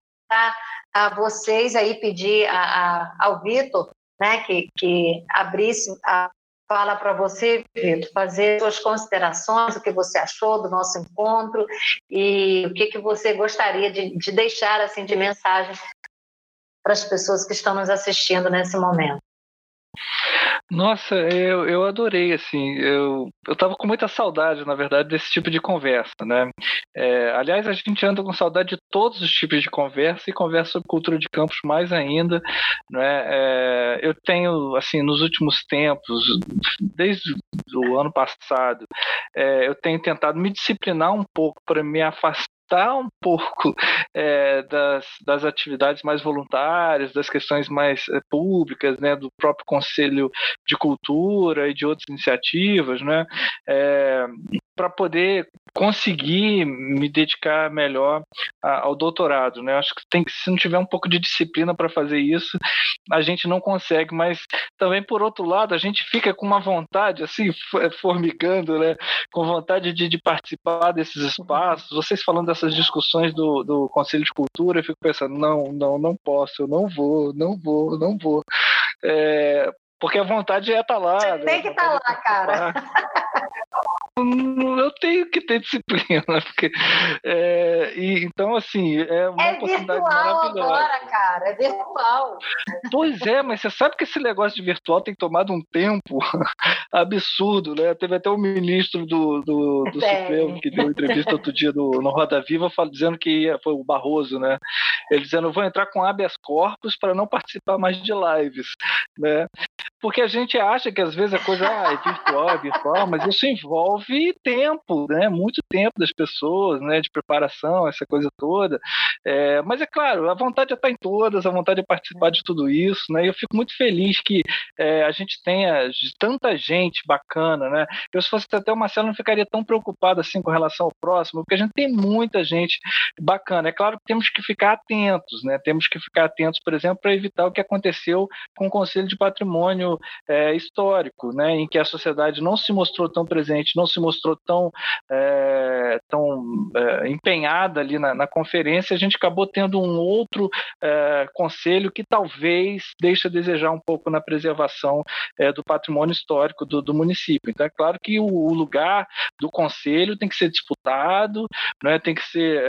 a vocês aí, pedir a, a, ao Vitor né, que, que abrisse a fala para você, Vitor, fazer suas considerações, o que você achou do nosso encontro e o que, que você gostaria de, de deixar assim de mensagem para as pessoas que estão nos assistindo nesse momento. Nossa, eu, eu adorei, assim, eu, eu com muita saudade, na verdade, desse tipo de conversa, né? É, aliás, a gente anda com saudade de todos os tipos de conversa e conversa sobre cultura de campos mais ainda, né? É, eu tenho, assim, nos últimos tempos, desde o ano passado, é, eu tenho tentado me disciplinar um pouco para me afastar afastar um pouco é, das, das atividades mais voluntárias, das questões mais é, públicas, né, do próprio Conselho de Cultura e de outras iniciativas, né, é, para poder conseguir me dedicar melhor ao doutorado, né? Acho que tem se não tiver um pouco de disciplina para fazer isso, a gente não consegue. Mas também por outro lado, a gente fica com uma vontade assim formigando, né? Com vontade de, de participar desses espaços. Vocês falando dessas discussões do, do Conselho de Cultura, eu fico pensando não, não, não posso, eu não vou, não vou, não vou. É, porque a vontade é estar tá lá. Você né? tem que estar tá lá, cara. Eu tenho que ter disciplina, porque é, e, então assim é uma é oportunidade maravilhosa. agora, cara, é virtual. Pois é, mas você sabe que esse negócio de virtual tem tomado um tempo absurdo, né? Teve até o ministro do, do, do Supremo que deu entrevista outro dia no, no Roda Viva dizendo que ia, foi o Barroso, né? Ele dizendo vou entrar com habeas corpus para não participar mais de lives, né? Porque a gente acha que às vezes a coisa ah, é virtual, é virtual, mas isso envolve tempo, né? Muito tempo das pessoas, né? De preparação, essa coisa toda. É, mas é claro, a vontade é estar em todas, a vontade de participar de tudo isso, né? E eu fico muito feliz que é, a gente tenha tanta gente bacana, né? Eu se fosse até o Marcelo não ficaria tão preocupado assim com relação ao próximo, porque a gente tem muita gente bacana. É claro que temos que ficar atentos, né? Temos que ficar atentos, por exemplo, para evitar o que aconteceu com o Conselho de Patrimônio é, histórico, né, em que a sociedade não se mostrou tão presente, não se mostrou tão, é, tão é, empenhada ali na, na, conferência, a gente acabou tendo um outro conselho que talvez deixe a desejar um pouco na preservação do patrimônio histórico do, do, município. Então, é claro que o, o, lugar do conselho tem que ser disputado, né, tem que ser,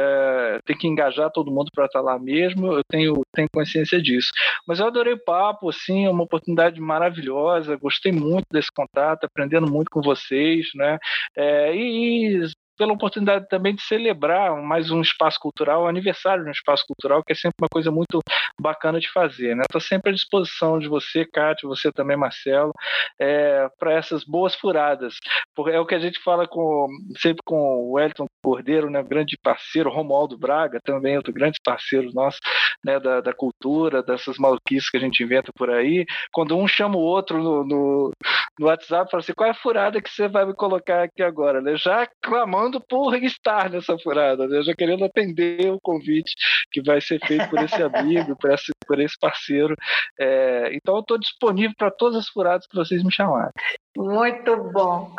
tem que engajar todo mundo para estar lá mesmo. Eu tenho, tenho consciência disso. Mas eu adorei o papo, assim, é uma oportunidade maravilhosa maravilhosa, gostei muito desse contato, aprendendo muito com vocês, né? É, e pela oportunidade também de celebrar mais um espaço cultural, o aniversário de um espaço cultural, que é sempre uma coisa muito bacana de fazer. Estou né? sempre à disposição de você, Cátia, você também, Marcelo, é, para essas boas furadas. Porque é o que a gente fala com, sempre com o Wellington Cordeiro, né, grande parceiro, Romualdo Braga, também outro grande parceiro nosso né, da, da cultura, dessas maluquices que a gente inventa por aí. Quando um chama o outro no, no, no WhatsApp, fala assim: qual é a furada que você vai me colocar aqui agora? Né? Já clamando chamando por estar nessa furada, né? já querendo atender o convite que vai ser feito por esse amigo, por esse, por esse parceiro. É, então eu estou disponível para todas as furadas que vocês me chamarem. Muito bom.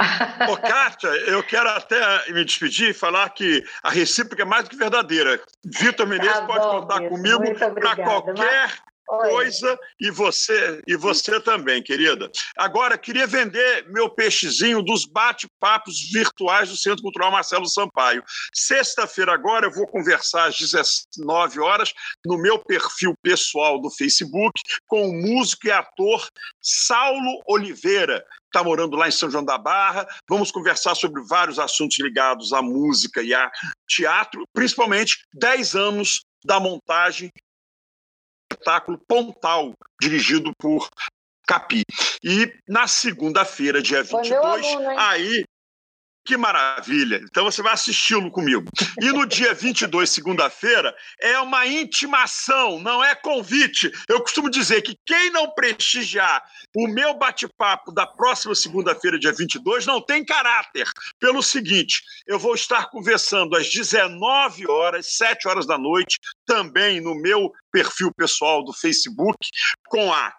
Ô, Kátia, eu quero até me despedir e falar que a recíproca é mais do que verdadeira. Vitor Menezes tá pode contar comigo para qualquer coisa e você e você também, querida. Agora queria vender meu peixezinho dos bate-papos virtuais do Centro Cultural Marcelo Sampaio. Sexta-feira agora eu vou conversar às 19 horas no meu perfil pessoal do Facebook com o músico e ator Saulo Oliveira, está morando lá em São João da Barra. Vamos conversar sobre vários assuntos ligados à música e a teatro, principalmente 10 anos da montagem espetáculo Pontal, dirigido por Capi. E na segunda-feira, dia 22, aluno, aí que maravilha! Então você vai assisti-lo comigo. E no dia 22, segunda-feira, é uma intimação, não é convite. Eu costumo dizer que quem não prestigiar o meu bate-papo da próxima segunda-feira, dia 22, não tem caráter. Pelo seguinte, eu vou estar conversando às 19 horas, 7 horas da noite, também no meu perfil pessoal do Facebook, com a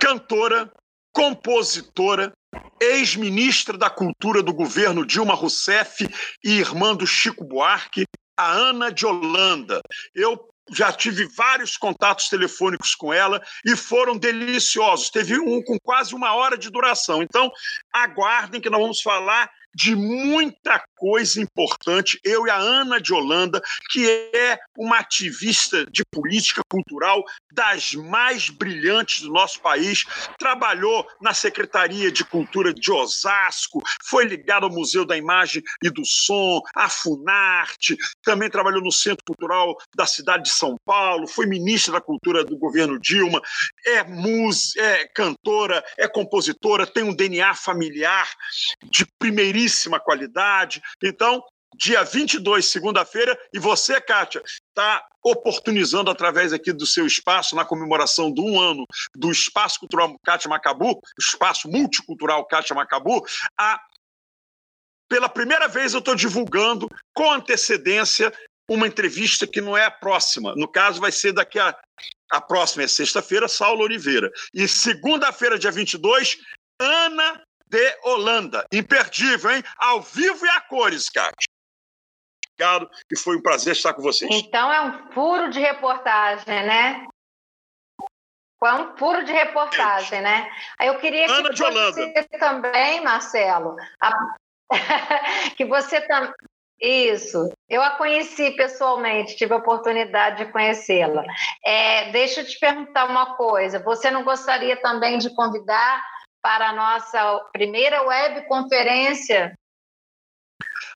cantora, compositora, ex-ministra da Cultura do governo Dilma Rousseff e irmã do Chico Buarque, a Ana de Holanda. Eu já tive vários contatos telefônicos com ela e foram deliciosos. Teve um com quase uma hora de duração. Então, aguardem que nós vamos falar de muita coisa importante. Eu e a Ana de Holanda, que é uma ativista de política cultural das mais brilhantes do nosso país, trabalhou na Secretaria de Cultura de Osasco, foi ligada ao Museu da Imagem e do Som, à Funarte, também trabalhou no Centro Cultural da cidade de São Paulo, foi ministra da Cultura do governo Dilma, é música, é cantora, é compositora, tem um DNA familiar de primeiríssima altíssima qualidade. Então, dia 22, segunda-feira, e você, Kátia, está oportunizando através aqui do seu espaço, na comemoração do um ano do Espaço Cultural Kátia Macabu, Espaço Multicultural Kátia Macabu, a pela primeira vez eu estou divulgando com antecedência uma entrevista que não é a próxima. No caso, vai ser daqui a. A próxima é sexta-feira, Saulo Oliveira. E segunda-feira, dia 22, Ana de Holanda. Imperdível, hein? Ao vivo e a cores, Kátia. Obrigado e foi um prazer estar com vocês. Então é um furo de reportagem, né? Foi um furo de reportagem, né? Eu queria Ana que de Holanda. também, Marcelo, a... que você também. Isso, eu a conheci pessoalmente, tive a oportunidade de conhecê-la. É, deixa eu te perguntar uma coisa: você não gostaria também de convidar para a nossa primeira webconferência.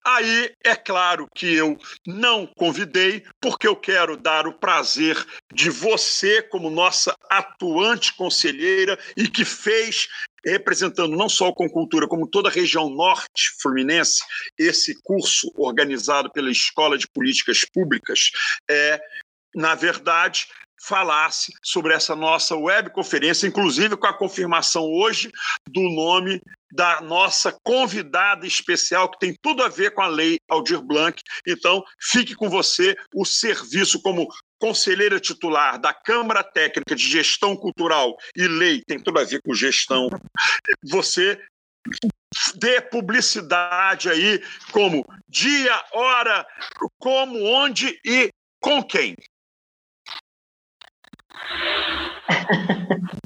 Aí é claro que eu não convidei, porque eu quero dar o prazer de você, como nossa atuante conselheira e que fez, representando não só com cultura, como toda a região norte fluminense, esse curso organizado pela Escola de Políticas Públicas, é, na verdade, falasse sobre essa nossa webconferência, inclusive com a confirmação hoje do nome da nossa convidada especial, que tem tudo a ver com a lei Aldir Blanc. Então, fique com você o serviço como conselheira titular da Câmara Técnica de Gestão Cultural e Lei, tem tudo a ver com gestão. Você dê publicidade aí, como dia, hora, como, onde e com quem.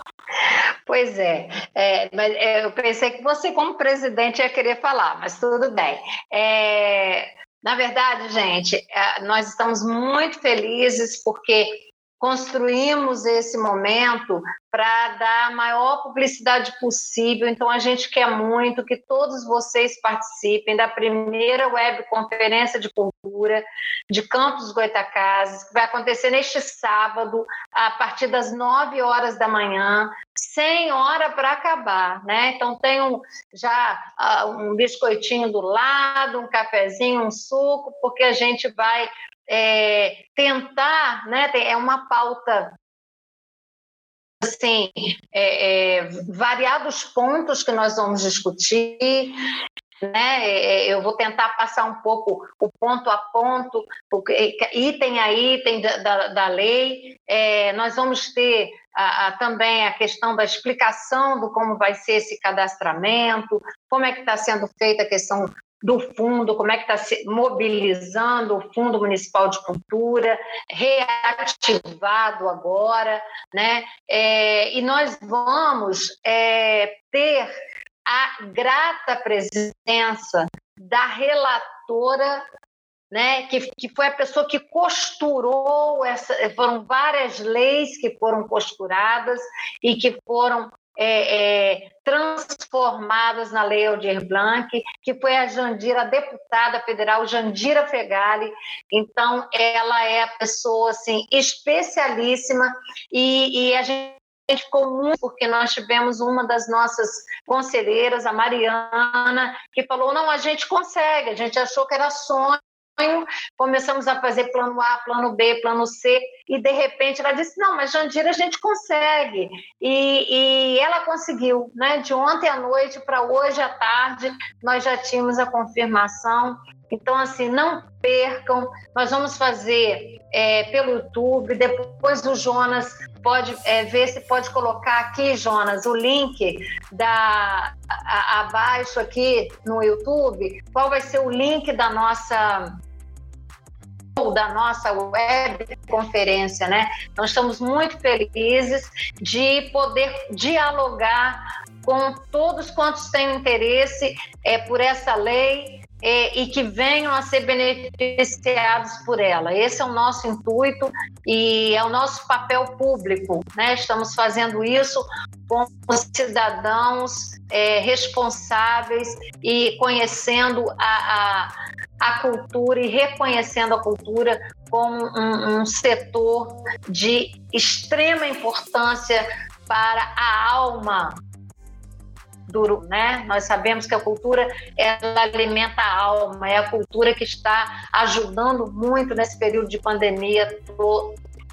Pois é, é, mas é, eu pensei que você, como presidente, ia querer falar, mas tudo bem. É, na verdade, gente, é, nós estamos muito felizes porque construímos esse momento para dar a maior publicidade possível. Então, a gente quer muito que todos vocês participem da primeira webconferência de cultura de Campos Goitacazes, que vai acontecer neste sábado, a partir das 9 horas da manhã, sem hora para acabar, né? Então tem um, já uh, um biscoitinho do lado, um cafezinho, um suco, porque a gente vai é, tentar, né, é uma pauta assim, é, é, variados pontos que nós vamos discutir, né? É, eu vou tentar passar um pouco o ponto a ponto, item a item da, da, da lei. É, nós vamos ter a, a, também a questão da explicação do como vai ser esse cadastramento, como é que está sendo feita a questão do fundo, como é que está se mobilizando o Fundo Municipal de Cultura, reativado agora, né? É, e nós vamos é, ter a grata presença da relatora né, que, que foi a pessoa que costurou essa, foram várias leis que foram costuradas e que foram é, é, transformadas na Lei Aldir Blanc, que foi a Jandira, a deputada federal Jandira Fegali. Então, ela é a pessoa assim, especialíssima e, e a gente ficou muito porque nós tivemos uma das nossas conselheiras, a Mariana, que falou: não, a gente consegue, a gente achou que era sonho. Começamos a fazer plano A, plano B, plano C, e de repente ela disse: Não, mas Jandira a gente consegue. E, e ela conseguiu, né? De ontem à noite para hoje à tarde, nós já tínhamos a confirmação então, assim, não percam. Nós vamos fazer é, pelo YouTube. Depois o Jonas pode é, ver se pode colocar aqui, Jonas, o link da a, abaixo aqui no YouTube. Qual vai ser o link da nossa da nossa web conferência, né? Nós estamos muito felizes de poder dialogar com todos quantos têm interesse é, por essa lei é, e que venham a ser beneficiados por ela. Esse é o nosso intuito e é o nosso papel público. Né? Estamos fazendo isso como cidadãos é, responsáveis e conhecendo a, a, a, cultura e reconhecendo a cultura como um, um setor de extrema importância para a alma duro, né? Nós sabemos que a cultura ela alimenta a alma, é a cultura que está ajudando muito nesse período de pandemia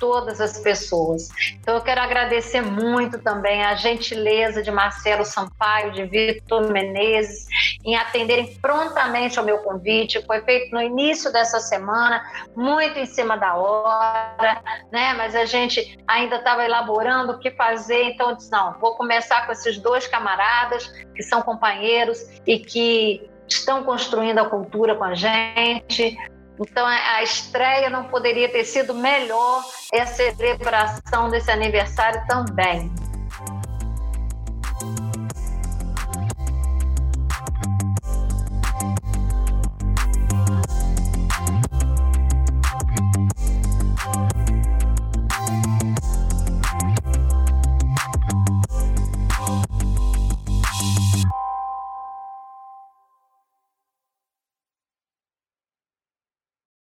todas as pessoas. Então, eu quero agradecer muito também a gentileza de Marcelo Sampaio, de Vitor Menezes, em atenderem prontamente ao meu convite. Foi feito no início dessa semana, muito em cima da hora, né? Mas a gente ainda estava elaborando o que fazer, então eu disse: não, vou começar com esses dois camaradas que são companheiros e que estão construindo a cultura com a gente, então a estreia não poderia ter sido melhor e a celebração desse aniversário também.